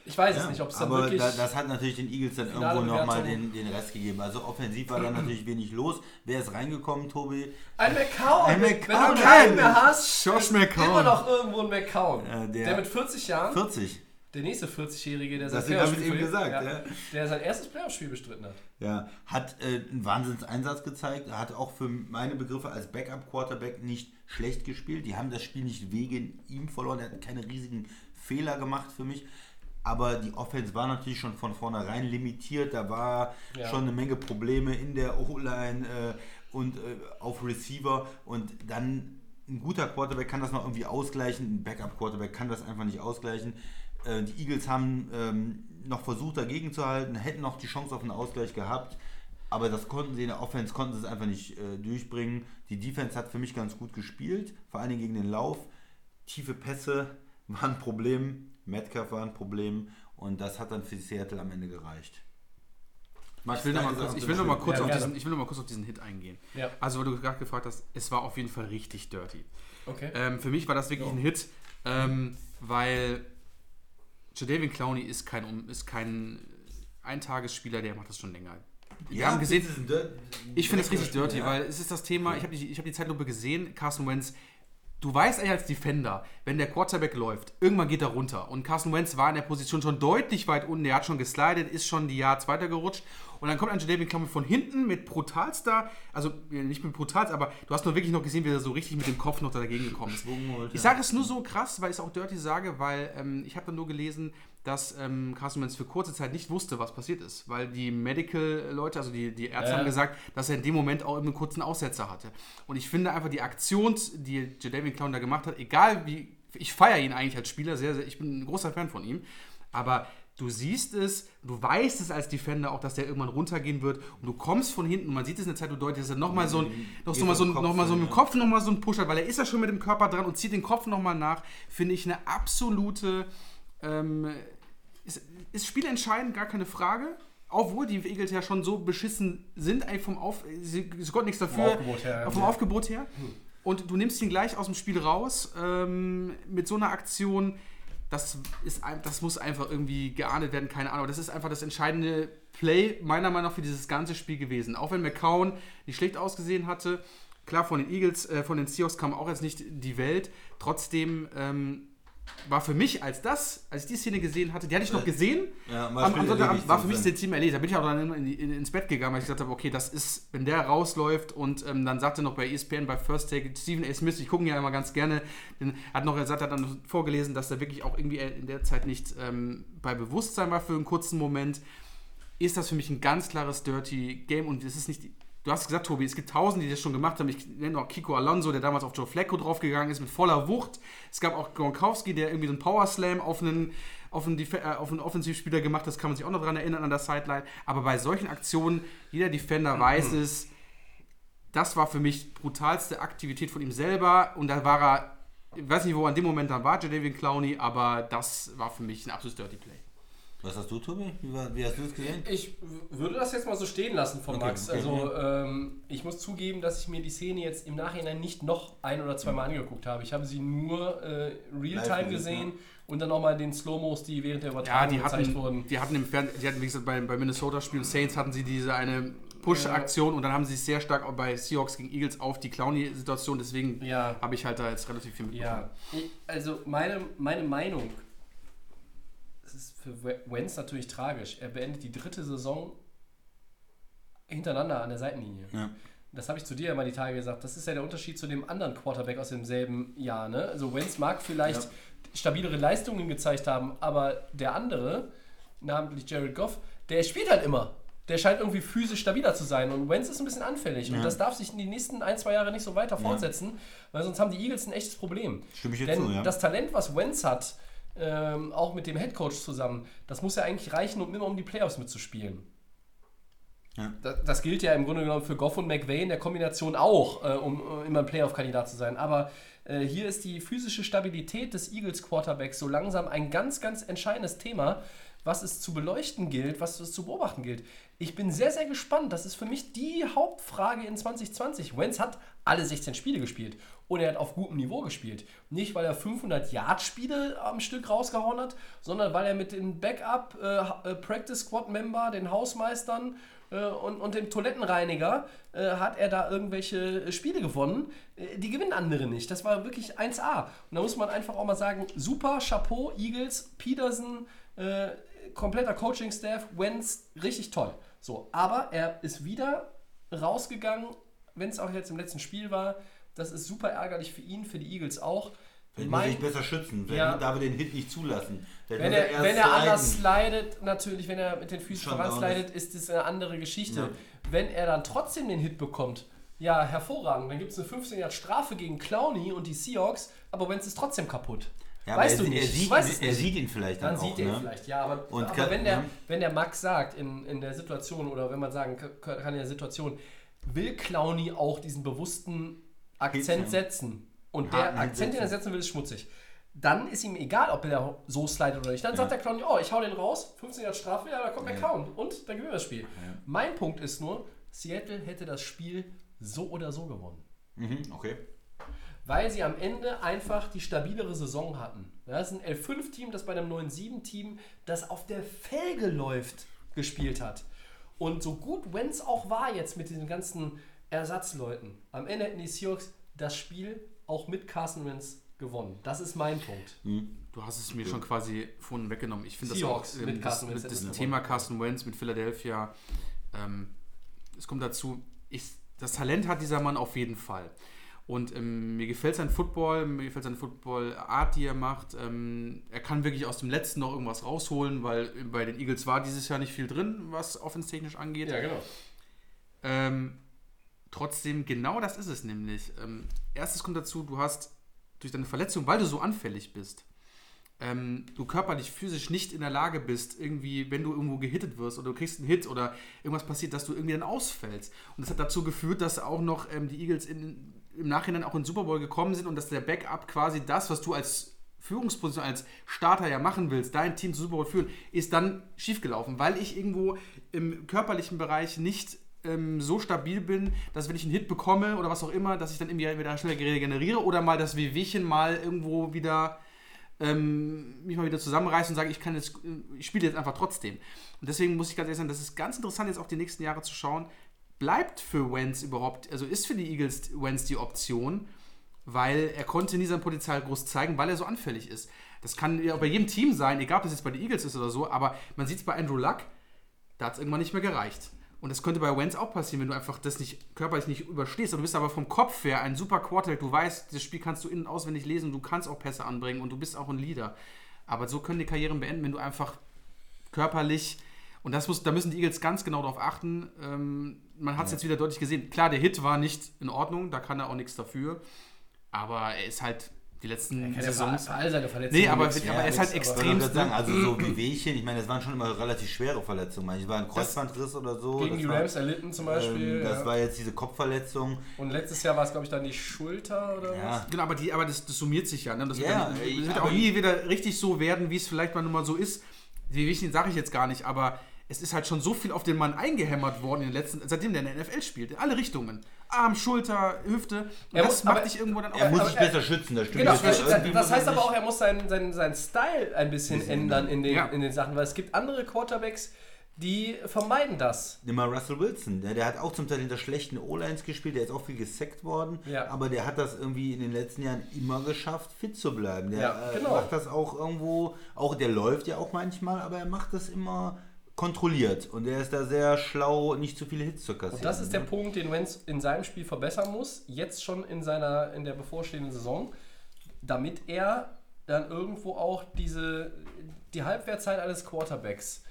ich weiß es Ja, nicht, ob es dann aber wirklich... da, das hat natürlich den Eagles dann irgendwo nochmal den, den Rest gegeben. Also offensiv war da natürlich wenig los. Wer ist reingekommen, Tobi? ein McCown! Ein Wenn McCown, du keinen mehr hast, Josh McCown. immer noch irgendwo ein McCown. Äh, der- der, mit 40 Jahren, 40. der nächste 40-Jährige, der sein Das eben gesagt. ja, Ja. der sein erstes Playoff-Spiel bestritten hat. Ja, hat äh, einen Wahnsinnseinsatz gezeigt. Er hat auch für meine Begriffe als Backup-Quarterback nicht schlecht gespielt. Die haben das Spiel nicht wegen ihm verloren. Er hat keine riesigen Fehler gemacht für mich. Aber die Offense war natürlich schon von vornherein limitiert. Da war Ja. schon eine Menge Probleme in der O-Line äh, und äh, auf Receiver. Und dann ein guter Quarterback kann das noch irgendwie ausgleichen. Ein Backup-Quarterback kann das einfach nicht ausgleichen. Äh, die Eagles haben ähm, noch versucht dagegen zu halten, hätten noch die Chance auf einen Ausgleich gehabt. Aber das konnten sie in der Offense, konnten sie es einfach nicht äh, durchbringen. Die Defense hat für mich ganz gut gespielt, vor allen Dingen gegen den Lauf. Tiefe Pässe waren ein Problem, Metcalf war ein Problem Und das hat dann für Seattle am Ende gereicht. Ich will, noch mal kurz, Sache ich, will noch mal zum kurz Ja, auf diesen, ich will noch mal kurz auf diesen Hit eingehen. Ja. Also, weil du gerade gefragt hast, es war auf jeden Fall richtig dirty. Okay. Ähm, für mich war das wirklich Ja. ein Hit, ähm, weil Jadavion Clowney ist kein, ist kein Eintagesspieler, der macht das schon länger. Wir haben gesehen, ich finde es richtig dirty, ja. weil es ist das Thema, ich habe die, ich hab die Zeitlupe gesehen, Carson Wentz, du weißt eigentlich als Defender, wenn der Quarterback läuft, irgendwann geht er runter. Und Carson Wentz war in der Position schon deutlich weit unten, der hat schon geslidet, ist schon die Yards weitergerutscht. Und dann kommt ein Jadavion Clowney von hinten mit brutalster, also äh, nicht mit brutal, aber du hast nur wirklich noch gesehen, wie er so richtig mit dem Kopf noch dagegen gekommen ist. Ich sage es nur so krass, weil ich es auch dirty sage, weil ähm, ich habe dann nur gelesen, dass ähm, Carson Wentz für kurze Zeit nicht wusste, was passiert ist, weil die Medical-Leute, also die, die Ärzte Ja. haben gesagt, dass er in dem Moment auch einen kurzen Aussetzer hatte. Und ich finde einfach die Aktion, die Jadavion Clown da gemacht hat, egal wie, ich feiere ihn eigentlich als Spieler sehr, sehr, ich bin ein großer Fan von ihm, aber du siehst es, du weißt es als Defender auch, dass der irgendwann runtergehen wird und du kommst von hinten und man sieht es in der Zeit, du deutest, dass er nochmal so, ein, noch so, mal so, ein- Kopf noch mal so mit dem Kopf nochmal so einen Push hat, weil er ist ja schon mit dem Körper dran und zieht den Kopf nochmal nach, finde ich eine absolute ähm, ist, ist spielentscheidend, gar keine Frage. Obwohl die Eagles ja schon so beschissen sind, eigentlich vom Auf, sie, sie konnten nichts dafür. Aufgebot her, ja. Vom Aufgebot her. Und du nimmst ihn gleich aus dem Spiel raus ähm, mit so einer Aktion. Das, ist, das muss einfach irgendwie geahndet werden, keine Ahnung. Aber das ist einfach das entscheidende Play, meiner Meinung nach, für dieses ganze Spiel gewesen. Auch wenn McCown nicht schlecht ausgesehen hatte. Klar, von den Eagles, äh, von den Seahawks kam auch jetzt nicht die Welt. Trotzdem ähm, war für mich, als das, als ich die Szene gesehen hatte, die hatte ich noch gesehen. Ja, am, am Sonntagabend war für mich der Team erledigt. Da bin ich auch dann in, in, ins Bett gegangen, weil ich gesagt habe, okay, das ist, wenn der rausläuft und ähm, dann sagte noch bei ESPN bei First Take, Stephen A. Smith, ich gucke ihn ja immer ganz gerne, den, hat noch, er sagt, hat dann vorgelesen, dass er wirklich auch irgendwie in der Zeit nicht ähm, bei Bewusstsein war für einen kurzen Moment. Ist das für mich ein ganz klares Dirty Game und es ist nicht. Du hast gesagt, Tobi, es gibt tausende, die das schon gemacht haben. Ich nenne auch Kiko Alonso, der damals auf Joe Flacco draufgegangen ist mit voller Wucht. Es gab auch Gronkowski, der irgendwie so einen Power Slam auf einen, auf einen, Def- äh, auf einen Offensivspieler gemacht hat. Das kann man sich auch noch daran erinnern an der Sideline. Aber bei solchen Aktionen, jeder Defender weiß es, das war für mich brutalste Aktivität von ihm selber. Und da war er, ich weiß nicht, wo er in dem Moment dann war, Jadavion Clowney, aber das war für mich ein absolutes Dirty Play. Was hast du, Tobi? Wie, war- wie hast du es gesehen? Ich würde das jetzt mal so stehen lassen von Okay, Max. okay. Also ähm, ich muss zugeben, dass ich mir die Szene jetzt im Nachhinein nicht noch ein oder zweimal angeguckt habe. Ich habe sie nur äh, Realtime gesehen gesehen, und dann nochmal den Slow-Mos, die während der Ja, Übertragung die gezeigt hatten, wurden. die hatten im Fernsehen, die hatten, wie gesagt, bei, bei Minnesota-Spiel Saints hatten sie diese eine Push-Aktion und dann haben sie sehr stark auch bei Seahawks gegen Eagles auf die Clowny-Situation, deswegen Ja. habe ich halt da jetzt relativ viel mitbekommen. Ja, ich, also meine, meine Meinung, für We- Wentz natürlich tragisch. Er beendet die dritte Saison hintereinander an der Seitenlinie. Ja. Das habe ich zu dir ja mal die Tage gesagt. Das ist ja der Unterschied zu dem anderen Quarterback aus demselben Jahr. Ne? Also Wentz mag vielleicht Ja. stabilere Leistungen gezeigt haben, aber der andere, namentlich Jared Goff, der spielt halt immer. Der scheint irgendwie physisch stabiler zu sein und Wentz ist ein bisschen anfällig und Ja. das darf sich in den nächsten ein, zwei Jahre nicht so weiter fortsetzen, weil sonst haben die Eagles ein echtes Problem. Stimme ich dir Denn zu, ja. das Talent, was Wentz hat, ähm, auch mit dem Headcoach zusammen, das muss ja eigentlich reichen, um immer um die Playoffs mitzuspielen. Ja. Das, das gilt ja im Grunde genommen für Goff und McVay in der Kombination auch, äh, um äh, immer ein Playoff-Kandidat zu sein. Aber äh, hier ist die physische Stabilität des Eagles-Quarterbacks so langsam ein ganz, ganz entscheidendes Thema, was es zu beleuchten gilt, was es zu beobachten gilt. Ich bin sehr, sehr gespannt. Das ist für mich die Hauptfrage in 2020. Wentz hat alle 16 Spiele gespielt und er hat auf gutem Niveau gespielt. Nicht, weil er 500 Yard-Spiele am Stück rausgehauen hat, sondern weil er mit den Backup-Practice-Squad-Member, den Hausmeistern äh, und, und dem Toilettenreiniger äh, hat er da irgendwelche Spiele gewonnen. Äh, die gewinnen andere nicht. Das war wirklich 1A. Und da muss man einfach auch mal sagen, super, Chapeau, Eagles, Peterson, äh, kompletter Coaching-Staff, Wentz, richtig toll. So, aber er ist wieder rausgegangen, wenn es auch jetzt im letzten Spiel war. Das ist super ärgerlich für ihn, für die Eagles auch. Vielleicht muss er sich besser schützen. Vielleicht Ja. darf er den Hit nicht zulassen. Vielleicht wenn er, erst wenn er anders sliden. slidet, natürlich, wenn er mit den Füßen voran slidet, ist das eine andere Geschichte. Ja. Wenn er dann trotzdem den Hit bekommt, ja, hervorragend. Dann gibt es eine 15 Jahre Strafe gegen Clowney und die Seahawks, aber wenn es ist trotzdem kaputt. Ja, weißt er, du nicht. Er sieht, weiß ihn, es er nicht. sieht ihn vielleicht dann, Dann auch. sieht er ihn ne? vielleicht, ja, aber, Und aber kann- wenn, der, ja. wenn der Max sagt, in, in der Situation, oder wenn man sagen kann, in der Situation, will Clowny auch diesen bewussten Akzent ja. setzen. Und der Akzent, den er setzen. will, ist schmutzig. dann ist ihm egal, ob er so slidet oder nicht. Dann sagt der Clown, oh, ich hau den raus, 15 Jahre Strafe, ja, da kommt der Clown. Und dann gewinnen wir das Spiel. Mein Punkt ist nur, Seattle hätte das Spiel so oder so gewonnen. Mhm, okay. Weil sie am Ende einfach die stabilere Saison hatten. Das ist ein L5-Team, das bei einem 9-7-Team, das auf der Felge läuft, gespielt hat. Und so gut Wentz auch war jetzt mit diesen ganzen Ersatzleuten, am Ende hätten die Seahawks das Spiel auch mit Carson Wentz gewonnen. Das ist mein Punkt. Du hast es mir schon quasi vorhin weggenommen. Ich finde das auch ähm, mit das, das sie Thema Carson Wentz mit Philadelphia. Ähm, es kommt dazu, ich, das Talent hat dieser Mann auf jeden Fall. Und ähm, mir gefällt sein Football, mir gefällt seine Football-Art, die er macht. Ähm, er kann wirklich aus dem Letzten noch irgendwas rausholen, weil bei den Eagles war dieses Jahr nicht viel drin, was offenstechnisch angeht. Ja, genau. Ähm, trotzdem, genau das ist es nämlich. Ähm, erstes kommt dazu, du hast durch deine Verletzung, weil du so anfällig bist, ähm, du körperlich, physisch nicht in der Lage bist, irgendwie, wenn du irgendwo gehittet wirst oder du kriegst einen Hit oder irgendwas passiert, dass du irgendwie dann ausfällst. Und das hat dazu geführt, dass auch noch ähm, die Eagles in, im Nachhinein auch in den Super Bowl gekommen sind und dass der Backup quasi das, was du als Führungsposition als Starter ja machen willst, dein Team zu Super Bowl führen, ist dann schiefgelaufen, weil ich irgendwo im körperlichen Bereich nicht ähm, so stabil bin, dass wenn ich einen Hit bekomme oder was auch immer, dass ich dann irgendwie wieder schnell regeneriere oder mal das Wehwehchen mal irgendwo wieder ähm, mich mal wieder zusammenreißen und sage, ich kann jetzt, äh, ich spiele jetzt einfach trotzdem. Und deswegen muss ich ganz ehrlich sagen, das ist ganz interessant, jetzt auch die nächsten Jahre zu schauen, bleibt für Wentz überhaupt, also ist für die Eagles Wentz die Option, weil er konnte nie sein Potenzial groß zeigen, weil er so anfällig ist. Das kann ja bei jedem Team sein, egal ob das jetzt bei den Eagles ist oder so, aber man sieht es bei Andrew Luck, da hat es irgendwann nicht mehr gereicht. Und das könnte bei Wentz auch passieren, wenn du einfach das nicht körperlich nicht überstehst. Und du bist aber vom Kopf her ein super Quarterback. Du weißt, das Spiel kannst du innen auswendig lesen, du kannst auch Pässe anbringen und du bist auch ein Leader. Aber so können die Karrieren beenden, wenn du einfach körperlich und das muss, da müssen die Eagles ganz genau darauf achten. Ähm, man hat es jetzt wieder deutlich gesehen. Klar, der Hit war nicht in Ordnung, da kann er auch nichts dafür. Aber er ist halt die letzten Kann ja Saisons. für all seine Verletzungen Nee, aber, aber er ist halt Ich extrem. sagen, also so wie Wehchen, ich meine, das waren schon immer relativ schwere Verletzungen. Manchmal war ein Kreuzbandriss oder so. Gegen das die war, Rams erlitten zum Beispiel. ähm, das ja. war jetzt diese Kopfverletzung. Und letztes Jahr war es, glaube ich, dann die Schulter oder was? Ja, Genau, aber, die, aber das, das summiert sich ja. Ne? Das, Ja, wird, ey, das wird aber auch nie wieder richtig so werden, wie es vielleicht mal nun mal so ist. Wie wichtig sage ich jetzt gar nicht, aber es ist halt schon so viel auf den Mann eingehämmert worden in den letzten, seitdem der in der NFL spielt, in alle Richtungen. Arm, Schulter, Hüfte. Und Er das muss- macht dich irgendwo dann auch. er muss sich er- besser schützen, das stimmt. Genau, Das- heißt er aber auch, er muss seinen sein, sein Style ein bisschen ändern in den, Ja. in den Sachen, weil es gibt andere Quarterbacks, die vermeiden das. Nimm mal Russell Wilson, der, der hat auch zum Teil hinter schlechten O-Lines gespielt, der ist auch viel gesackt worden, Ja. aber der hat das irgendwie in den letzten Jahren immer geschafft, fit zu bleiben. Der Ja, äh, genau. macht das auch irgendwo, auch der läuft ja auch manchmal, aber er macht das immer kontrolliert und er ist da sehr schlau, nicht zu viele Hits zu kassieren. Und das ist der ne? Punkt, den Wenz in seinem Spiel verbessern muss, jetzt schon in seiner in der bevorstehenden Saison, damit er dann irgendwo auch diese die Halbwertzeit eines Quarterbacks,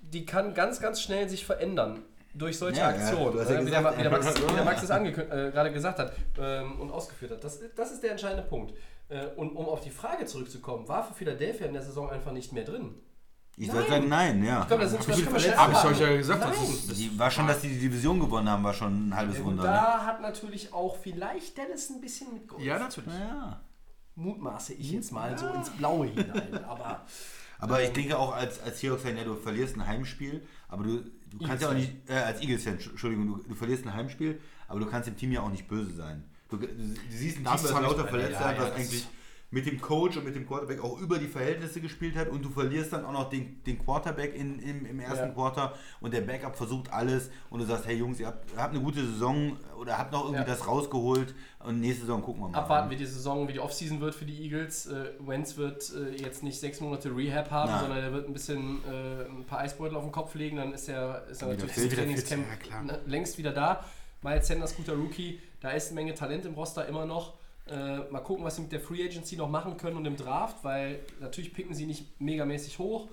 die kann ganz ganz schnell sich verändern durch solche Ja, ja, Aktionen, ja äh, wie, der, wie, der Max, ja. wie der Max es äh, gerade gesagt hat ähm, und ausgeführt hat. Das, das ist der entscheidende Punkt. Äh, und um auf die Frage zurückzukommen, war für Philadelphia in der Saison einfach nicht mehr drin. Ich würde sagen, nein, ja. Ich glaube, das, sind, das können wir schnell Hab ich euch ja gesagt, das Nein. ist- die, war schon, dass die die Division gewonnen haben, war schon ein halbes Ja, Wunder. gut, Ne? da hat natürlich auch vielleicht Dennis ein bisschen mitgeholfen. ja, natürlich. Ja. Mutmaße ich jetzt mal so ins Blaue hinein. Aber Aber ich denke auch als, als Seahawks-Fan, ja, du verlierst ein Heimspiel, aber du, du kannst ja auch nicht, äh, als Eagles-Fan, Entschuldigung, du, du verlierst ein Heimspiel, aber du kannst dem Team ja auch nicht böse sein. Du, du, siehst ein Das Team, das lauter verletzt ja, hat, ja, was das- eigentlich mit dem Coach und mit dem Quarterback auch über die Verhältnisse gespielt hat und du verlierst dann auch noch den, den Quarterback in, im, im ersten Ja. Quarter und der Backup versucht alles und du sagst, hey Jungs, ihr habt, habt eine gute Saison oder habt noch irgendwie Ja. das rausgeholt und nächste Saison gucken wir mal. abwarten, wie die Saison, wie die Offseason wird für die Eagles. Äh, Wentz wird äh, jetzt nicht sechs Monate Rehab haben, Nein. sondern er wird ein bisschen äh, ein paar Eisbeutel auf den Kopf legen. Dann ist er, ist er natürlich das Trainingscamp ja, längst wieder da. Miles Sanders, guter Rookie. Da ist eine Menge Talent im Roster immer noch. Äh, mal gucken, was sie mit der Free Agency noch machen können und im Draft, weil natürlich picken sie nicht megamäßig hoch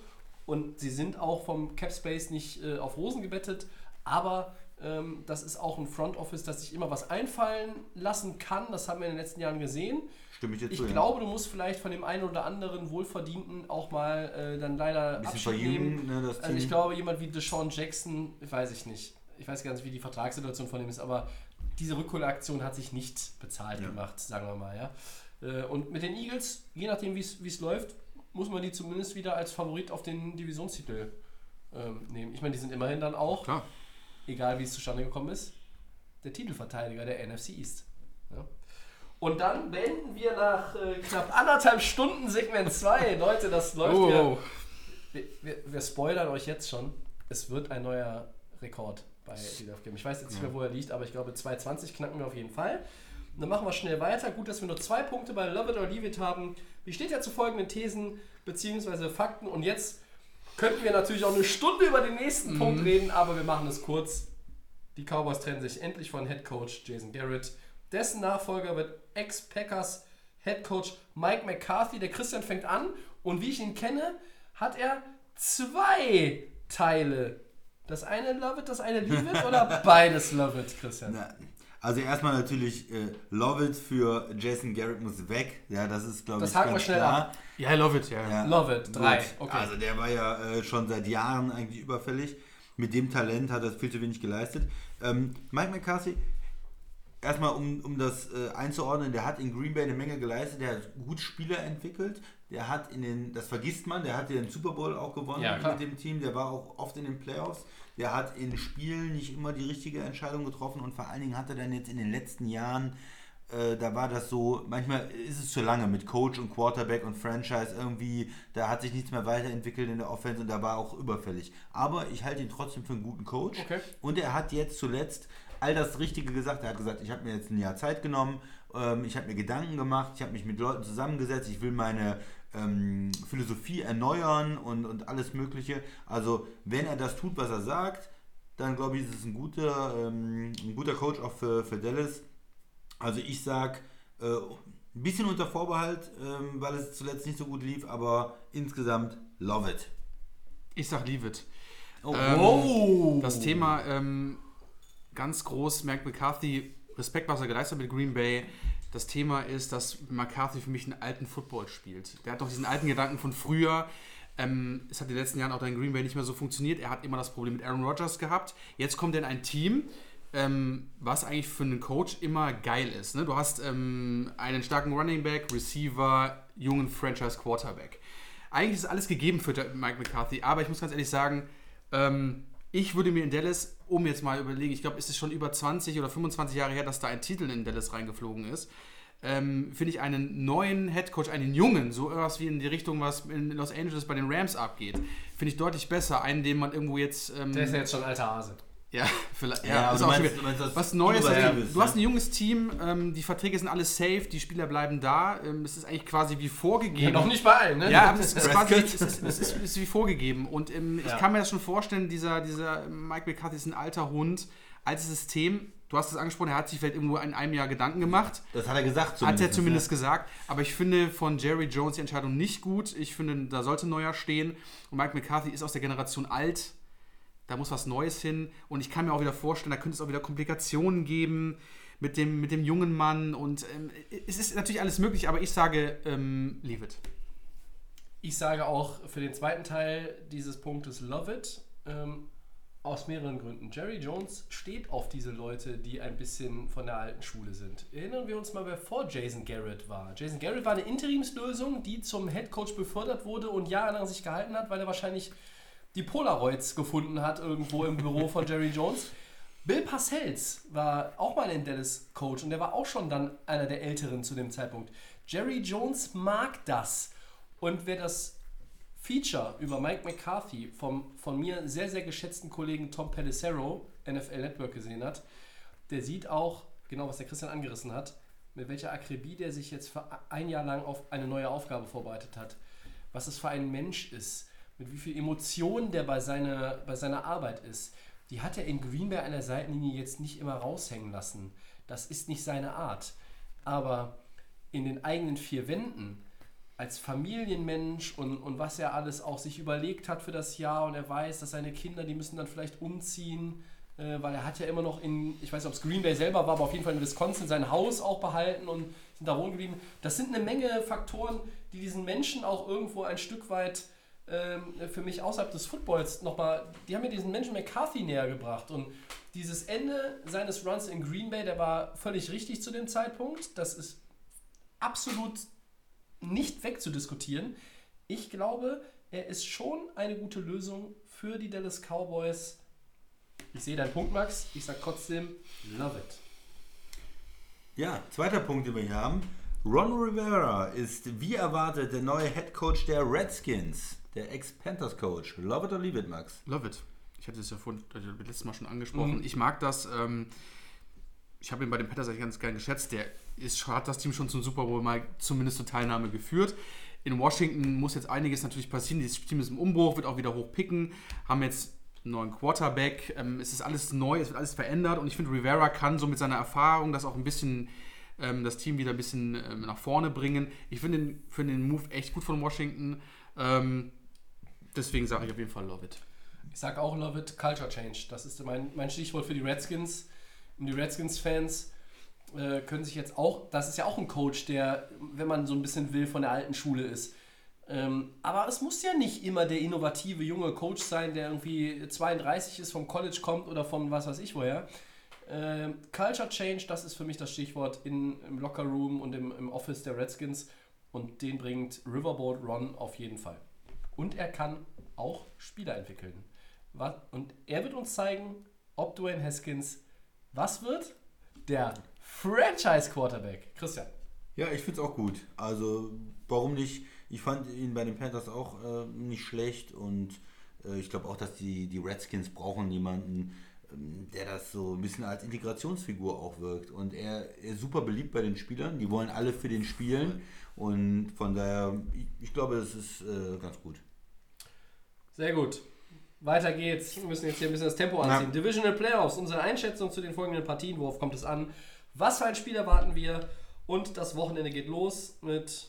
und sie sind auch vom Cap Space nicht äh, auf Rosen gebettet, aber ähm, das ist auch ein Front Office, das sich immer was einfallen lassen kann. Das haben wir in den letzten Jahren gesehen. Stimme ich dir Ich zu, ja. glaube, du musst vielleicht von dem einen oder anderen Wohlverdienten auch mal äh, dann leider Ein Abschied nehmen. ne, Also ich glaube, jemand wie Deshaun Jackson, weiß ich nicht. Ich weiß gar nicht, wie die Vertragssituation von ihm ist, aber diese Rückholaktion hat sich nicht bezahlt gemacht, sagen wir mal, ja. Äh, und mit den Eagles, je nachdem wie es läuft, muss man die zumindest wieder als Favorit auf den Divisionstitel ähm, nehmen. Ich meine, die sind immerhin dann auch, Klar. egal wie es zustande gekommen ist, der Titelverteidiger der NFC East. Ja. Und dann beenden wir nach äh, knapp anderthalb Stunden Segment 2. Leute, das läuft Oh, ja. Wir, wir, wir spoilern euch jetzt schon. Es wird ein neuer Rekord bei Deal of Game. Ich weiß jetzt nicht mehr, wo er liegt, aber ich glaube 2,20 knacken wir auf jeden Fall. Und dann machen wir schnell weiter. Gut, dass wir nur zwei Punkte bei Love It or Leave It haben. Wie steht ja zu folgenden Thesen bzw. Fakten? Und jetzt könnten wir natürlich auch eine Stunde über den nächsten Punkt reden, aber wir machen es kurz. Die Cowboys trennen sich endlich von Head Coach Jason Garrett. Dessen Nachfolger wird Ex-Packers Head Coach Mike McCarthy. Der Christian fängt an und wie ich ihn kenne, hat er zwei Teile. Das eine Love It, das eine Leave It oder beides Love It, Christian? Na, also erstmal natürlich äh, Love It für Jason Garrett muss weg. Ja, das ist glaube Das ich haken wir ganz schnell klar. ab. Ja, love it, ja. Ja, Love It, drei. gut. Okay. Also der war ja äh, schon seit Jahren eigentlich überfällig. Mit dem Talent hat er viel zu wenig geleistet. Ähm, Mike McCarthy, erstmal um, um das äh, einzuordnen, der hat in Green Bay eine Menge geleistet, der hat gut Spieler entwickelt, der hat in den, das vergisst man, der hat den Super Bowl auch gewonnen Ja, mit dem Team, der war auch oft in den Playoffs, der hat in Spielen nicht immer die richtige Entscheidung getroffen und vor allen Dingen hat er dann jetzt in den letzten Jahren äh, da war das so, manchmal ist es zu lange mit Coach und Quarterback und Franchise irgendwie, da hat sich nichts mehr weiterentwickelt in der Offense und da war auch überfällig. Aber ich halte ihn trotzdem für einen guten Coach. Okay. Und er hat jetzt zuletzt all das Richtige gesagt. Er hat gesagt, ich habe mir jetzt ein Jahr Zeit genommen, ähm, ich habe mir Gedanken gemacht, ich habe mich mit Leuten zusammengesetzt, ich will meine ähm, Philosophie erneuern und, und alles Mögliche. Also wenn er das tut, was er sagt, dann glaube ich, ist es ein guter, ähm, ein guter Coach auch für, für Dallas. Also ich sag äh, ein bisschen unter Vorbehalt, ähm, weil es zuletzt nicht so gut lief, aber insgesamt love it. Ich sag leave it. Oh, Ähm! Das Thema ähm, ganz groß, Mike McCarthy, Respekt, was er geleistet hat mit Green Bay. Das Thema ist, dass McCarthy für mich einen alten Football spielt. Der hat doch diesen alten Gedanken von früher. Ähm, es hat in den letzten Jahren auch in Green Bay nicht mehr so funktioniert. Er hat immer das Problem mit Aaron Rodgers gehabt. Jetzt kommt er in ein Team, ähm, was eigentlich für einen Coach immer geil ist. Ne? Du hast ähm, einen starken Running Back, Receiver, jungen Franchise Quarterback. Eigentlich ist alles gegeben für Mike McCarthy, aber ich muss ganz ehrlich sagen, ähm, ich würde mir in Dallas, um jetzt mal überlegen, ich glaube, ist es schon über 20 oder 25 Jahre her, dass da ein Titel in Dallas reingeflogen ist, ähm, finde ich einen neuen Headcoach, einen jungen, so etwas wie in die Richtung, was in Los Angeles bei den Rams abgeht, finde ich deutlich besser. Einen, den man irgendwo jetzt. Ähm, Der ist ja jetzt schon alter Hase. Ja, vielleicht. Ja, Ja, ist auch meinst- meinst was Neues. Also, du hast ein ne? junges Team, ähm, die Verträge sind alles safe, die Spieler bleiben da. Ähm, es ist eigentlich quasi wie vorgegeben. Ja, noch nicht bei allen, ne? Ja, aber es ist quasi es ist, es ist, ist wie vorgegeben. Und ähm, Ja. ich kann mir das schon vorstellen, dieser, dieser Mike McCarthy ist ein alter Hund, altes System. Du hast es angesprochen, er hat sich vielleicht irgendwo in einem Jahr Gedanken gemacht. Das hat er gesagt Hat er zumindest ne? gesagt. Aber ich finde von Jerry Jones die Entscheidung nicht gut. Ich finde, da sollte ein neuer stehen. Und Mike McCarthy ist aus der Generation alt. Da muss was Neues hin. Und ich kann mir auch wieder vorstellen, da könnte es auch wieder Komplikationen geben mit dem, mit dem jungen Mann. Und ähm, es ist natürlich alles möglich, aber ich sage, ähm, leave it. Ich sage auch für den zweiten Teil dieses Punktes Love It. Ähm, aus mehreren Gründen. Jerry Jones steht auf diese Leute, die ein bisschen von der alten Schule sind. Erinnern wir uns mal, wer vor Jason Garrett war. Jason Garrett war eine Interimslösung, die zum Head Coach befördert wurde und jahrelang sich gehalten hat, weil er wahrscheinlich die Polaroids gefunden hat irgendwo im Büro von Jerry Jones. Bill Parcells war auch mal ein Dallas Coach und der war auch schon dann einer der Älteren zu dem Zeitpunkt. Jerry Jones mag das. Und wer das Feature über Mike McCarthy vom von mir sehr, sehr geschätzten Kollegen Tom Pelissero, NFL Network, gesehen hat, der sieht auch, genau was der Christian angerissen hat, mit welcher Akribie der sich jetzt für ein Jahr lang auf eine neue Aufgabe vorbereitet hat. Was es für ein Mensch ist, mit wie viel Emotionen der bei seiner, bei seiner Arbeit ist. Die hat er in Green Bay an der Seitenlinie jetzt nicht immer raushängen lassen. Das ist nicht seine Art. Aber in den eigenen vier Wänden, als Familienmensch und, und was er alles auch sich überlegt hat für das Jahr und er weiß, dass seine Kinder, die müssen dann vielleicht umziehen, äh, weil er hat ja immer noch in, ich weiß nicht, ob es Green Bay selber war, aber auf jeden Fall in Wisconsin sein Haus auch behalten und sind da wohnen geblieben. Das sind eine Menge Faktoren, die diesen Menschen auch irgendwo ein Stück weit für mich außerhalb des Footballs nochmal, die haben mir diesen Menschen McCarthy näher gebracht und dieses Ende seines Runs in Green Bay, der war völlig richtig zu dem Zeitpunkt. Das ist absolut nicht wegzudiskutieren. Ich glaube, er ist schon eine gute Lösung für die Dallas Cowboys. Ich sehe deinen Punkt, Max. Ich sage trotzdem, love it. Ja, zweiter Punkt, den wir hier haben. Ron Rivera ist wie erwartet der neue Head Coach der Redskins, der Ex-Panthers-Coach. Love it or leave it, Max? Love it. Ich hatte es ja vorhin letztes Mal schon angesprochen. Ich mag das. Ähm, ich habe ihn bei den Panthers eigentlich ganz gern geschätzt. Der ist, hat das Team schon zum Super Bowl mal zumindest zur Teilnahme geführt. In Washington muss jetzt einiges natürlich passieren. Dieses Team ist im Umbruch, wird auch wieder hochpicken. Haben jetzt einen neuen Quarterback. Ähm, es ist alles neu, es wird alles verändert. Und ich finde, Rivera kann so mit seiner Erfahrung das auch ein bisschen, ähm, das Team wieder ein bisschen ähm, nach vorne bringen. Ich finde den, find den Move echt gut von Washington. Ähm, deswegen sage ich auf jeden Fall Love it. Ich sage auch Love it, Culture Change. Das ist mein, mein Stichwort für die Redskins. Und die Redskins-Fans äh, können sich jetzt auch, das ist ja auch ein Coach, der, wenn man so ein bisschen will, von der alten Schule ist. Ähm, aber es muss ja nicht immer der innovative junge Coach sein, der irgendwie 32 ist, vom College kommt oder von was weiß ich woher. Ähm, Culture Change, das ist für mich das Stichwort in, im Locker Room und im, im Office der Redskins. Und den bringt Riverboat Ron auf jeden Fall. Und er kann auch Spieler entwickeln. Und er wird uns zeigen, ob Dwayne Haskins was wird? Der Franchise Quarterback. Christian. Ja, ich finde es auch gut. Also, warum nicht? Ich fand ihn bei den Panthers auch äh, nicht schlecht und äh, ich glaube auch, dass die, die Redskins brauchen jemanden, ähm, der das so ein bisschen als Integrationsfigur auch wirkt. Und er, er ist super beliebt bei den Spielern. Die wollen alle für den spielen. Und von daher, ich, ich glaube, das ist äh, ganz gut. Sehr gut. Weiter geht's. Wir müssen jetzt hier ein bisschen das Tempo anziehen. Ja. Divisional Playoffs. Unsere Einschätzung zu den folgenden Partien. Worauf kommt es an? Was für ein Spiel erwarten wir? Und das Wochenende geht los mit.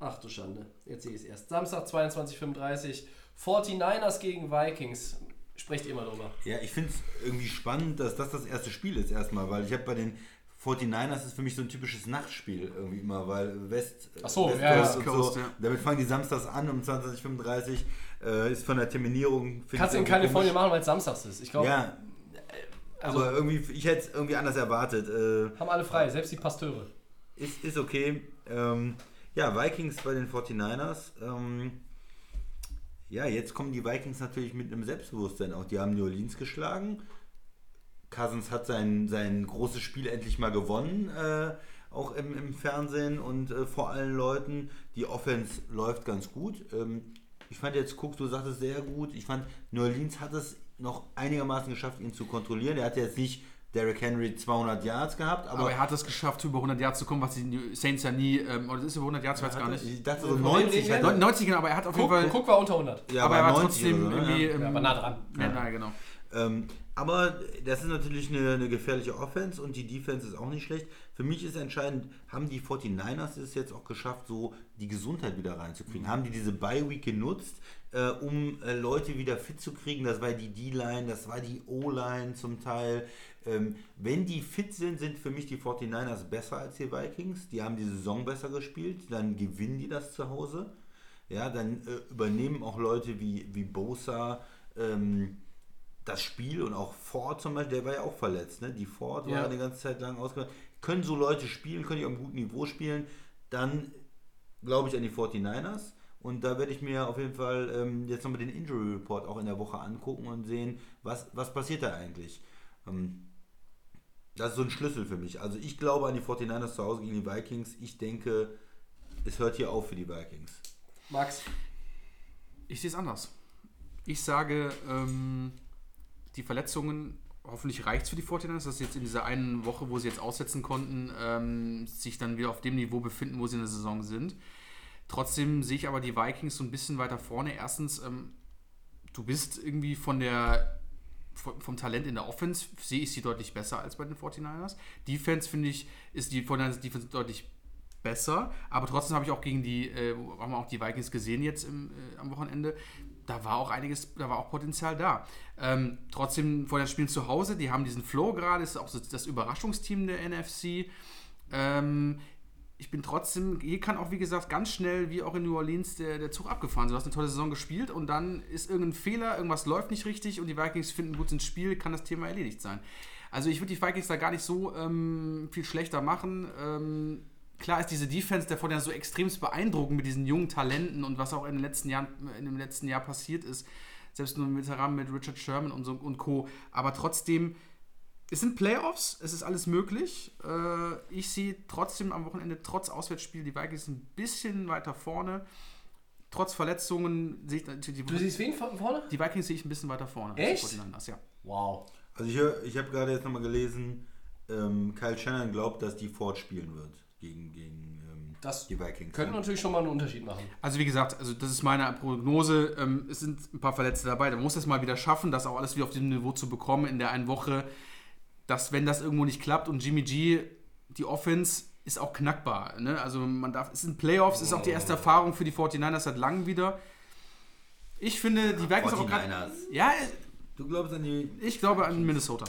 Ach du Schande. Jetzt sehe ich es erst. Samstag 22.35 49ers gegen Vikings. Sprecht ihr mal drüber. Ja, ich finde es irgendwie spannend, dass das das erste Spiel ist erstmal, weil ich habe bei den 49ers ist für mich so ein typisches Nachtspiel irgendwie immer, weil West, Ach so, West ja, Coast Coast, so, ja. damit fangen die samstags an um 20.35 äh, ist von der Terminierung. Kannst du in Kalifornien komisch. machen, weil es samstags ist. Ich glaube, Ja, also aber irgendwie, ich hätte es irgendwie anders erwartet. Äh, haben alle frei, selbst die Pasteure. ist, ist okay. Ähm, ja, Vikings bei den 49ers. Ähm, ja, jetzt kommen die Vikings natürlich mit einem Selbstbewusstsein auch. Die haben New Orleans geschlagen. Cousins hat sein, sein großes Spiel endlich mal gewonnen, äh, auch im, im Fernsehen und äh, vor allen Leuten. Die Offense läuft ganz gut. Ähm, ich fand jetzt, Cook, du sagtest sehr gut. Ich fand, New Orleans hat es noch einigermaßen geschafft, ihn zu kontrollieren. Er hat jetzt nicht Derrick Henry 200 Yards gehabt, aber, Aber er hat es geschafft, über 100 Yards zu kommen, was die Saints ja nie, ähm, oder ist es über 100 Yards, ich weiß gar nicht. Ich dachte so Von wem 90 reden wir? hat Neun- 90 genau, aber er hat auf jeden Guck, Fall, guck war unter 100. Ja, aber er war 90 trotzdem so, irgendwie, Ja. ähm, Ja, aber nah dran. Ja, na, genau. Ähm, aber das ist natürlich eine, eine gefährliche Offense und die Defense ist auch nicht schlecht. Für mich ist entscheidend, haben die 49ers es jetzt auch geschafft, so die Gesundheit wieder reinzukriegen? Haben die diese Bye-Week genutzt, äh, um äh, Leute wieder fit zu kriegen? Das war die D-Line, das war die O-Line zum Teil. Ähm, wenn die fit sind, sind für mich die 49ers besser als die Vikings. Die haben die Saison besser gespielt, dann gewinnen die das zu Hause. Ja, dann äh, übernehmen auch Leute wie, wie Bosa ähm, das Spiel und auch Ford zum Beispiel, der war ja auch verletzt. Ne? Die Ford war Ja. eine ganze Zeit lang ausgefallen. Können so Leute spielen, können die auf einem guten Niveau spielen, dann glaube ich an die 49ers. Und da werde ich mir auf jeden Fall ähm, jetzt nochmal den Injury Report auch in der Woche angucken und sehen, was, was passiert da eigentlich. Ähm, das ist so ein Schlüssel für mich. Also ich glaube an die 49ers zu Hause gegen die Vikings. Ich denke, es hört hier auf für die Vikings. Max, Ich sehe es anders. Ich sage, ähm, die Verletzungen, hoffentlich reicht es für die 49ers, dass sie jetzt in dieser einen Woche, wo sie jetzt aussetzen konnten, ähm, sich dann wieder auf dem Niveau befinden, wo sie in der Saison sind. Trotzdem sehe ich aber die Vikings so ein bisschen weiter vorne. Erstens, ähm, du bist irgendwie von der vom vom Talent in der Offense sehe ich sie deutlich besser als bei den 49ers. Defense finde ich, ist die 49ers Defense deutlich besser, aber trotzdem habe ich auch gegen die, äh, haben wir auch die Vikings gesehen jetzt im, äh, am Wochenende, da war auch einiges, da war auch Potenzial da. Ähm, trotzdem vor den Spielen zu Hause, die haben diesen Flow gerade, ist auch das Überraschungsteam der NFC. Ähm, ich bin trotzdem, hier kann auch wie gesagt ganz schnell, wie auch in New Orleans, der, der Zug abgefahren. Du hast eine tolle Saison gespielt und dann ist irgendein Fehler, irgendwas läuft nicht richtig und die Vikings finden gut ins Spiel, kann das Thema erledigt sein. Also ich würde die Vikings da gar nicht so ähm, viel schlechter machen. Ähm, klar ist diese Defense der Fortinanders so extremst beeindruckend mit diesen jungen Talenten und was auch in den letzten Jahren, in dem letzten Jahr passiert ist. Selbst nur mit Veteranen mit Richard Sherman und, so, und Co. Aber trotzdem, es sind Playoffs, es ist alles möglich. Äh, ich sehe trotzdem am Wochenende, trotz Auswärtsspiel, die Vikings ein bisschen weiter vorne. Trotz Verletzungen sehe ich natürlich Du siehst wen von vorne? die Vikings sehe ich ein bisschen weiter vorne. Echt? als die 49ers, ja. Wow. Also ich, ich habe gerade jetzt nochmal gelesen, ähm, Kyle Shannon glaubt, dass die Ford spielen wird gegen, gegen ähm, Das die Vikings. Könnte natürlich schon mal einen Unterschied machen. Also wie gesagt, also das ist meine Prognose. Ähm, es sind ein paar Verletzte dabei. Da muss es mal wieder schaffen, das auch alles wieder auf diesem Niveau zu bekommen in der einen Woche. Dass wenn das irgendwo nicht klappt und Jimmy G, die Offense ist auch knackbar. Ne? Also man darf, es sind Playoffs, ist auch die erste Erfahrung für die 49ers seit langem wieder. Ich finde, die Vikings auch gerade. 49ers. Ja, Du glaubst an die... ich glaube an Minnesota.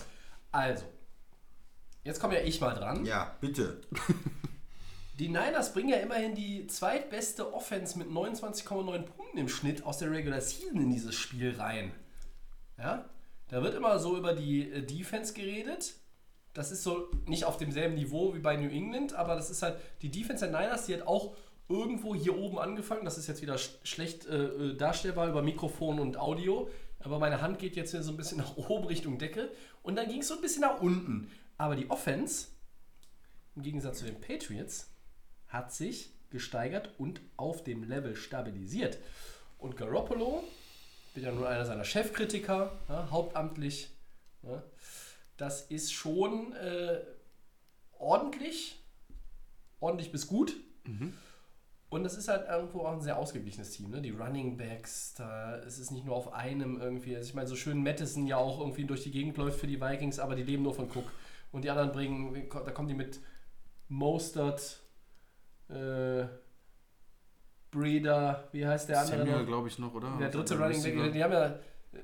Also, jetzt komme ja ich mal dran. Ja, bitte. Die Niners bringen ja immerhin die zweitbeste Offense mit 29,9 Punkten im Schnitt aus der Regular Season in dieses Spiel rein. Ja? Da wird immer so über die äh, Defense geredet. Das ist so nicht auf demselben Niveau wie bei New England, aber das ist halt die Defense der Niners, die hat auch irgendwo hier oben angefangen. Das ist jetzt wieder sch schlecht äh, äh, darstellbar über Mikrofon und Audio. Aber meine Hand geht jetzt hier so ein bisschen nach oben Richtung Decke. Und dann ging es so ein bisschen nach unten. Aber die Offense, im Gegensatz zu den Patriots, hat sich gesteigert und auf dem Level stabilisiert. Und Garoppolo, bin ja nur einer seiner Chefkritiker, ja, hauptamtlich, ja, das ist schon äh, ordentlich, ordentlich bis gut. Und das ist halt irgendwo auch ein sehr ausgeglichenes Team. Ne? Die Running Backs, da es ist nicht nur auf einem irgendwie. Also ich meine, so schön Madison ja auch irgendwie durch die Gegend läuft für die Vikings, aber die leben nur von Cook. Und die anderen bringen, da kommen die mit Mostert, äh, Breeder, wie heißt der andere? Samuel, glaube ich, noch, oder? Der dritte Oder Running Back, die haben ja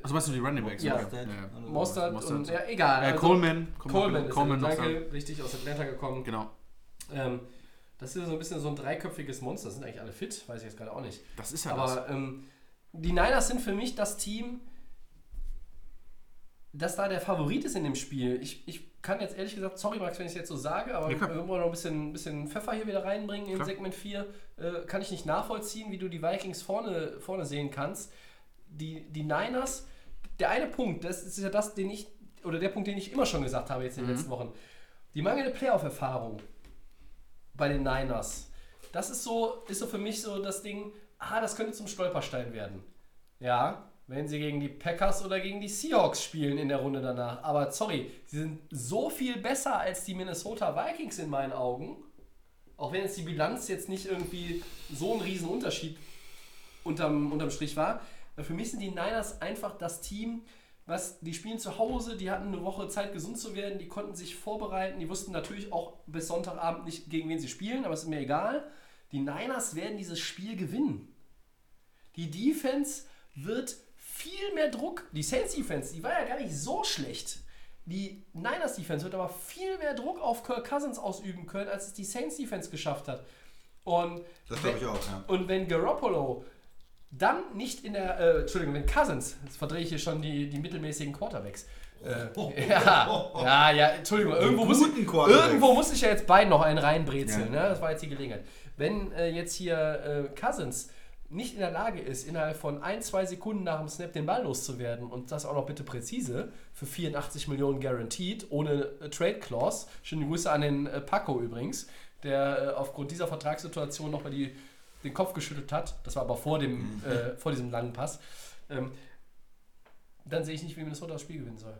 Also meinst du die Running Backs? Ja. Okay. Mostert. ja. Mostert, Mostert. und ja, egal. Äh, also Coleman. Coleman ist Coleman danke, da. richtig aus Atlanta gekommen. Genau. Ähm, das ist so ein bisschen so ein dreiköpfiges Monster. Sind eigentlich alle fit? Weiß ich jetzt gerade auch nicht. Das ist ja das. Aber ähm, die Niners sind für mich das Team, das da der Favorit ist in dem Spiel. Ich, ich kann jetzt ehrlich gesagt, sorry Max, wenn ich es jetzt so sage, aber Ja, wir wollen noch ein bisschen, bisschen Pfeffer hier wieder reinbringen in Klar. Segment 4. Äh, kann ich nicht nachvollziehen, wie du die Vikings vorne, vorne sehen kannst. Die, die Niners, der eine Punkt, das ist ja das, den ich, oder der Punkt, den ich immer schon gesagt habe jetzt in den letzten Wochen. Die mangelnde Playoff-Erfahrung bei den Niners. Das ist so, ist so für mich so das Ding, ah, das könnte zum Stolperstein werden. Ja, wenn sie gegen die Packers oder gegen die Seahawks spielen in der Runde danach. Aber sorry, sie sind so viel besser als die Minnesota Vikings in meinen Augen. Auch wenn jetzt die Bilanz jetzt nicht irgendwie so ein Riesenunterschied unterm, unterm Strich war. Für mich sind die Niners einfach das Team, was die spielen zu Hause, die hatten eine Woche Zeit, gesund zu werden, die konnten sich vorbereiten, die wussten natürlich auch bis Sonntagabend nicht, gegen wen sie spielen, aber es ist mir egal. Die Niners werden dieses Spiel gewinnen. Die Defense wird viel mehr Druck. Die Saints Defense, die war ja gar nicht so schlecht. Die Niners Defense wird aber viel mehr Druck auf Kirk Cousins ausüben können, als es die Saints Defense geschafft hat. Und Das glaube ich auch, ja. und wenn Garoppolo dann nicht in der, äh, Entschuldigung, wenn Cousins, jetzt verdrehe ich hier schon die, die mittelmäßigen Quarterbacks. Äh, ja, ja, ja, Entschuldigung, irgendwo muss, irgendwo muss ich ja jetzt beiden noch einen reinbrezeln, Ja. ne? das war jetzt die Gelegenheit. Wenn äh, jetzt hier äh, Cousins nicht in der Lage ist, innerhalb von ein, zwei Sekunden nach dem Snap den Ball loszuwerden und das auch noch bitte präzise, für 84 Millionen guaranteed, ohne äh, Trade Clause, schöne Grüße an den äh, Paco übrigens, der äh, aufgrund dieser Vertragssituation nochmal die, den Kopf geschüttelt hat, das war aber vor, dem, äh, vor diesem langen Pass, ähm, dann sehe ich nicht, wie Minnesota das Spiel gewinnen soll.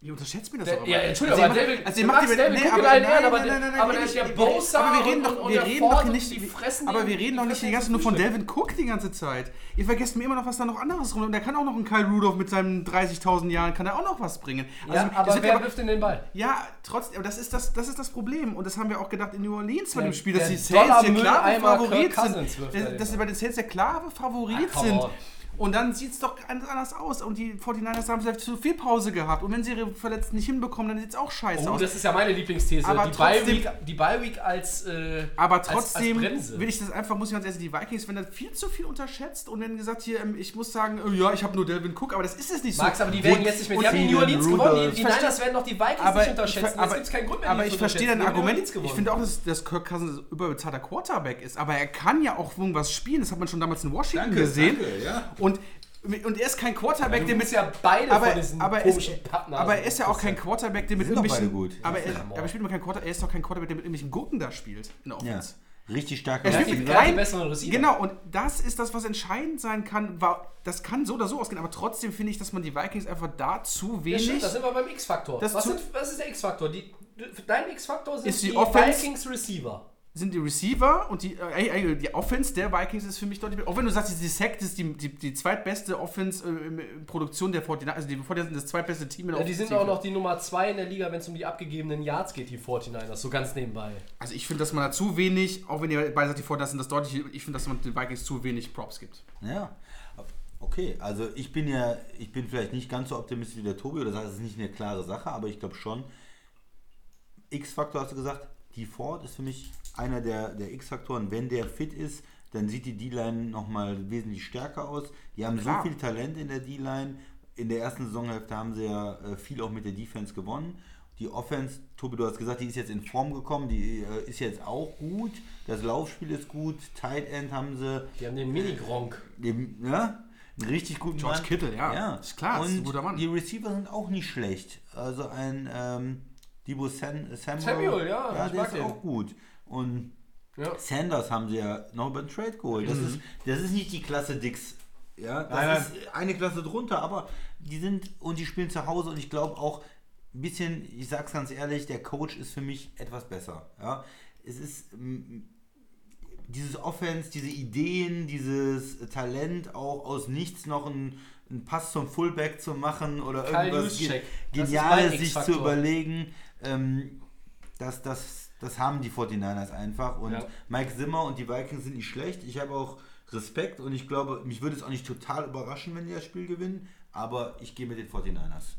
Ihr unterschätzt mir das Der- ja, Entschuldigung, Also aber David- also macht über- David nee, aber nein, aber nein, nein, aber wir der- reden der doch- Bosa aber wir reden doch, wir reden doch nicht, die fressen aber wir reden doch nicht die ganze nur von. Delvin Cook die ganze Zeit. Ihr vergesst mir immer noch, was da noch anderes rum. Und der kann auch noch einen Kyle Rudolph mit seinen 30.000 Jahren, kann er auch noch was bringen. Ja, das aber wird wer wirft denn den Ball? ja, trotzdem, aber das ist das, das ist das Problem. Und das haben wir auch gedacht in New Orleans bei dem Spiel, dass die Saints der klare Favorit sind. Dass, sie bei den Saints der klare Favorit sind. Und dann sieht es doch ganz anders aus. Und die 49ers haben vielleicht zu viel Pause gehabt. Und wenn sie ihre Verletzten nicht hinbekommen, dann sieht es auch scheiße Oh, aus. das ist ja meine Lieblingsthese. Aber die Bye trotzdem- Week, die Bye Week als, äh, Aber als, trotzdem als Bremse. will ich das einfach, muss ich ganz ehrlich, die Vikings werden da viel zu viel unterschätzt und wenn gesagt hier, ähm, ich muss sagen, äh, ja, ich habe nur Delvin Cook, aber das ist es nicht so. Max, aber die werden jetzt nicht mehr. Die haben die New Orleans Rudolph. gewonnen. Die, die Niners werden doch die Vikings aber nicht unterschätzen. ver- Jetzt keinen Grund mehr, aber ich verstehe dein Argument. Ich finde auch, dass, dass Kirk Cousins ein überbezahlter Quarterback ist, aber er kann ja auch irgendwas spielen. Das hat man schon damals in Washington Danke, gesehen. danke, ja. Und, und er ist kein Quarterback, Du der mit ja beide aber, von diesen aber, komischen Pappnasen. aber er ist ja auch kein Quarterback, der mit irgendwelchen. beide gut. Aber, Ja, er, ja. aber er spielt immer kein Quarterback. Er ist doch kein Quarterback, der mit irgendwelchen Gurken da spielt in der Ja. Offense. Richtig stark. Er spielt mit Receiver. Genau, und das ist das, was entscheidend sein kann. War, das kann so oder so ausgehen, aber trotzdem finde ich, dass man die Vikings einfach da zu Ja, wenig. stimmt, da sind wir beim X-Faktor. Das Was, was ist der X-Faktor? Dein X-Faktor sind Ist die die, Offense- Vikings Receiver. Sind die Receiver und die, äh, äh, die Offense der Vikings ist für mich deutlich besser. Auch wenn du sagst, die Sack ist die, die, die zweitbeste Offense äh, in- in Produktion der 49 also die 49 sind das zweitbeste Team in der Ja, die sind auch noch die Nummer 2 in der Liga, wenn es um die abgegebenen Yards geht, die 49ers. So ganz nebenbei. Also ich finde, dass man da zu wenig, auch wenn ihr beide sagt, die 49 sind das deutlich, ich finde, dass man den Vikings zu wenig Props gibt. Ja. Okay, also ich bin ja, ich bin vielleicht nicht ganz so optimistisch wie der Tobi oder sage, es ist nicht eine klare Sache, aber ich glaube schon, X-Faktor hast du gesagt, die Ford ist für mich einer der, der X-Faktoren. Wenn der fit ist, dann sieht die D-Line nochmal wesentlich stärker aus. Die haben Klar. so viel Talent in der D-Line. In der ersten Saisonhälfte haben sie ja äh, viel auch mit der Defense gewonnen. Die Offense, Tobi, du hast gesagt, die ist jetzt in Form gekommen, die äh, ist jetzt auch gut. Das Laufspiel ist gut. Tight End haben sie. Die haben den Mini-Gronk. Ja, einen richtig guten George Mann. Kittle, ja. ja. Ist klar, ist ein Und guter Mann. die Receiver sind auch nicht schlecht. Also ein ähm, Debo San Samuel, Samuel, ja, ja der ist den. auch gut. Und Ja. Sanders haben sie ja noch über den Trade geholt. Das, Mhm. ist, das ist nicht die Klasse Dix. Ja, das Nein, nein. ist eine Klasse drunter, aber die sind und die spielen zu Hause und ich glaube auch ein bisschen, ich sag's ganz ehrlich, der Coach ist für mich etwas besser. Ja, es ist dieses Offense, diese Ideen, dieses Talent, auch aus nichts noch einen, einen Pass zum Fullback zu machen oder Kyle irgendwas. Ge- Geniales sich zu überlegen. Ähm, das, das, das haben die 49ers einfach. Und Ja. Mike Zimmer und die Vikings sind nicht schlecht. Ich habe auch Respekt und ich glaube, mich würde es auch nicht total überraschen, wenn die das Spiel gewinnen. Aber ich gehe mit den 49ers.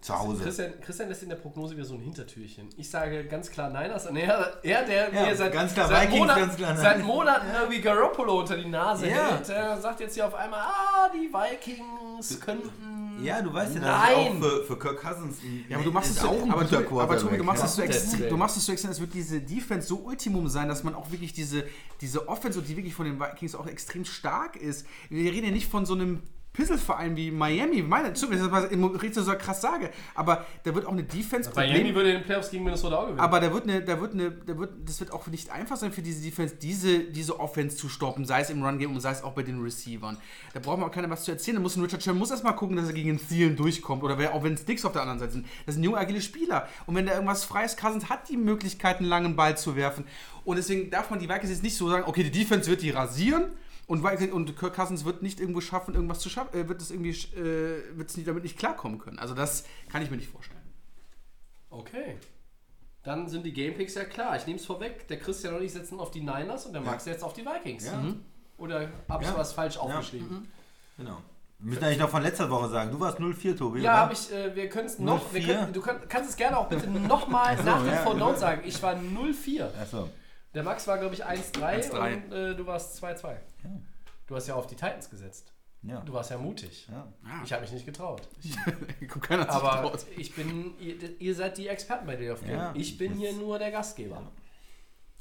Zu Hause. Christian, Christian lässt in der Prognose wieder so ein Hintertürchen. Ich sage ganz klar Niners. Und er, er der Ja, mir seit, ganz klar seit, Vikings, Monaten, ganz klar seit. Monaten irgendwie Garoppolo unter die Nase Ja. hält, der sagt jetzt hier auf einmal, ah, die Vikings könnten... Ja, du weißt ja, das Nein. ist auch für, für Kirk Cousins Ja, aber du machst es so, auch ein aber, guter Tobi, aber Tobi, du machst es so extrem, du machst es so extrem, es wird diese Defense so Ultimum sein, dass man auch wirklich diese, diese Offense die wirklich von den Vikings auch extrem stark ist. Wir reden ja nicht von so einem Pisselverein wie Miami, meine, ich das mal im richtig so krass sage, aber da wird auch eine Defense Miami würde in den Playoffs gegen Minnesota auch gewinnen. aber da wird eine, da wird eine, da wird, das wird auch nicht einfach sein für diese Defense, diese, diese Offense zu stoppen, sei es im Run-Game und sei es auch bei den Receivern. Da braucht man auch keiner was zu erzählen. Da muss ein Richard Sherman muss erstmal gucken, dass er gegen den Thielen durchkommt. Oder wer, auch wenn es Dicks auf der anderen Seite sind. Das sind junge, agile Spieler. Und wenn da irgendwas frei ist, Cousins hat die Möglichkeit, einen langen Ball zu werfen. Und deswegen darf man die Vikings jetzt nicht so sagen, okay, die Defense wird die rasieren. Und, Vikings- und Kirk Cousins wird nicht irgendwo schaffen, irgendwas zu schaffen, äh, wird es irgendwie, äh, wird es nicht, damit nicht klarkommen können. Also das kann ich mir nicht vorstellen. Okay. Dann sind die Gamepicks ja klar. Ich nehme es vorweg. Der Christian und ich setzen auf die Niners und der Max setzt auf die Vikings. Ja. Mhm. Oder habe ich Ja. was falsch aufgeschrieben? Genau. Wir müssen eigentlich noch von letzter Woche sagen. Du warst 0-4, Tobi. Ja, habe ich. Äh, wir können es noch. Wir 0-4? können, du kann, kannst es gerne auch bitte nochmal nach dem ja. Note sagen. Ich war 0-4. Achso. Der Max war, glaube ich, 1-3 1-3. und äh, du warst 2-2. Du hast ja auf die Titans gesetzt. Ja. Du warst ja mutig. ja. Ich habe mich nicht getraut. Guck, keiner hat Aber getraut. ich bin, ihr, ihr seid die Experten bei Day of Game. Ja, ich bin hier nur der Gastgeber.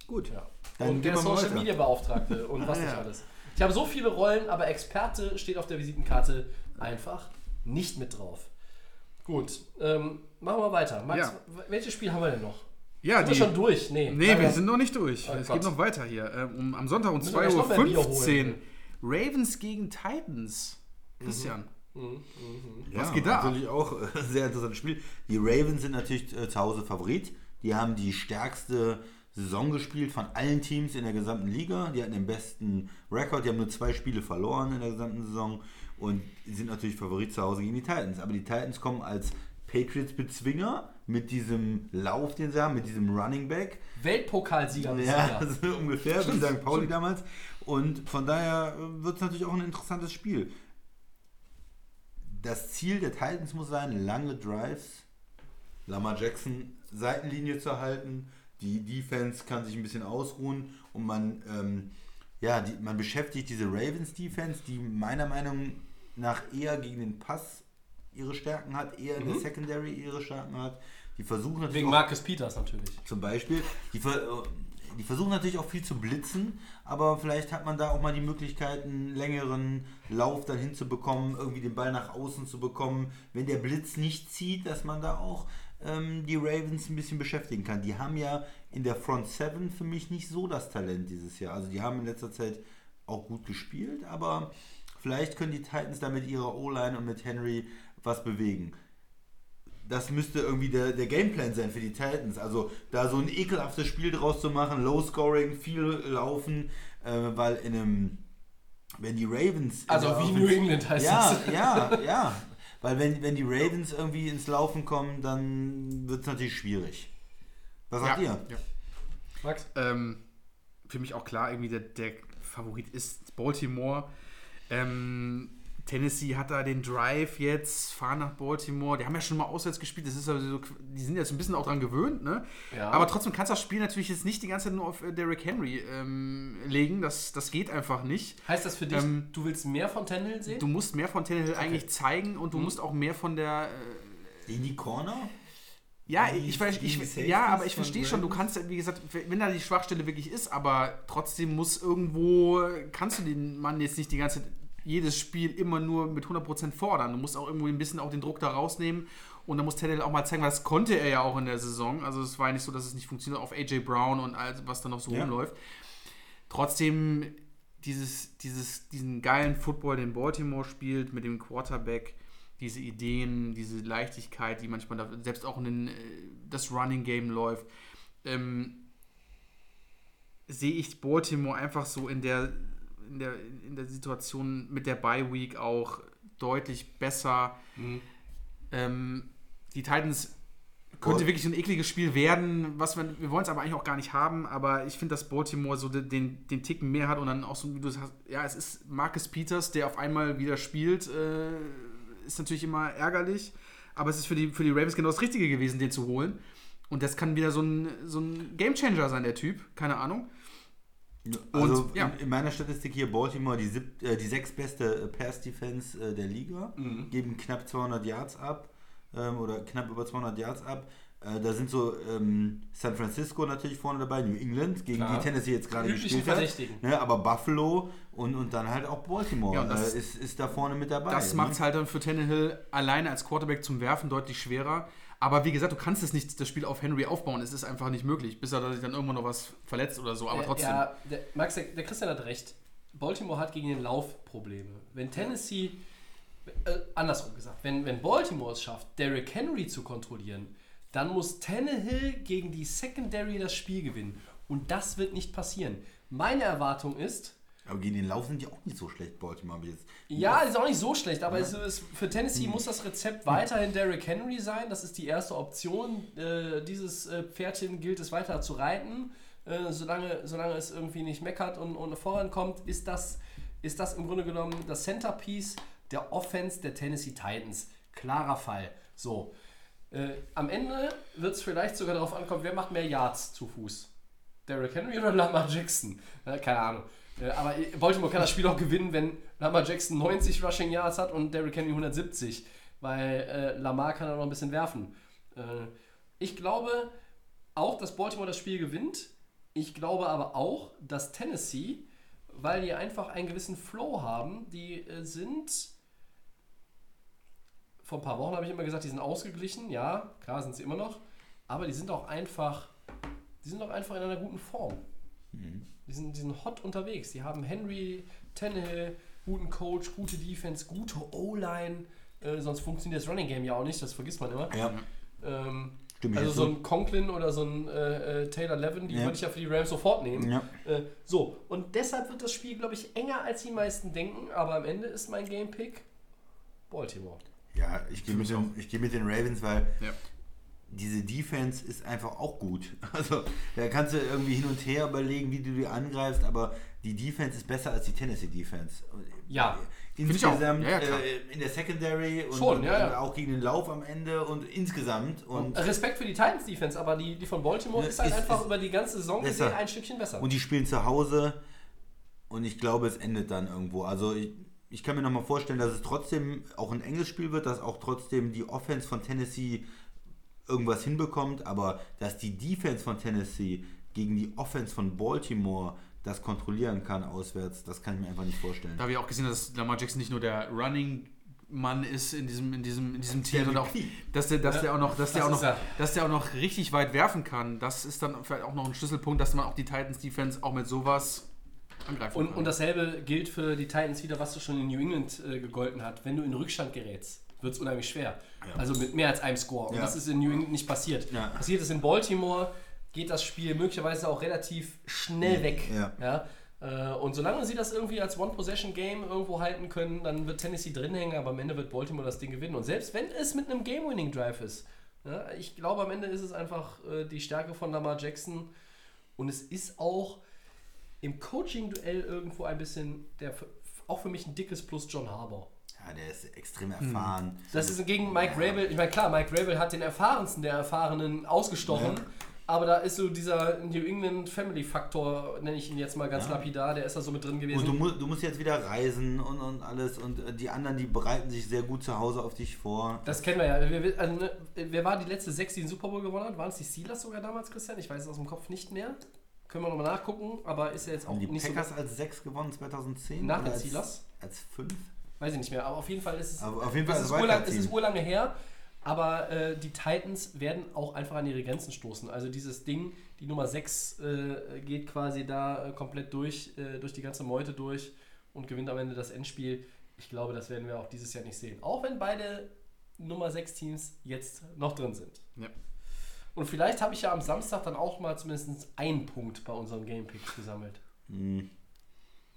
Gut. Ja. Dann und der Social weiter. Media Beauftragte und was Ah, nicht ja. alles. Ich habe so viele Rollen, aber Experte steht auf der Visitenkarte einfach nicht mit drauf. Gut, ähm, machen wir weiter. Max, Ja. welches Spiel haben wir denn noch? Ja, Sind wir schon durch? Nee, Nee, wir sind noch nicht durch. Oh es Gott. geht noch weiter hier. Ähm, um, am Sonntag um Müssen wir gleich noch mehr Bier 2.15 holen. Uhr. Ravens gegen Titans. Christian. Mhm, Was geht da? Natürlich auch äh, ein sehr interessantes Spiel. Die Ravens sind natürlich äh, zu Hause Favorit. Die haben die stärkste Saison gespielt von allen Teams in der gesamten Liga. Die hatten den besten Rekord. Die haben nur zwei Spiele verloren in der gesamten Saison und sind natürlich Favorit zu Hause gegen die Titans. Aber die Titans kommen als Patriots-Bezwinger mit diesem Lauf, den sie haben, mit diesem Running Back. Weltpokalsieger Ja, so ungefähr, wie St. Pauli damals. Und von daher wird es natürlich auch ein interessantes Spiel. Das Ziel der Titans muss sein, lange Drives, Lamar Jackson Seitenlinie zu halten. Die Defense kann sich ein bisschen ausruhen und man, ähm, ja, die, man beschäftigt diese Ravens Defense, die meiner Meinung nach eher gegen den Pass ihre Stärken hat, eher in der Secondary ihre Stärken hat. Die versuchen natürlich Wegen Marcus Peters natürlich. zum Beispiel. Die, die versuchen natürlich auch viel zu blitzen, aber vielleicht hat man da auch mal die Möglichkeit, einen längeren Lauf dann hinzubekommen, irgendwie den Ball nach außen zu bekommen. Wenn der Blitz nicht zieht, dass man da auch ähm, die Ravens ein bisschen beschäftigen kann. Die haben ja in der Front Seven für mich nicht so das Talent dieses Jahr. Also die haben in letzter Zeit auch gut gespielt, aber vielleicht können die Titans da mit ihrer O-Line und mit Henry was bewegen das müsste irgendwie der, der Gameplan sein für die Titans. Also da so ein ekelhaftes Spiel draus zu machen, Low Scoring, viel laufen, äh, weil in einem, wenn die Ravens. Also wie New England heißt ja, das. Ja, ja. Weil wenn, wenn die Ravens irgendwie ins Laufen kommen, dann wird es natürlich schwierig. Was sagt ihr? Ja. Max? Ähm, für mich auch klar, irgendwie der, der Favorit ist Baltimore. Ähm, Tennessee hat da den Drive jetzt, fahren nach Baltimore. Die haben ja schon mal auswärts gespielt. Das ist also so, die sind jetzt ein bisschen auch dran gewöhnt, ne? Ja. Aber trotzdem kannst du das Spiel natürlich jetzt nicht die ganze Zeit nur auf äh, Derrick Henry ähm, legen. Das, das geht einfach nicht. Heißt das für dich, Ähm, du willst mehr von Tannehill sehen? Du musst mehr von Tannehill eigentlich zeigen und du Mhm. musst auch mehr von der äh, In die Corner? Ja, ich, weiß- ich, Safeties ja, aber ich verstehe schon, du kannst, wie gesagt, wenn da die Schwachstelle wirklich ist, aber trotzdem muss irgendwo, kannst du den Mann jetzt nicht die ganze jedes Spiel immer nur mit 100% fordern. Du musst auch irgendwo ein bisschen auch den Druck da rausnehmen und dann muss Teddy auch mal zeigen, weil das konnte er ja auch in der Saison. Also es war ja nicht so, dass es nicht funktioniert auf AJ Brown und all, was da noch so Ja. rumläuft. Trotzdem dieses, dieses, diesen geilen Football, den Baltimore spielt, mit dem Quarterback, diese Ideen, diese Leichtigkeit, die manchmal da, selbst auch in den, äh, das Running Game läuft, ähm, sehe ich Baltimore einfach so in der, in der, in der Situation mit der Bye Week auch deutlich besser. Ähm, die Titans könnte Bal- wirklich ein ekliges Spiel werden, was wir, wir wollen es aber eigentlich auch gar nicht haben, aber ich finde, dass Baltimore so den, den, den Ticken mehr hat und dann auch so, wie du sagst, ja, es ist Marcus Peters, der auf einmal wieder spielt, äh, ist natürlich immer ärgerlich, aber es ist für die, für die Ravens genau das Richtige gewesen, den zu holen. Und das kann wieder so ein, so ein Gamechanger sein, der Typ, keine Ahnung. Also Und, ja. in, in meiner Statistik hier Baltimore die, sieb, äh, die sechstbeste äh, Pass-Defense äh, der Liga, Mhm. geben knapp 200 Yards ab ähm, oder knapp über 200 Yards ab. Äh, da sind so ähm, San Francisco natürlich vorne dabei, New England, gegen Klar. die Tennessee jetzt gerade gespielt hat. Ne, aber Buffalo und, und dann halt auch Baltimore Ja, das- äh, ist, ist da vorne mit dabei. Das ne? macht es halt dann für Tannehill alleine als Quarterback zum Werfen deutlich schwerer. Aber wie gesagt, du kannst es nicht, das Spiel auf Henry aufbauen. Es ist einfach nicht möglich, bis er sich dann irgendwann noch was verletzt oder so. Aber Äh, trotzdem. Ja, der, Max, der, der Christian hat recht. Baltimore hat gegen den Lauf Probleme. Wenn Tennessee, äh, andersrum gesagt, wenn, wenn Baltimore es schafft, Derrick Henry zu kontrollieren, dann muss Tannehill gegen die Secondary das Spiel gewinnen. Und das wird nicht passieren. Meine Erwartung ist, Aber gegen den Lauf sind die auch nicht so schlecht, Baltimore. Jetzt. ja, ist auch nicht so schlecht, aber es ist, für Tennessee muss das Rezept weiterhin Derrick Henry sein. Das ist die erste Option. Äh, dieses äh, Pferdchen gilt es weiter zu reiten. Äh, solange, solange es irgendwie nicht meckert und, und vorankommt, ist das, ist das im Grunde genommen das Centerpiece der Offense der Tennessee Titans. Klarer Fall. So. Äh, am Ende wird es vielleicht sogar darauf ankommen, wer macht mehr Yards zu Fuß. Derrick Henry oder Lamar Jackson? Keine Ahnung. Äh, aber Baltimore kann das Spiel auch gewinnen, wenn Lamar Jackson 90 Rushing Yards hat und Derrick Henry 170. Weil äh, Lamar kann auch noch ein bisschen werfen. Äh, ich glaube auch, dass Baltimore das Spiel gewinnt. Ich glaube aber auch, dass Tennessee, weil die einfach einen gewissen Flow haben, die äh, sind. Vor ein paar Wochen habe ich immer gesagt, die sind ausgeglichen. Ja, klar sind sie immer noch. Aber die sind auch einfach. Die sind auch einfach in einer guten Form. Die, sind, die sind hot unterwegs. Die haben Henry, Tannehill, guten Coach, gute Defense, gute O-Line. Äh, sonst funktioniert das Running Game ja auch nicht, das vergisst man immer. Ja, Ähm, also so ein Conklin oder so ein äh, äh, Taylor Levin, die Ja. würde ich ja für die Rams sofort nehmen. Ja. Äh, so, und deshalb wird das Spiel, glaube ich, enger als die meisten denken, aber am Ende ist mein Game Pick Baltimore. Ja, ich gehe mit, den- ich geh mit den Ravens, weil Ja. Diese Defense ist einfach auch gut. Also da kannst du irgendwie hin und her überlegen, wie du die angreifst, aber die Defense ist besser als die Tennessee Defense. Ja. ich auch. Insgesamt Ja, äh, in der Secondary und, Schon, und, ja, ja. und auch gegen den Lauf am Ende und insgesamt. Und, Respekt für die Titans Defense, aber die, die von Baltimore Ja, ist halt ist- einfach ist über die ganze Saison besser. gesehen ein Stückchen besser. Und die spielen zu Hause und ich glaube, es endet dann irgendwo. Also ich, ich kann mir nochmal vorstellen, dass es trotzdem auch ein enges Spiel wird, dass auch trotzdem die Offense von Tennessee irgendwas hinbekommt, aber dass die Defense von Tennessee gegen die Offense von Baltimore das kontrollieren kann auswärts, das kann ich mir einfach nicht vorstellen. Da habe ich auch gesehen, dass Lamar Jackson nicht nur der Running Mann ist in diesem, in diesem, in diesem Team, der sondern auch, dass der, dass der auch noch, dass der auch noch, dass der auch noch richtig weit werfen kann. Das ist dann vielleicht auch noch ein Schlüsselpunkt, dass man auch die Titans Defense auch mit sowas angreifen Und, kann. und dasselbe gilt für die Titans wieder, was du schon in New England äh, gegolten hat. Wenn du in Rückstand gerätst, wird es unheimlich schwer. Also mit mehr als einem Score. Und Ja. das ist in New England nicht passiert. Ja. Passiert es in Baltimore, geht das Spiel möglicherweise auch relativ schnell weg. Ja. Äh, und solange sie das irgendwie als One-Possession-Game irgendwo halten können, dann wird Tennessee drin hängen, aber am Ende wird Baltimore das Ding gewinnen. Und selbst wenn es mit einem Game-Winning-Drive ist, ja, ich glaube, am Ende ist es einfach äh, die Stärke von Lamar Jackson. Und es ist auch im Coaching-Duell irgendwo ein bisschen, der, auch für mich ein dickes Plus John Harbour. Ja, der ist extrem erfahren. Das ist gegen Mike Rabel. Ich meine, klar, Mike Rabel hat den erfahrensten der Erfahrenen ausgestochen. Aber da ist so dieser New England Family Faktor, nenne ich ihn jetzt mal ganz lapidar, der ist da so mit drin gewesen. Und du, mu du musst jetzt wieder reisen und, und alles und äh, die anderen, die bereiten sich sehr gut zu Hause auf dich vor. das kennen wir ja. Wer, wer- also, ne, wer war die letzte sechs, die den Super Bowl gewonnen hat? Waren es die Steelers sogar damals, Christian? Ich weiß es aus dem Kopf nicht mehr. Können wir nochmal nachgucken, aber ist ja jetzt auch Haben die nicht Packers so. als 6 gewonnen 2010? Nach den als, Steelers? Als 5? Weiß ich nicht mehr, aber auf jeden Fall ist es. Aber auf jeden Fall es ist, urlang, es Wildcard-Team. ist urlange her. Aber äh, die Titans werden auch einfach an ihre Grenzen stoßen. Also dieses Ding, die Nummer 6 äh, geht quasi da äh, komplett durch, äh, durch die ganze Meute durch und gewinnt am Ende das Endspiel. Ich glaube, das werden wir auch dieses Jahr nicht sehen. Auch wenn beide Nummer 6 Teams jetzt noch drin sind. Ja. Und vielleicht habe ich ja am Samstag dann auch mal zumindest einen Punkt bei unseren Game Picks gesammelt. Hm.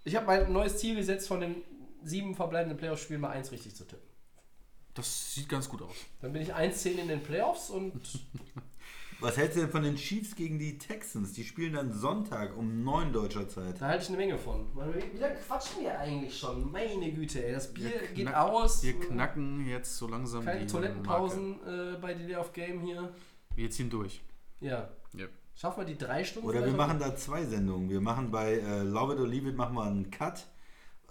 Ich habe mein neues Ziel gesetzt, von den sieben verbleibenden Playoff-Spielen mal eins richtig zu tippen. das sieht ganz gut aus. Dann bin ich 1-10 in den Playoffs und Was hältst du denn von den Chiefs gegen die Texans? Die spielen dann Sonntag um 9 deutscher Zeit. da halte ich eine Menge von. Wie lange quatschen wir eigentlich schon? Meine Güte, ey. Das Bier Wir geht knack- aus. Wir knacken jetzt so langsam Keine die Toilettenpausen äh, bei Delay of Game hier. Wir ziehen durch. Ja. Ja. Schaffen wir die drei Stunden? Oder wir machen da zwei Sendungen. Wir machen bei äh, Love It or Leave It machen wir einen Cut.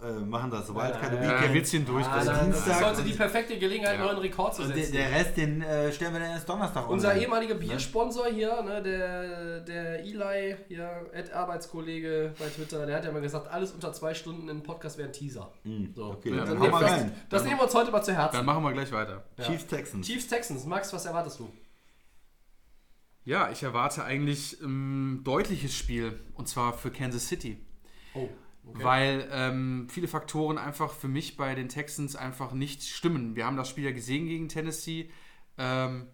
Äh, machen das Wildcard Nein. Äh, Weekend. wir ziehen durch. Ah, das ist das Dienstag heute die perfekte Gelegenheit, Ja. einen neuen Rekord zu Und der, setzen. der Rest, den äh, stellen wir dann erst Donnerstag Unser online. ehemaliger Biersponsor hier, ne, der, der Eli, hier, Ed Arbeitskollege bei Twitter, der hat ja mal gesagt, alles unter zwei Stunden im Podcast wäre ein Teaser. Hm, So. Okay, Ja, dann dann wir- rein. Das nehmen wir uns heute mal zu Herzen. Dann machen wir gleich weiter. Ja. Chiefs Texans. Chiefs Texans, Max, was erwartest du? Ja, ich erwarte eigentlich ein deutliches Spiel. Und zwar für Kansas City. Oh, Weil ähm, viele Faktoren einfach für mich bei den Texans einfach nicht stimmen. Wir haben das Spiel ja gesehen gegen Tennessee. Ähm,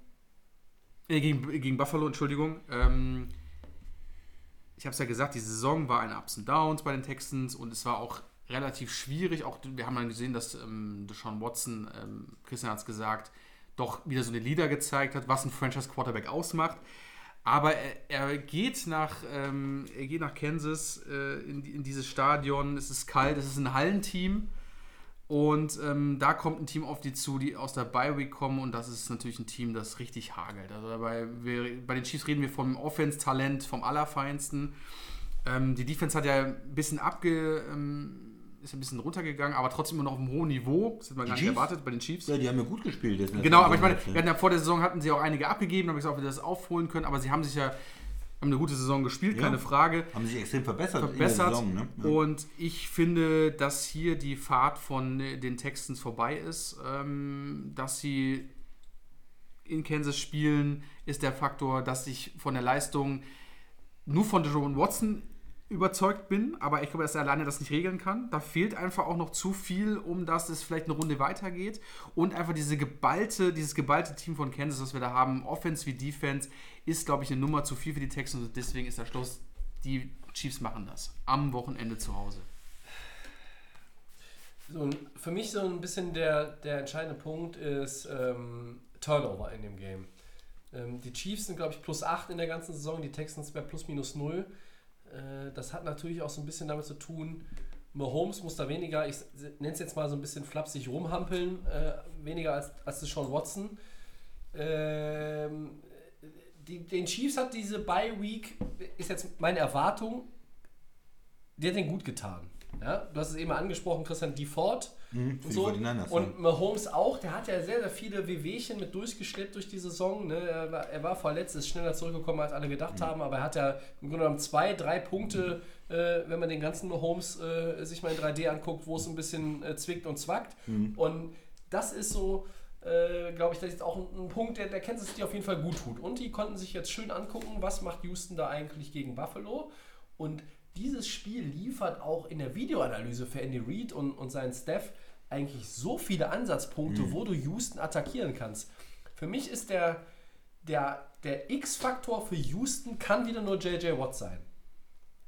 äh, gegen, gegen Buffalo, Entschuldigung. Ähm, ich habe es ja gesagt, die Saison war ein Ups und Downs bei den Texans und es war auch relativ schwierig. Auch wir haben dann gesehen, dass ähm, Deshaun Watson, ähm, Christian hat es gesagt, doch wieder so eine Leader gezeigt hat, was ein Franchise Quarterback ausmacht. Aber er, er, geht nach, ähm, er geht nach Kansas äh, in, in dieses Stadion. Es ist kalt, es ist ein Hallenteam. Und ähm, da kommt ein Team auf die zu, die aus der Bye Week kommen. Und das ist natürlich ein Team, das richtig hagelt. Also dabei, wir, bei den Chiefs reden wir vom Offense-Talent, vom Allerfeinsten. Ähm, die Defense hat ja ein bisschen abge. Ist ein bisschen runtergegangen, aber trotzdem immer noch auf einem hohen Niveau. Das hätte man gar nicht Chiefs? erwartet bei den Chiefs. Ja, die haben ja gut gespielt. Jetzt Genau, aber ich meine, wir hatten ja vor der Saison hatten sie auch einige abgegeben, habe ich gesagt, ob wir das aufholen können, aber sie haben sich ja haben eine gute Saison gespielt, Ja. keine Frage. haben sich extrem verbessert, Verbessert. in der Saison. Ne? Ja. Und ich finde, dass hier die Fahrt von den Texans vorbei ist. Ähm, dass sie in Kansas spielen, ist der Faktor, dass ich von der Leistung nur von Jerome Watson überzeugt bin, aber ich glaube, dass er alleine das nicht regeln kann. Da fehlt einfach auch noch zu viel, um dass es vielleicht eine Runde weitergeht. Und einfach diese geballte, dieses geballte Team von Kansas, was wir da haben, Offense wie Defense, ist, glaube ich, eine Nummer zu viel für die Texans und deswegen ist der Schluss, die Chiefs machen das. Am Wochenende zu Hause. So, für mich so ein bisschen der, der entscheidende Punkt ist ähm, Turnover in dem Game. Ähm, die Chiefs sind, glaube ich, plus 8 in der ganzen Saison, die Texans bei plus minus 0. Äh, das hat natürlich auch so ein bisschen damit zu tun, Mahomes muss da weniger, ich nenne es jetzt mal so ein bisschen flapsig rumhampeln, äh, weniger als, als Sean Watson. Ähm, die, den Chiefs hat diese Bye Week, ist jetzt meine Erwartung, die hat den gut getan. Ja? Du hast es eben angesprochen, Christian DeFord Mhm, für und die so. 49ers, Und Mahomes auch, der hat ja sehr, sehr viele Wehwehchen mit durchgeschleppt durch die Saison. Ne? Er, war, er war verletzt, ist schneller zurückgekommen, als alle Mhm. gedacht haben, aber er hat ja im Grunde genommen zwei, drei Punkte, äh, wenn man den ganzen Mahomes äh, sich mal in 3D anguckt, wo es ein bisschen äh, zwickt und zwackt. Mhm. Und das ist so, äh, glaube ich, das ist auch ein, ein Punkt, der, der Kansas City auf jeden Fall gut tut. Und die konnten sich jetzt schön angucken, was macht Houston da eigentlich gegen Buffalo. Und dieses Spiel liefert auch in der Videoanalyse für Andy Reid und, und seinen Staff eigentlich so viele Ansatzpunkte, wo du Houston attackieren kannst. Für mich ist der, der, der X-Faktor für Houston kann wieder nur JJ Watt sein.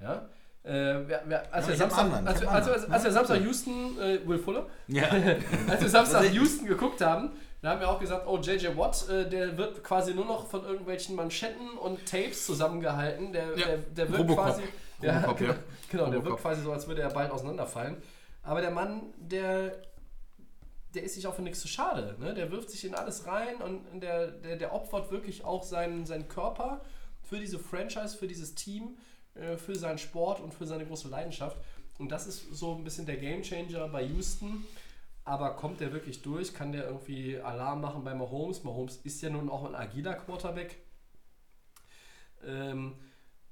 Ja? Äh, wer, wer, als, Ja, wir Samstag, anderen, als, wir, als, als Samstag Houston, äh, Will Fuller, Ja. als wir Samstag Also Houston geguckt haben, da haben wir auch gesagt, oh, JJ Watt, äh, der wird quasi nur noch von irgendwelchen Manschetten und Tapes zusammengehalten. Der, Ja, der, der wird Robocop. quasi. Ja, Robocop, genau, ja. genau der wirkt quasi so, als würde er bald auseinanderfallen. Aber der Mann, der, der ist sich auch für nichts zu schade. Ne? Der wirft sich in alles rein und der, der, der opfert wirklich auch seinen, seinen Körper für diese Franchise, für dieses Team, äh, für seinen Sport und für seine große Leidenschaft. Und das ist so ein bisschen der Gamechanger bei Houston. Aber kommt der wirklich durch? Kann der irgendwie Alarm machen bei Mahomes? Mahomes ist ja nun auch ein agiler Quarterback. Ähm,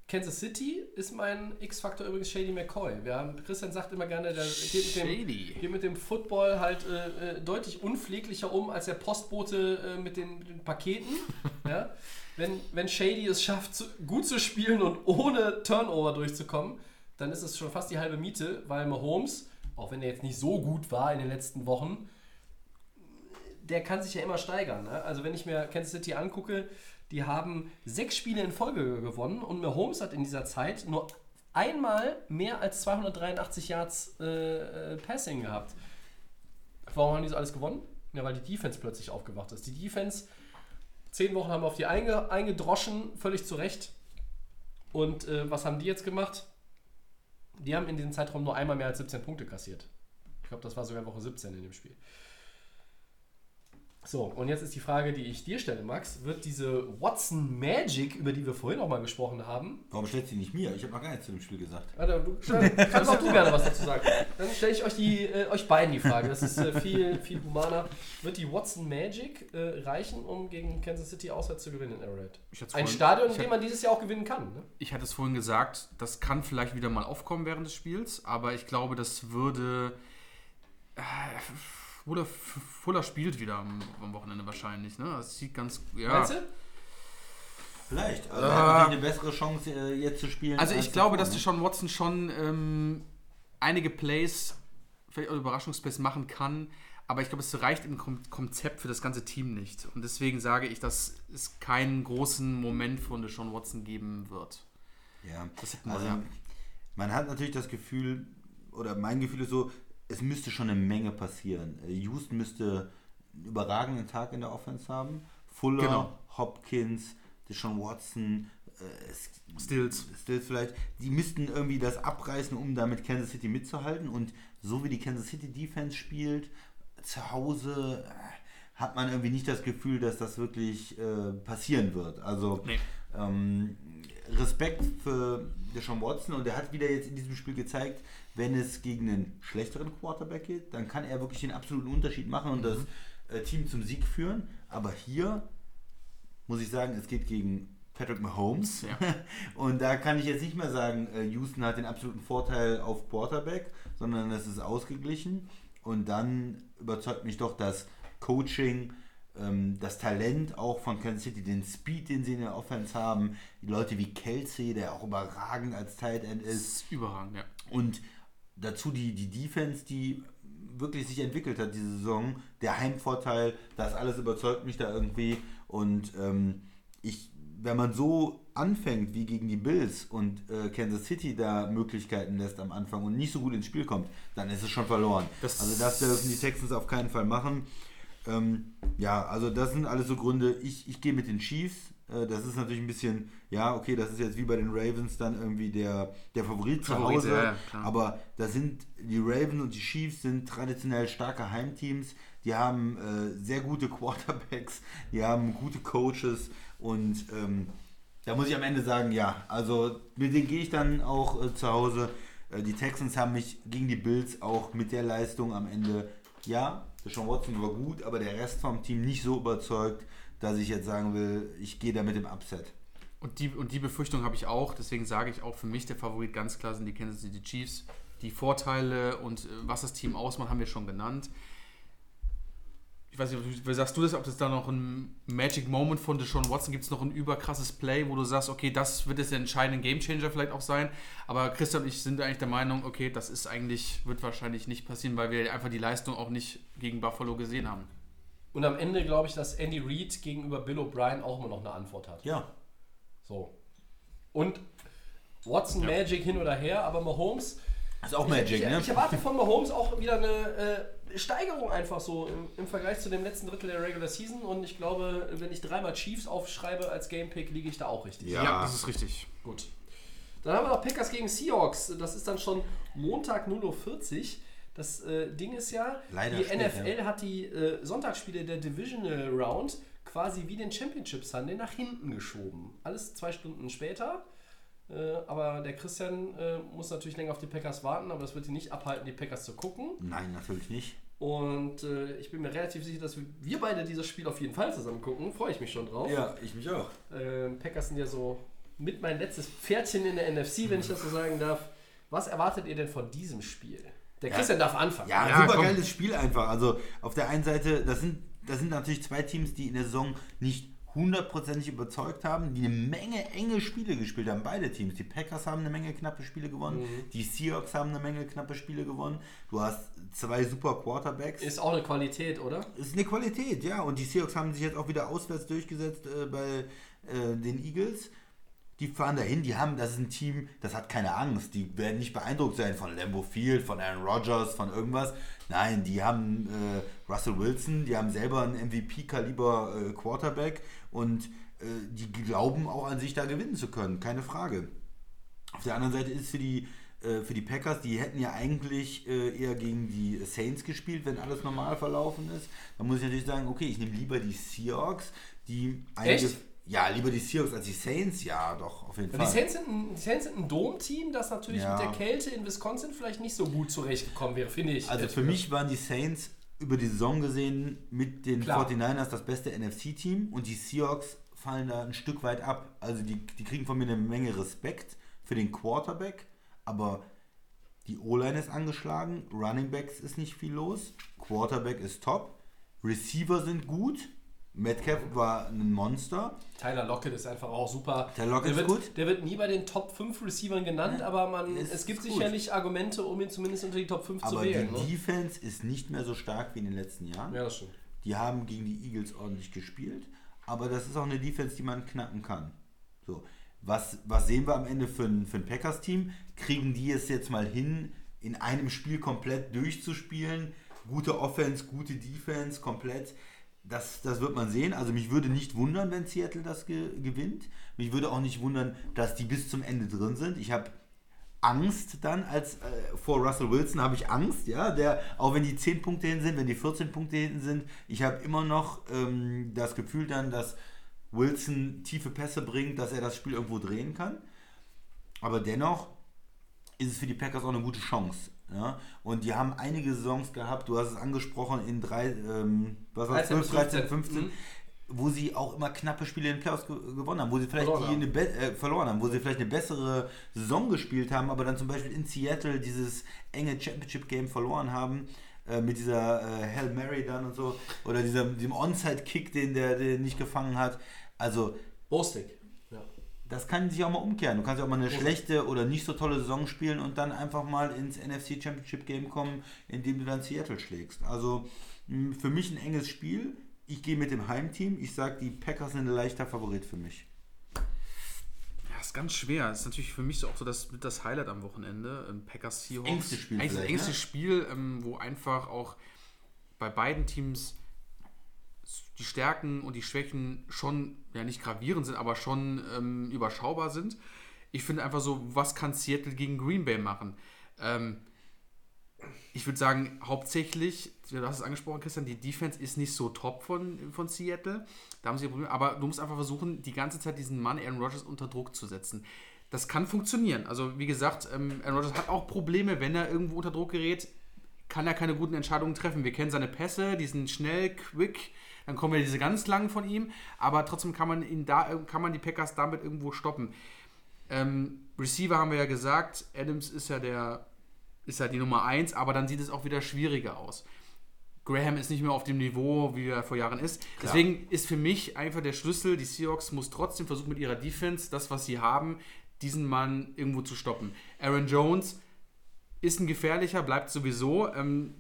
Kansas City ist mein X-Faktor übrigens Shady McCoy. Wir haben, Christian sagt immer gerne, der geht mit dem, geht mit dem Football halt äh, äh, deutlich unpfleglicher um als der Postbote äh, mit den, den Paketen. ja? wenn, wenn Shady es schafft, gut zu spielen und ohne Turnover durchzukommen, dann ist es schon fast die halbe Miete, weil Mahomes, auch wenn er jetzt nicht so gut war in den letzten Wochen, der kann sich ja immer steigern. Ne? Also wenn ich mir Kansas City angucke, die haben sechs Spiele in Folge gewonnen und Mahomes hat in dieser Zeit nur einmal mehr als 283 Yards äh, äh, Passing gehabt. Warum haben die das alles gewonnen? Ja, weil die Defense plötzlich aufgewacht ist. Die Defense, zehn Wochen haben wir auf die einge, eingedroschen, völlig zu Recht. Und äh, was haben die jetzt gemacht? Die haben in diesem Zeitraum nur einmal mehr als 17 Punkte kassiert. Ich glaube, das war sogar Woche 17 in dem Spiel. So, und jetzt ist die Frage, die ich dir stelle, Max. Wird diese Watson Magic, über die wir vorhin auch mal gesprochen haben, Warum stellst du die nicht mir? Ich habe noch gar nichts zu dem Spiel gesagt. Alter, du, kannst auch du gerne was dazu sagen. Dann stelle ich euch, die, äh, euch beiden die Frage. Das ist äh, viel, viel humaner. Wird die Watson Magic äh, reichen, um gegen Kansas City auswärts zu gewinnen in Arrowhead? Ein vorhin- Stadion, in dem man dieses Jahr auch gewinnen kann. Ne? Ich hatte es vorhin gesagt, das kann vielleicht wieder mal aufkommen während des Spiels, aber ich glaube, das würde. Äh, Fuller, Fuller spielt wieder am, am Wochenende wahrscheinlich. Ne? Das sieht ganz. Ja. Meinst du? Vielleicht. Also er hat natürlich eine bessere Chance, äh, jetzt zu spielen. Also als ich glaube, dass ne? Deshaun Watson schon ähm, einige Plays, vielleicht auch Überraschungsplays machen kann, aber ich glaube, es reicht im Kon Konzept für das ganze Team nicht. Und deswegen sage ich, dass es keinen großen Moment von Deshaun Watson geben wird. Ja, Das also ja. man hat natürlich das Gefühl, oder mein Gefühl ist so, es müsste schon eine Menge passieren. Äh, Houston müsste einen überragenden Tag in der Offense haben. Fuller, Genau. Hopkins, Deshaun Watson, äh, Stills. Stills vielleicht, die müssten irgendwie das abreißen, um da mit Kansas City mitzuhalten. Und so wie die Kansas City Defense spielt, zu Hause äh, hat man irgendwie nicht das Gefühl, dass das wirklich äh, passieren wird. Also Nee. ähm, Respekt für Deshaun Watson und er hat wieder jetzt in diesem Spiel gezeigt, wenn es gegen einen schlechteren Quarterback geht, dann kann er wirklich den absoluten Unterschied machen und das äh, Team zum Sieg führen. Aber hier muss ich sagen, es geht gegen Patrick Mahomes. Ja. Und da kann ich jetzt nicht mehr sagen, äh, Houston hat den absoluten Vorteil auf Quarterback, sondern es ist ausgeglichen. Und dann überzeugt mich doch das Coaching, ähm, das Talent auch von Kansas City, den Speed, den sie in der Offense haben, die Leute wie Kelsey, der auch überragend als Tight End ist. ist überragend, ja. Und dazu die, die Defense, die wirklich sich entwickelt hat diese Saison. Der Heimvorteil, das alles überzeugt mich da irgendwie. Und ähm, ich, wenn man so anfängt wie gegen die Bills und äh, Kansas City da Möglichkeiten lässt am Anfang und nicht so gut ins Spiel kommt, dann ist es schon verloren. Das- also das dürfen die Texans auf keinen Fall machen. Ähm, ja, also das sind alles so Gründe. Ich, ich gehe mit den Chiefs. Äh, das ist natürlich ein bisschen, ja, okay, das ist jetzt wie bei den Ravens dann irgendwie der, der Favorit zu Hause. ja, aber da sind die Ravens und die Chiefs sind traditionell starke Heimteams. Die haben äh, sehr gute Quarterbacks, die haben gute Coaches und ähm, da muss ich am Ende sagen, ja, also mit denen gehe ich dann auch äh, zu Hause. Äh, die Texans haben mich gegen die Bills auch mit der Leistung am Ende, ja, Sean Watson war gut, aber der Rest vom Team nicht so überzeugt, dass ich jetzt sagen will, ich gehe da mit dem Upset. Und die, und die Befürchtung habe ich auch, deswegen sage ich auch für mich, der Favorit ganz klar sind die Kansas City Chiefs. Die Vorteile und äh, was das Team ausmacht, haben wir schon genannt. Ich weiß nicht, wie sagst du das, ob es da noch ein Magic Moment von Deshaun Watson gibt es noch ein überkrasses Play, wo du sagst, okay, das wird jetzt der entscheidende Gamechanger vielleicht auch sein. Aber Christian und ich sind eigentlich der Meinung, okay, das ist eigentlich, wird wahrscheinlich nicht passieren, weil wir einfach die Leistung auch nicht gegen Buffalo gesehen haben. Und am Ende glaube ich, dass Andy Reid gegenüber Bill O'Brien auch immer noch eine Antwort hat. Ja, So. Und Watson Magic hin oder her, aber Mahomes. ist auch Magic, ich, ne? ich erwarte von Mahomes auch wieder eine äh, Steigerung einfach so im, im Vergleich zu dem letzten Drittel der Regular Season. Und ich glaube, wenn ich dreimal Chiefs aufschreibe als Gamepick, liege ich da auch richtig. Ja. das ist richtig. Gut. Dann haben wir noch Packers gegen Seahawks. Das ist dann schon Montag 0.40 Uhr. Das äh, Ding ist ja, Leider die spät, NFL hat die äh, Sonntagsspiele der Divisional Round quasi wie den Championship Sunday nach hinten geschoben. Alles zwei Stunden später. Äh, aber der Christian äh, muss natürlich länger auf die Packers warten, aber das wird ihn nicht abhalten, die Packers zu gucken. Nein, natürlich nicht. Und äh, ich bin mir relativ sicher, dass wir beide dieses Spiel auf jeden Fall zusammen gucken. Freue ich mich schon drauf. Ja, ich mich auch. Ähm, Packers sind ja so mit mein letztes Pferdchen in der NFC, wenn ich das so sagen darf. Was erwartet ihr denn von diesem Spiel? Der Christian darf anfangen. Ja, Ja, super komm. geiles Spiel einfach. Also auf der einen Seite, das sind, das sind natürlich zwei Teams, die in der Saison nicht hundertprozentig überzeugt haben, die eine Menge enge Spiele gespielt haben, beide Teams. Die Packers haben eine Menge knappe Spiele gewonnen, Mhm. die Seahawks haben eine Menge knappe Spiele gewonnen. Du hast zwei super Quarterbacks. Ist auch eine Qualität, oder? ist eine Qualität, ja. Und die Seahawks haben sich jetzt auch wieder auswärts durchgesetzt äh, bei äh, den Eagles. Die fahren dahin, die haben, das ist ein Team, das hat keine Angst. Die werden nicht beeindruckt sein von Lambeau Field, von Aaron Rodgers, von irgendwas. Nein, die haben äh, Russell Wilson, die haben selber einen MVP-Kaliber äh, Quarterback und äh, die glauben auch an sich da gewinnen zu können, keine Frage. Auf der anderen Seite ist für die, äh, für die Packers, die hätten ja eigentlich äh, eher gegen die Saints gespielt, wenn alles normal verlaufen ist. Da muss ich natürlich sagen, okay, ich nehme lieber die Seahawks, die einige. Echt? Ja, lieber die Seahawks als die Saints, ja, doch, auf jeden Die Fall. Saints sind ein, die Saints sind ein Dom-Team, das natürlich Ja. mit der Kälte in Wisconsin vielleicht nicht so gut zurechtgekommen wäre, finde ich. Also für mich waren die Saints über die Saison gesehen mit den Klar. 49ers das beste NFC-Team und die Seahawks fallen da ein Stück weit ab. Also die, die kriegen von mir eine Menge Respekt für den Quarterback, aber die O-Line ist angeschlagen, Running Backs ist nicht viel los, Quarterback ist top, Receiver sind gut, Metcalf war ein Monster. Tyler Lockett ist einfach auch super. Tyler Lockett der ist wird, gut. Der wird nie bei den Top 5 Receivern genannt, aber man, es gibt gut. sicherlich Argumente, um ihn zumindest unter die Top 5 zu Aber wählen. die Ne? Defense ist nicht mehr so stark wie in den letzten Jahren. Ja, das stimmt. Die haben gegen die Eagles ordentlich gespielt, aber das ist auch eine Defense, die man knacken kann. So, was, was sehen wir am Ende für ein, für ein Packers-Team? Kriegen die es jetzt mal hin, in einem Spiel komplett durchzuspielen? Gute Offense, gute Defense, komplett. Das, das wird man sehen. Also mich würde nicht wundern, wenn Seattle das ge gewinnt. Mich würde auch nicht wundern, dass die bis zum Ende drin sind. Ich habe Angst dann als äh, vor Russell Wilson habe ich Angst, ja, der auch wenn die 10 Punkte hin sind, wenn die 14 Punkte hinten sind, ich habe immer noch ähm, das Gefühl dann, dass Wilson tiefe Pässe bringt, dass er das Spiel irgendwo drehen kann. Aber dennoch ist es für die Packers auch eine gute Chance. Ja? Und die haben einige Saisons gehabt, du hast es angesprochen, in drei, ähm, was war 13, 12, 13, 15, 15, mhm. wo sie auch immer knappe Spiele in den Playoffs ge gewonnen haben, wo sie vielleicht Verloren haben. äh, verloren haben, wo sie vielleicht eine bessere Saison gespielt haben, aber dann zum Beispiel in Seattle dieses enge Championship-Game verloren haben. äh, Mit dieser äh, Hail Mary dann und so. Oder dieser, diesem Onside-Kick, den der, der nicht gefangen hat. Also, Bostic. Das kann sich auch mal umkehren. Du kannst ja auch mal eine schlechte oder nicht so tolle Saison spielen und dann einfach mal ins NFC Championship Game kommen, indem du dann Seattle schlägst. Also für mich ein enges Spiel. Ich gehe mit dem Heimteam. Ich sage, die Packers sind ein leichter Favorit für mich. Ja, ist ganz schwer. Das ist natürlich für mich so auch so das, das Highlight am Wochenende. Ähm, Packers Seahawks. Engste Spiel Engste, vielleicht, engste ne? Spiel, ähm, wo einfach auch bei beiden Teams die Stärken und die Schwächen schon, ja nicht gravierend sind, aber schon ähm, überschaubar sind. Ich finde einfach so, was kann Seattle gegen Green Bay machen? Ähm, ich würde sagen, hauptsächlich, du hast es angesprochen, Christian, die Defense ist nicht so top von, von Seattle. Da haben sie Probleme, aber du musst einfach versuchen, die ganze Zeit diesen Mann Aaron Rodgers unter Druck zu setzen. Das kann funktionieren. Also, wie gesagt, ähm, Aaron Rodgers hat auch Probleme, wenn er irgendwo unter Druck gerät, kann er keine guten Entscheidungen treffen. Wir kennen seine Pässe, die sind schnell, quick, dann kommen wir diese ganz langen von ihm, aber trotzdem kann man ihn da, kann man die Packers damit irgendwo stoppen. Ähm, Receiver haben wir ja gesagt, Adams ist ja der ist ja die Nummer 1, aber dann sieht es auch wieder schwieriger aus. Graham ist nicht mehr auf dem Niveau, wie er vor Jahren ist. Klar. Deswegen ist für mich einfach der Schlüssel, die Seahawks muss trotzdem versuchen mit ihrer Defense, das, was sie haben, diesen Mann irgendwo zu stoppen. Aaron Jones ist ein gefährlicher, bleibt sowieso. Ähm,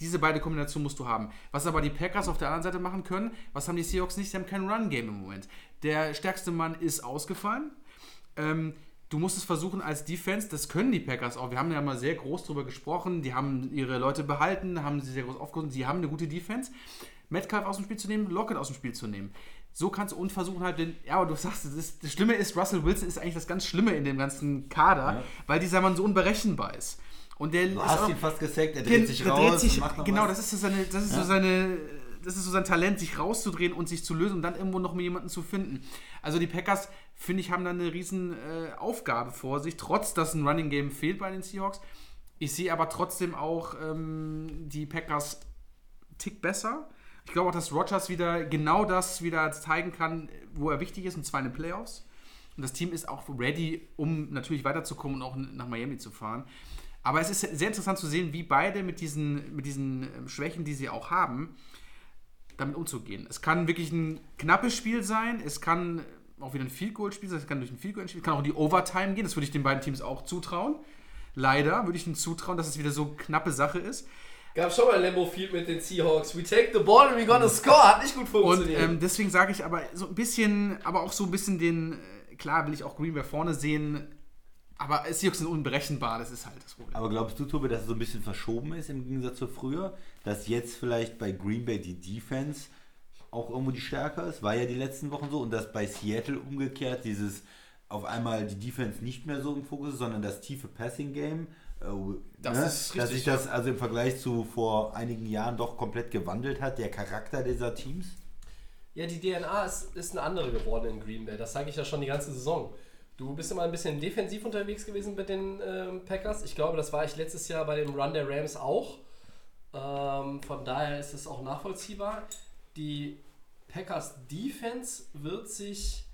diese beide Kombinationen musst du haben. Was aber die Packers auf der anderen Seite machen können, was haben die Seahawks nicht? Sie haben kein Run-Game im Moment. Der stärkste Mann ist ausgefallen. Ähm, du musst es versuchen als Defense, das können die Packers auch. Wir haben ja mal sehr groß drüber gesprochen. Die haben ihre Leute behalten, haben sie sehr groß aufgehoben. Sie haben eine gute Defense. Metcalf aus dem Spiel zu nehmen, Lockett aus dem Spiel zu nehmen. So kannst du und versuchen halt den. Ja, aber du sagst, das, ist, das Schlimme ist, Russell Wilson ist eigentlich das ganz Schlimme in dem ganzen Kader, Ja. weil dieser Mann so unberechenbar ist. Und der Du hast auch- ihn fast gesackt, er dreht sich der raus. dreht sich, genau, was. das ist so seine, das ist Ja. so seine, das ist so sein Talent, sich rauszudrehen und sich zu lösen und dann irgendwo noch mal jemanden zu finden. Also die Packers, finde ich, haben da eine riesen äh, Aufgabe vor sich, trotz dass ein Running Game fehlt bei den Seahawks. Ich sehe aber trotzdem auch ähm, die Packers Tick besser. Ich glaube auch, dass Rodgers wieder genau das wieder zeigen kann, wo er wichtig ist, und zwar in den Playoffs. Und das Team ist auch ready, um natürlich weiterzukommen und auch nach Miami zu fahren. Aber es ist sehr interessant zu sehen, wie beide mit diesen, mit diesen ähm, Schwächen, die sie auch haben, damit umzugehen. Es kann wirklich ein knappes Spiel sein, es kann auch wieder ein Field Goal Spiel sein, es kann durch ein Field Goal Spiel, es kann auch in die Overtime gehen, das würde ich den beiden Teams auch zutrauen. Leider würde ich ihnen zutrauen, dass es wieder so eine knappe Sache ist. Gab schon mal Lambo Field mit den Seahawks. We take the ball and we gonna score. Hat nicht gut Und funktioniert. ähm, deswegen sage ich aber so ein bisschen, aber auch so ein bisschen den, äh, klar will ich auch Green Bay vorne sehen, aber Seahawks sind unberechenbar, das ist halt das Problem. Aber glaubst du, Tobi, dass es so ein bisschen verschoben ist im Gegensatz zu früher? Dass jetzt vielleicht bei Green Bay die Defense auch irgendwo die stärker ist? War ja die letzten Wochen so. Und dass bei Seattle umgekehrt dieses auf einmal die Defense nicht mehr so im Fokus ist, sondern das tiefe Passing-Game. Äh, Das ne? ist Dass richtig, sich das also im Vergleich zu vor einigen Jahren doch komplett gewandelt hat, der Charakter dieser Teams. Ja, die DNA ist, ist eine andere geworden in Green Bay. Das sage ich ja schon die ganze Saison. Du bist immer ein bisschen defensiv unterwegs gewesen mit den ähm, Packers. Ich glaube, das war ich letztes Jahr bei dem Run der Rams auch. Ähm, von daher ist es auch nachvollziehbar. Die Packers Defense wird sich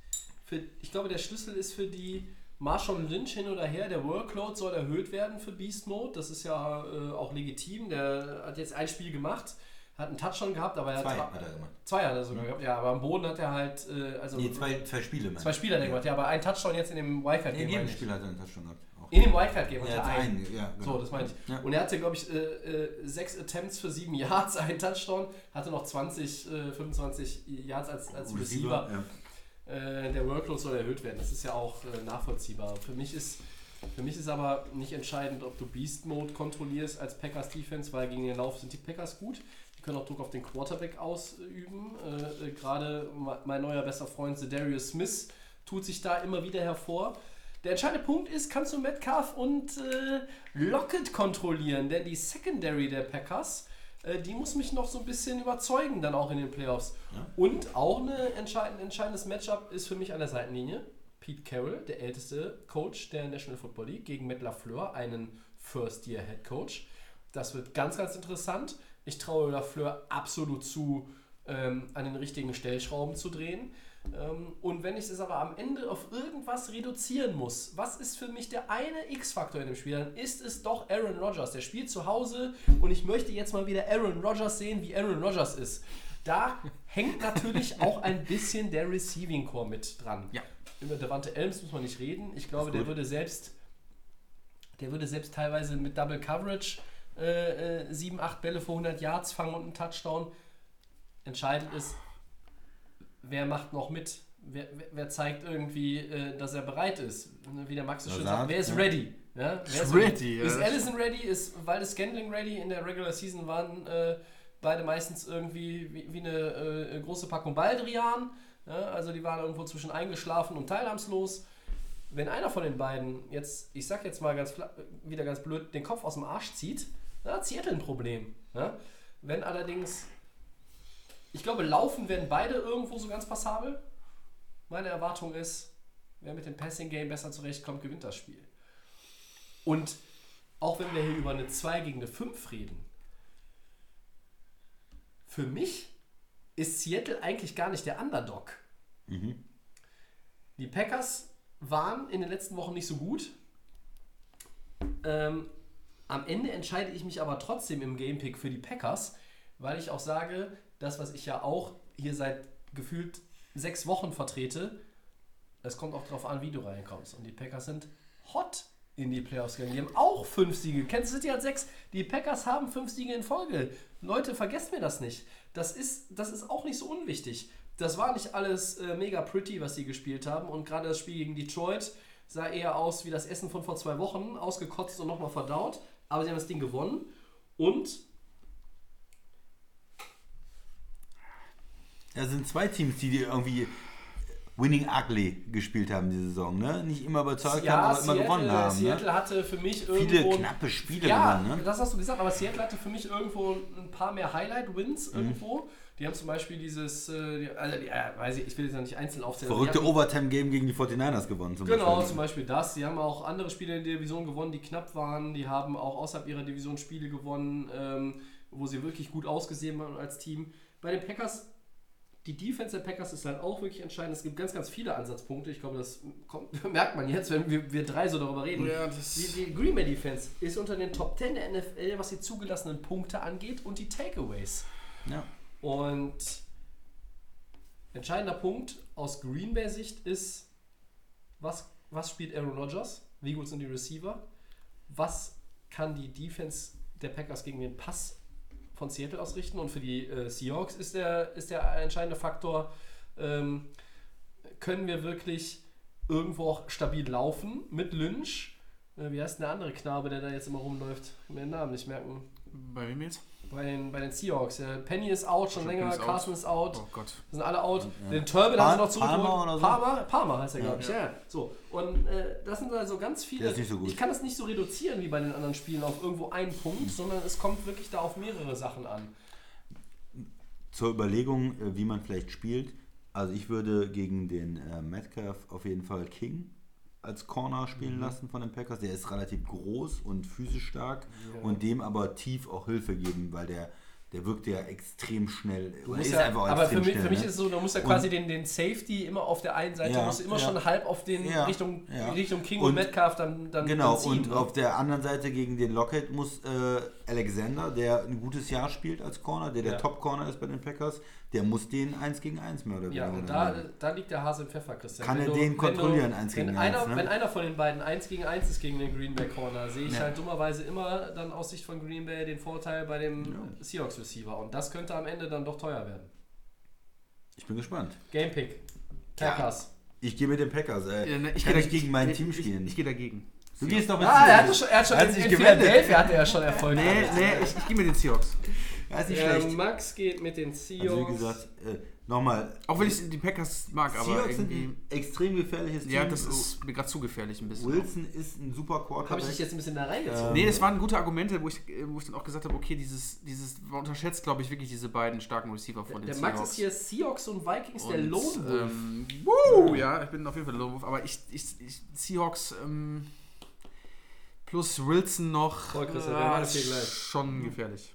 für, ich glaube, der Schlüssel ist für die Marshawn Lynch hin oder her. Der Workload soll erhöht werden für Beast Mode. Das ist ja äh, auch legitim. Der hat jetzt ein Spiel gemacht, hat einen Touchdown gehabt, aber er Zwei hat, hat er gemacht. Zwei hat er sogar gehabt, ja, aber am Boden hat er halt, äh, also Nee, zwei, zwei Spiele, mein zwei ich. Spieler hat er gemacht, ja, aber ein Touchdown jetzt in dem Wildcard In Game. jedem meine ich. Spiel hat er einen Touchdown gehabt. Auch. In dem Wildcard Game hat Ja, er einen. einen, ja, genau. So, das meine ich. Ja. Und er hatte, glaube ich, äh, äh, sechs Attempts für sieben Yards, einen Touchdown, hatte noch 20, äh, 25 Yards als, als Receiver. ja. Äh, der Workload soll erhöht werden. Das ist ja auch äh, nachvollziehbar. Für mich ist für mich ist aber nicht entscheidend, ob du Beast Mode kontrollierst als Packers Defense, weil gegen den Lauf sind die Packers gut. Die können auch Druck auf den Quarterback ausüben. Äh, äh, Gerade mein neuer bester Freund Darius Smith tut sich da immer wieder hervor. Der entscheidende Punkt ist, kannst du Metcalf und äh, Lockett kontrollieren? Denn die Secondary der Packers, äh, die muss mich noch so ein bisschen überzeugen, dann auch in den Playoffs. Und auch ein entscheidend, entscheidendes Matchup ist für mich an der Seitenlinie. Pete Carroll, der älteste Coach der National Football League, gegen Matt LaFleur, einen First-Year-Head Coach. Das wird ganz, ganz interessant. Ich traue LaFleur absolut zu, ähm, an den richtigen Stellschrauben zu drehen. Ähm, und wenn ich es aber am Ende auf irgendwas reduzieren muss, was ist für mich der eine X-Faktor in dem Spiel, dann ist es doch Aaron Rodgers. Der spielt zu Hause und ich möchte jetzt mal wieder Aaron Rodgers sehen, wie Aaron Rodgers ist. Da hängt natürlich auch ein bisschen der Receiving Core mit dran. Ja. Über Devante Elms muss man nicht reden. Ich glaube, der würde selbst, der würde selbst teilweise mit Double Coverage äh, äh, 7, 8 Bälle für 100 Yards fangen und einen Touchdown. Entscheidend ist, wer macht noch mit? Wer, wer, zeigt irgendwie, äh, dass er bereit ist? Wie der Max so schön sagt, wer ist ready? Ja, wer Ist ready, Ist Allison ready? Ist Waldes Scandling ready? In der Regular Season waren äh, beide meistens irgendwie wie, wie eine äh, große Packung Baldrian. Ja, also die waren irgendwo zwischen eingeschlafen und teilnahmslos. Wenn einer von den beiden jetzt, ich sag jetzt mal ganz wieder ganz blöd, den Kopf aus dem Arsch zieht, hat Seattle ein Problem. Ja? Wenn allerdings, ich glaube, laufen werden beide irgendwo so ganz passabel. Meine Erwartung ist, wer mit dem Passing Game besser zurechtkommt, gewinnt das Spiel. Und auch wenn wir hier über eine 2 gegen eine 5 reden, für mich ist Seattle eigentlich gar nicht der Underdog. Die Packers waren in den letzten Wochen nicht so gut. Ähm, am Ende entscheide ich mich aber trotzdem im Gamepick für die Packers, weil ich auch sage, das, was ich ja auch hier seit gefühlt sechs Wochen vertrete, es kommt auch darauf an, wie du reinkommst. Und die Packers sind hot in die Playoffs gegangen. Die haben auch fünf Siege. Kansas City hat sechs. Die Packers haben fünf Siege in Folge. Leute, vergesst mir das nicht. Das ist, das ist auch nicht so unwichtig. Das war nicht alles äh, mega pretty, was sie gespielt haben. Und gerade das Spiel gegen Detroit sah eher aus wie das Essen von vor zwei Wochen, ausgekotzt und nochmal verdaut. Aber sie haben das Ding gewonnen. Und Da sind zwei Teams, die irgendwie Winning Ugly gespielt haben diese Saison, ne? Nicht immer überzeugt haben, aber immer gewonnen haben. Seattle Ne? hatte für mich Viele irgendwo... knappe Spiele Ja, gewonnen, ne? das hast du gesagt, aber Seattle hatte für mich irgendwo ein paar mehr Highlight-Wins Mhm. irgendwo. Die haben zum Beispiel dieses, äh, die, also, die, äh, weiß ich, ich will jetzt noch nicht einzeln aufzählen. Verrückte hatten- Overtime-Game gegen die 49ers gewonnen zum Genau, Beispiel. zum Beispiel das. Die haben auch andere Spiele in der Division gewonnen, die knapp waren. Die haben auch außerhalb ihrer Division Spiele gewonnen, ähm, wo sie wirklich gut ausgesehen waren als Team. Bei den Packers, die Defense der Packers ist halt auch wirklich entscheidend. Es gibt ganz, ganz viele Ansatzpunkte. Ich glaube, das kommt, merkt man jetzt, wenn wir, wir drei so darüber reden. Ja, das- die, die Green Bay Defense ist unter den Top 10 der NFL, was die zugelassenen Punkte angeht und die Takeaways. Ja. Und entscheidender Punkt aus Green Bay Sicht ist, was, was spielt Aaron Rodgers? Wie gut sind die Receiver? Was kann die Defense der Packers gegen den Pass von Seattle ausrichten? Und für die äh, Seahawks ist der, ist der entscheidende Faktor, ähm, können wir wirklich irgendwo auch stabil laufen mit Lynch? Äh, wie heißt denn der andere Knabe, der da jetzt immer rumläuft? Ich kann mir den Namen nicht merken. Bei wem jetzt? Bei den, bei den Seahawks. Ja, Penny ist out, schon länger. ist out. Carson ist out. Oh Gott. sind alle out. Den Turbin haben sie noch zurückgeholt. Palmer oder so? Palmer, Palmer heißt er, Ja. glaube ich. Ja. So. Und äh, das sind also ganz viele. Der ist nicht so gut. Ich kann das nicht so reduzieren wie bei den anderen Spielen auf irgendwo einen Punkt, sondern es kommt wirklich da auf mehrere Sachen an. Zur Überlegung, äh, wie man vielleicht spielt. Also ich würde gegen den äh, Metcalf auf jeden Fall King als Corner spielen Mhm. lassen von den Packers. Der ist relativ groß und physisch stark und dem aber tief auch Hilfe geben, weil der, der wirkt ja extrem schnell. Du musst ist ja, einfach aber für mich, schnell, für mich ne? ist es so, du musst ja quasi den, den Safety immer auf der einen Seite, Ja, musst du immer ja. schon halb auf den Ja, Richtung, ja. Richtung King und, Und- Metcalf dann, dann Genau, dann ziehen, und ne? auf der anderen Seite gegen den Lockett muss äh, Alexander, der ein gutes Jahr spielt als Corner, der der Ja. Top-Corner ist bei den Packers, der muss den 1 gegen 1 mehr oder weniger. Ja, und da, da liegt der Hase im Pfeffer, Christian. Kann Wenn er du- den kontrollieren, du, eins wenn gegen einer, eins, ne? Wenn einer von den beiden 1 gegen 1 ist gegen den Green Bay Corner, sehe ich Ja. halt dummerweise immer dann aus Sicht von Green Bay den Vorteil bei dem Seahawks Receiver. Und das könnte am Ende dann doch teuer werden. Ich bin gespannt. Game Pick. Packers. Ich gehe mit den Packers. Ja, ne, ich kann nicht gegen mein ich- Team ich- spielen. Ich gehe dagegen. du gehst doch mit Ah, er hatte schon, er hat schon Hat in, in. Philadelphia hatte er schon Erfolg. Nee, nee, ich, ich gehe mit den Seahawks. Ja, ist nicht Ähm, schlecht. Max geht mit den Seahawks. Also wie gesagt, äh, nochmal. Auch wenn ich die Packers mag, aber Seahawks sind irgendwie. ein extrem gefährliches Team. Ja, das ist mir gerade zu gefährlich ein bisschen. Wilson ist ein super Habe Quarterback. ich dich jetzt ein bisschen da reingezogen? Nee, das waren gute Argumente, wo ich, wo ich dann auch gesagt habe, okay, dieses, dieses man unterschätzt, glaube ich, wirklich diese beiden starken Receiver von den der Seahawks. Max ist hier Seahawks und Vikings, der Und, Lone Wolf. Ähm, woo, ja, ich bin auf jeden Fall Lone Wolf, aber ich, ich, ich Seahawks ähm, plus Wilson noch Voll, Christian, das hier gleich. schon gefährlich.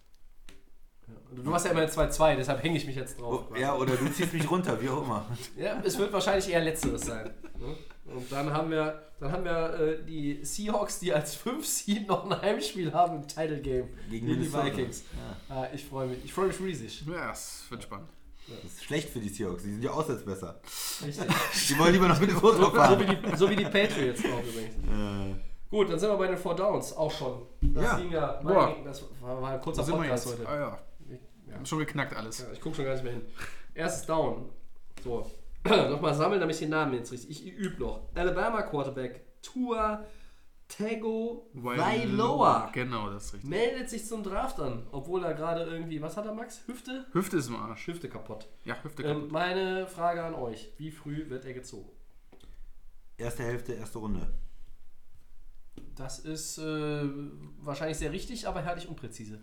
Du hast ja immer 2-2, deshalb hänge ich mich jetzt drauf. Oh, ja, oder du ziehst mich runter, wie auch immer. Ja, es wird wahrscheinlich eher letzteres sein. ne? Und dann haben wir, dann haben wir äh, die Seahawks, die als 5 Seed noch ein Heimspiel haben im Title Game Gegen gegen die. Vikings. Ah, ich freue mich. Ich freue mich riesig. Ja, es wird spannend. Das ist schlecht für die Seahawks, die sind ja auswärts besser. Richtig. Die wollen lieber noch mit dem Foto So, so, fahren. wie die, so wie die Patriots auch übrigens. Äh, Gut, dann sind wir bei den Four Downs auch schon. Das Ja. ging ja. Boah. Mein, das war, war ein kurzer Da sind wir Podcast jetzt. heute. Ah, ja. Ja. Schon geknackt alles. Ja, ich gucke schon gar nicht mehr hin. Erstes Down. So. Nochmal sammeln, damit ich den Namen jetzt richtig. Ich übe noch. Alabama Quarterback Tua Tego Vailoa Genau, das ist richtig. meldet sich zum Draft an, obwohl er gerade irgendwie, was hat er Max? Hüfte? Hüfte ist im Arsch. Hüfte kaputt. Ja, Hüfte Ähm, kaputt. meine Frage an euch, wie früh wird er gezogen? Erste Hälfte, erste Runde. Das ist äh, wahrscheinlich sehr richtig, aber herrlich unpräzise.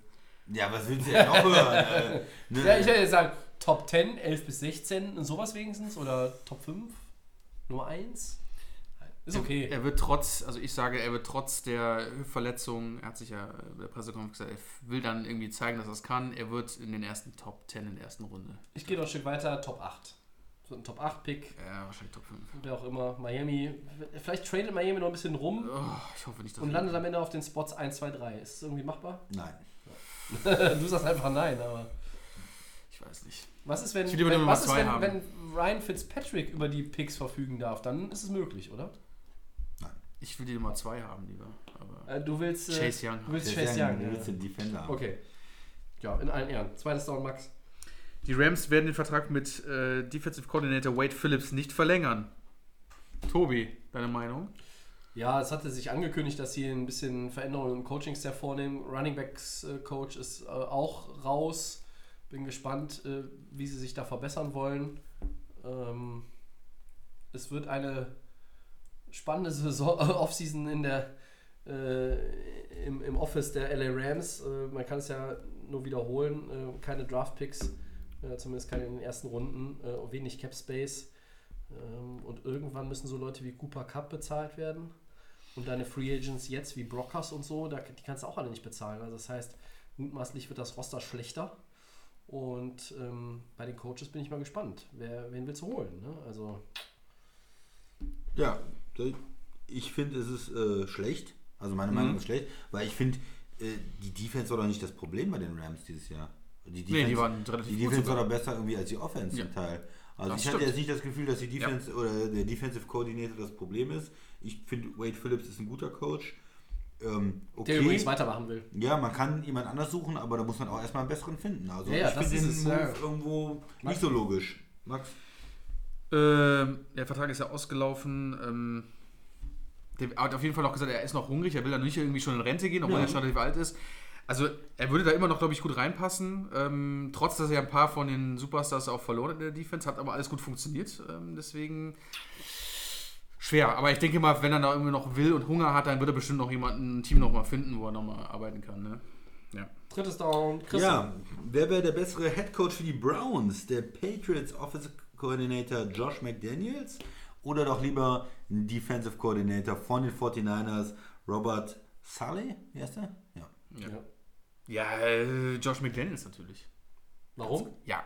Ja, was willst du denn noch hören? Äh, ne? Ja, ich hätte jetzt sagen, Top 10, 11 bis 16 und sowas wenigstens oder Top 5, Nummer 1. Ist okay. Er wird trotz, also ich sage, er wird trotz der Hüftverletzung, er hat sich ja bei der Pressekonferenz gesagt, er will dann irgendwie zeigen, dass er es kann. Er wird in den ersten Top 10 in der ersten Runde. Ich gehe noch ein Stück weiter, Top 8. So ein Top 8 Pick, Ja, wahrscheinlich Top 5. wer auch immer. Miami, vielleicht tradet Miami noch ein bisschen rum Oh, ich hoffe nicht, dass und er- landet am Ende auf den Spots 1, 2, 3. Ist das irgendwie machbar? Nein. du sagst einfach nein, aber. Ich weiß nicht. Was ist, wenn, wenn, was ist, zwei wenn, haben. wenn Ryan Fitzpatrick über die Picks verfügen darf? Dann ist es möglich, oder? Ich will die Nummer 2 haben lieber. Aber Äh, du willst. Äh, Chase Young. Du willst Der Chase Young, Young. du willst den Defender haben. Okay. Ja, in allen Ehren. Zweites Down, Max. Die Rams werden den Vertrag mit äh, Defensive Coordinator Wade Phillips nicht verlängern. Tobi, deine Meinung? Ja, es hatte sich angekündigt, dass sie ein bisschen Veränderungen im Coaching-Staff vornehmen. Running Backs äh, ist äh, auch raus. Bin gespannt, äh, wie sie sich da verbessern wollen. Ähm, es wird eine spannende Saison, Offseason in der, äh, im, im Office der LA Rams. Äh, man kann es ja nur wiederholen. Äh, keine Draft-Picks, zumindest keine in den ersten Runden. Wenig Cap-Space. Ähm, und irgendwann müssen so Leute wie Cooper Cup bezahlt werden. Und deine Free Agents jetzt wie Brockers und so, da, die kannst du auch alle nicht bezahlen. Also das heißt, mutmaßlich wird das Roster schlechter. Und ähm, bei den Coaches bin ich mal gespannt. Wer, wen willst du holen? Ne? Also, Ja, ich finde, es ist äh, schlecht. Also meine Mhm. Meinung ist schlecht, weil ich finde, äh, die Defense war doch nicht das Problem bei den Rams dieses Jahr. Die Nee, die waren relativ Die gut Defense war sogar. doch besser irgendwie als die Offense Ja. zum Teil. Also Das ich hatte stimmt. jetzt nicht das Gefühl, dass die Defense oder der Defensive Coordinator das Problem ist. Ich finde, Wade Phillips ist ein guter Coach. Ähm, okay. der übrigens weitermachen will. Ja, man kann jemand anders suchen, aber da muss man auch erstmal einen besseren finden. Also Ja, ja, ich das finde den Move ja. irgendwo Max? nicht so logisch. Max? Ähm, der Vertrag ist ja ausgelaufen. Ähm, der hat auf jeden Fall auch gesagt, er ist noch hungrig, er will da nicht irgendwie schon in Rente gehen, obwohl Ja. er schon relativ alt ist. Also er würde da immer noch, glaube ich, gut reinpassen. Ähm, trotz, dass er ein paar von den Superstars auch verloren hat in der Defense, hat aber alles gut funktioniert. Ähm, deswegen schwer. Aber ich denke mal, wenn er da irgendwie noch will und Hunger hat, dann wird er bestimmt noch jemanden, ein Team noch mal finden, wo er noch mal arbeiten kann. Ne? Ja. Drittes Down, Christian. Ja, wer wäre der bessere Head Coach für die Browns? Der Patriots Offensive Coordinator Josh McDaniels oder doch lieber ein Defensive Coordinator von den 49ers Robert Sully? Wie heißt der? Ja. Ja, Ja. ja äh, Josh McDaniels natürlich. Warum? Ja,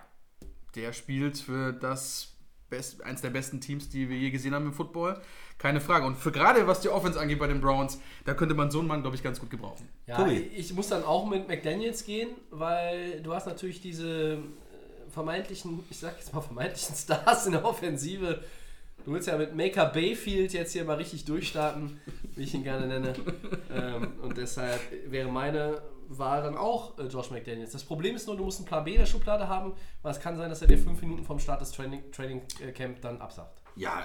der spielt für das best, eins der besten Teams, die wir je gesehen haben im Football. Keine Frage. Und für gerade was die Offense angeht bei den Browns, da könnte man so einen Mann, glaube ich, ganz gut gebrauchen. Ja, Tobi. ich muss dann auch mit McDaniels gehen, weil du hast natürlich diese äh, vermeintlichen, ich sag jetzt mal vermeintlichen Stars in der Offensive. Du willst ja mit Maker Bayfield jetzt hier mal richtig durchstarten, wie ich ihn gerne nenne. ähm, und deshalb wäre meine Wahl dann auch äh, Josh McDaniels. Das Problem ist nur, du musst einen Plan B in der Schublade haben, weil es kann sein, dass er dir fünf Minuten vom Start des Training, Training äh, Camp dann absagt. Ja,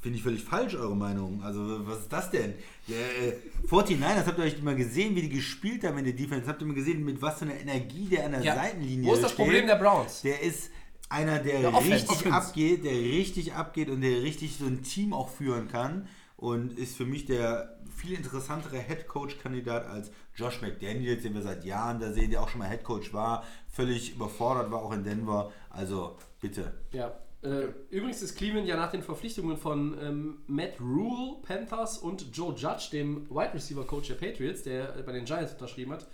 finde ich völlig falsch, eure Meinung. Also, was ist das denn? Der, äh, 49ers, habt ihr euch mal gesehen, wie die gespielt haben in der Defense? Habt ihr mal gesehen, mit was für einer Energie der an der Ja. Seitenlinie Wo ist das steht? Problem der Browns? Der ist einer, der, Der richtig Offense. abgeht, der richtig abgeht und der richtig so ein Team auch führen kann. Und ist für mich der viel interessantere Head-Coach-Kandidat als Josh McDaniels, den wir seit Jahren da sehen, der auch schon mal Head-Coach war, völlig überfordert war, auch in Denver. Also, bitte. Ja. Äh, übrigens ist Cleveland ja nach den Verpflichtungen von ähm, Matt Rule, Panthers und Joe Judge, dem Wide Receiver Coach der Patriots, der äh, bei den Giants unterschrieben hat,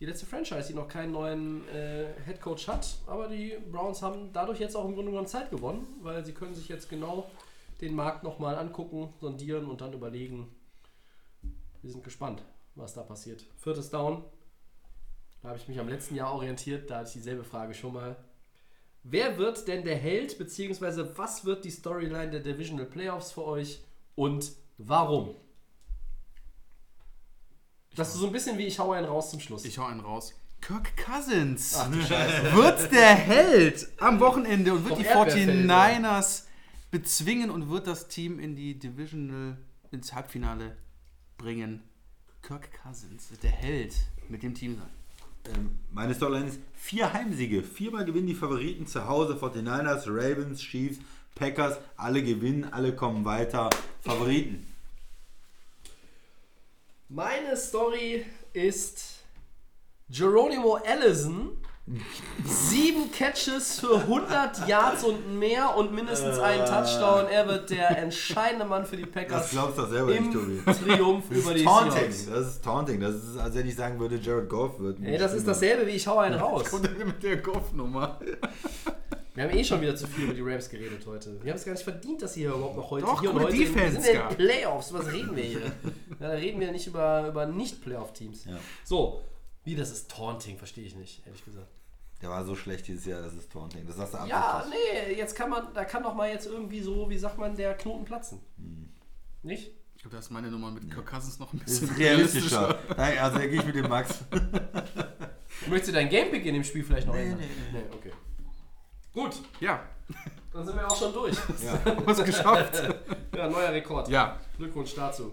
die letzte Franchise, die noch keinen neuen äh, Head Coach hat. Aber die Browns haben dadurch jetzt auch im Grunde genommen Zeit gewonnen, weil sie können sich jetzt genau den Markt nochmal angucken, sondieren und dann überlegen. Wir sind gespannt, was da passiert. Viertes Down. Da habe ich mich am letzten Jahr orientiert, da hatte ich dieselbe Frage schon mal. Wer wird denn der Held, beziehungsweise was wird die Storyline der Divisional Playoffs für euch und warum? Das ist so ein bisschen wie ich hau einen raus zum Schluss. Ich hau einen raus. Kirk Cousins Ach wird der Held am Wochenende und wird Vom die Erdbeerfeld, 49ers bezwingen und wird das Team in die Divisional ins Halbfinale bringen Kirk Cousins, der Held, mit dem Team sein. Ähm, meine Storyline ist vier Heimsiege. Viermal gewinnen die Favoriten zu Hause. 49ers, Ravens, Chiefs, Packers. Alle gewinnen, alle kommen weiter. Favoriten. Meine Story ist Geronimo Allison. Sieben Catches für 100 Yards und mehr und mindestens einen Touchdown. Er wird der entscheidende Mann für die Das Packers glaubst du doch selber nicht, im Tobi. Triumph Das über ist die Taunting. Seahawks. Das ist Taunting. Das ist, als wenn ich sagen würde, Jared Goff wird. Ey, das ist dasselbe wie ich hau einen raus. mit der Golfnummer. Wir haben eh schon wieder zu viel über die Rams geredet heute. Wir haben es gar nicht verdient, dass sie hier überhaupt noch heute Doch, hier und heute Defense wir sind den Playoffs. Was reden wir hier? ja, da reden wir nicht über, über Nicht-Playoff-Teams. Ja. So, wie das ist Taunting, verstehe ich nicht, ehrlich gesagt. Der war so schlecht dieses Jahr, das ist Taunting. Das sagst du Ja, nee, jetzt kann man, da kann doch mal jetzt irgendwie so, wie sagt man, der Knoten platzen. Nicht? Ich glaube, da ist meine Nummer mit Kirk Cousins noch ein Das bisschen ist realistischer. Nein, also da gehe ich mit dem Max. Möchtest du dein Gamepick in dem Spiel vielleicht noch ändern? nee, nee. okay. Gut, Ja, dann sind wir auch schon durch. was geschafft. Ja, neuer Rekord. Ja, Glückwunsch dazu.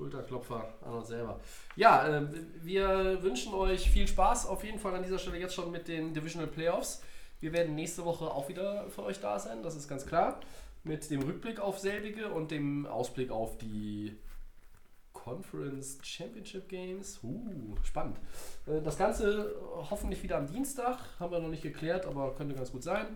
Schulterklopfer an uns selber. Ja, äh, wir wünschen euch viel Spaß auf jeden Fall an dieser Stelle jetzt schon mit den Divisional Playoffs. Wir werden nächste Woche auch wieder für euch da sein, das ist ganz klar. Mit dem Rückblick auf selbige und dem Ausblick auf die Conference Championship Games. Uh, spannend. Äh, Das Ganze hoffentlich wieder am Dienstag, haben wir noch nicht geklärt, aber könnte ganz gut sein.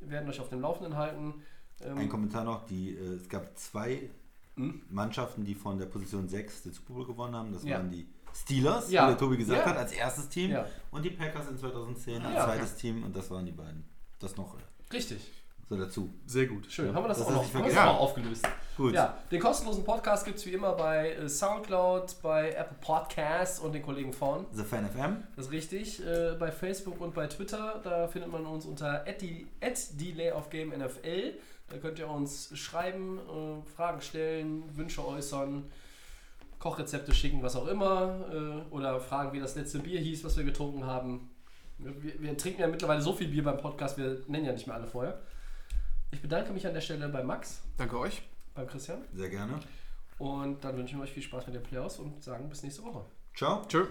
Wir werden euch auf dem Laufenden halten. Ähm, Ein Kommentar noch, die, äh, es gab zwei Hm? Mannschaften, die von der Position 6 den Super Bowl gewonnen haben. Das Ja. waren die Steelers, Ja. wie der Tobi gesagt Ja. hat, als erstes Team. Ja. Und die Packers in 2010 als Ja. zweites Team. Und das waren die beiden. Das noch äh, Richtig. so dazu. sehr gut. Schön, haben wir das, Das auch noch, haben wir auch aufgelöst. Gut. Ja, den kostenlosen Podcast gibt es wie immer bei äh, Soundcloud, bei Apple Podcasts und den Kollegen von. The Fan FM. Das ist richtig. Äh, bei Facebook und bei Twitter, da findet man uns unter @delay_of_game_nfl. Da könnt ihr uns schreiben, äh, Fragen stellen, Wünsche äußern, Kochrezepte schicken, was auch immer. Äh, oder fragen, wie das letzte Bier hieß, was wir getrunken haben. Wir, wir trinken ja mittlerweile so viel Bier beim Podcast, wir nennen ja nicht mehr alle vorher. Ich bedanke mich an der Stelle bei Max, Danke euch. beim Christian. Sehr gerne. Und dann wünschen wir euch viel Spaß mit den Playoffs und sagen bis nächste Woche. Ciao. Tschö.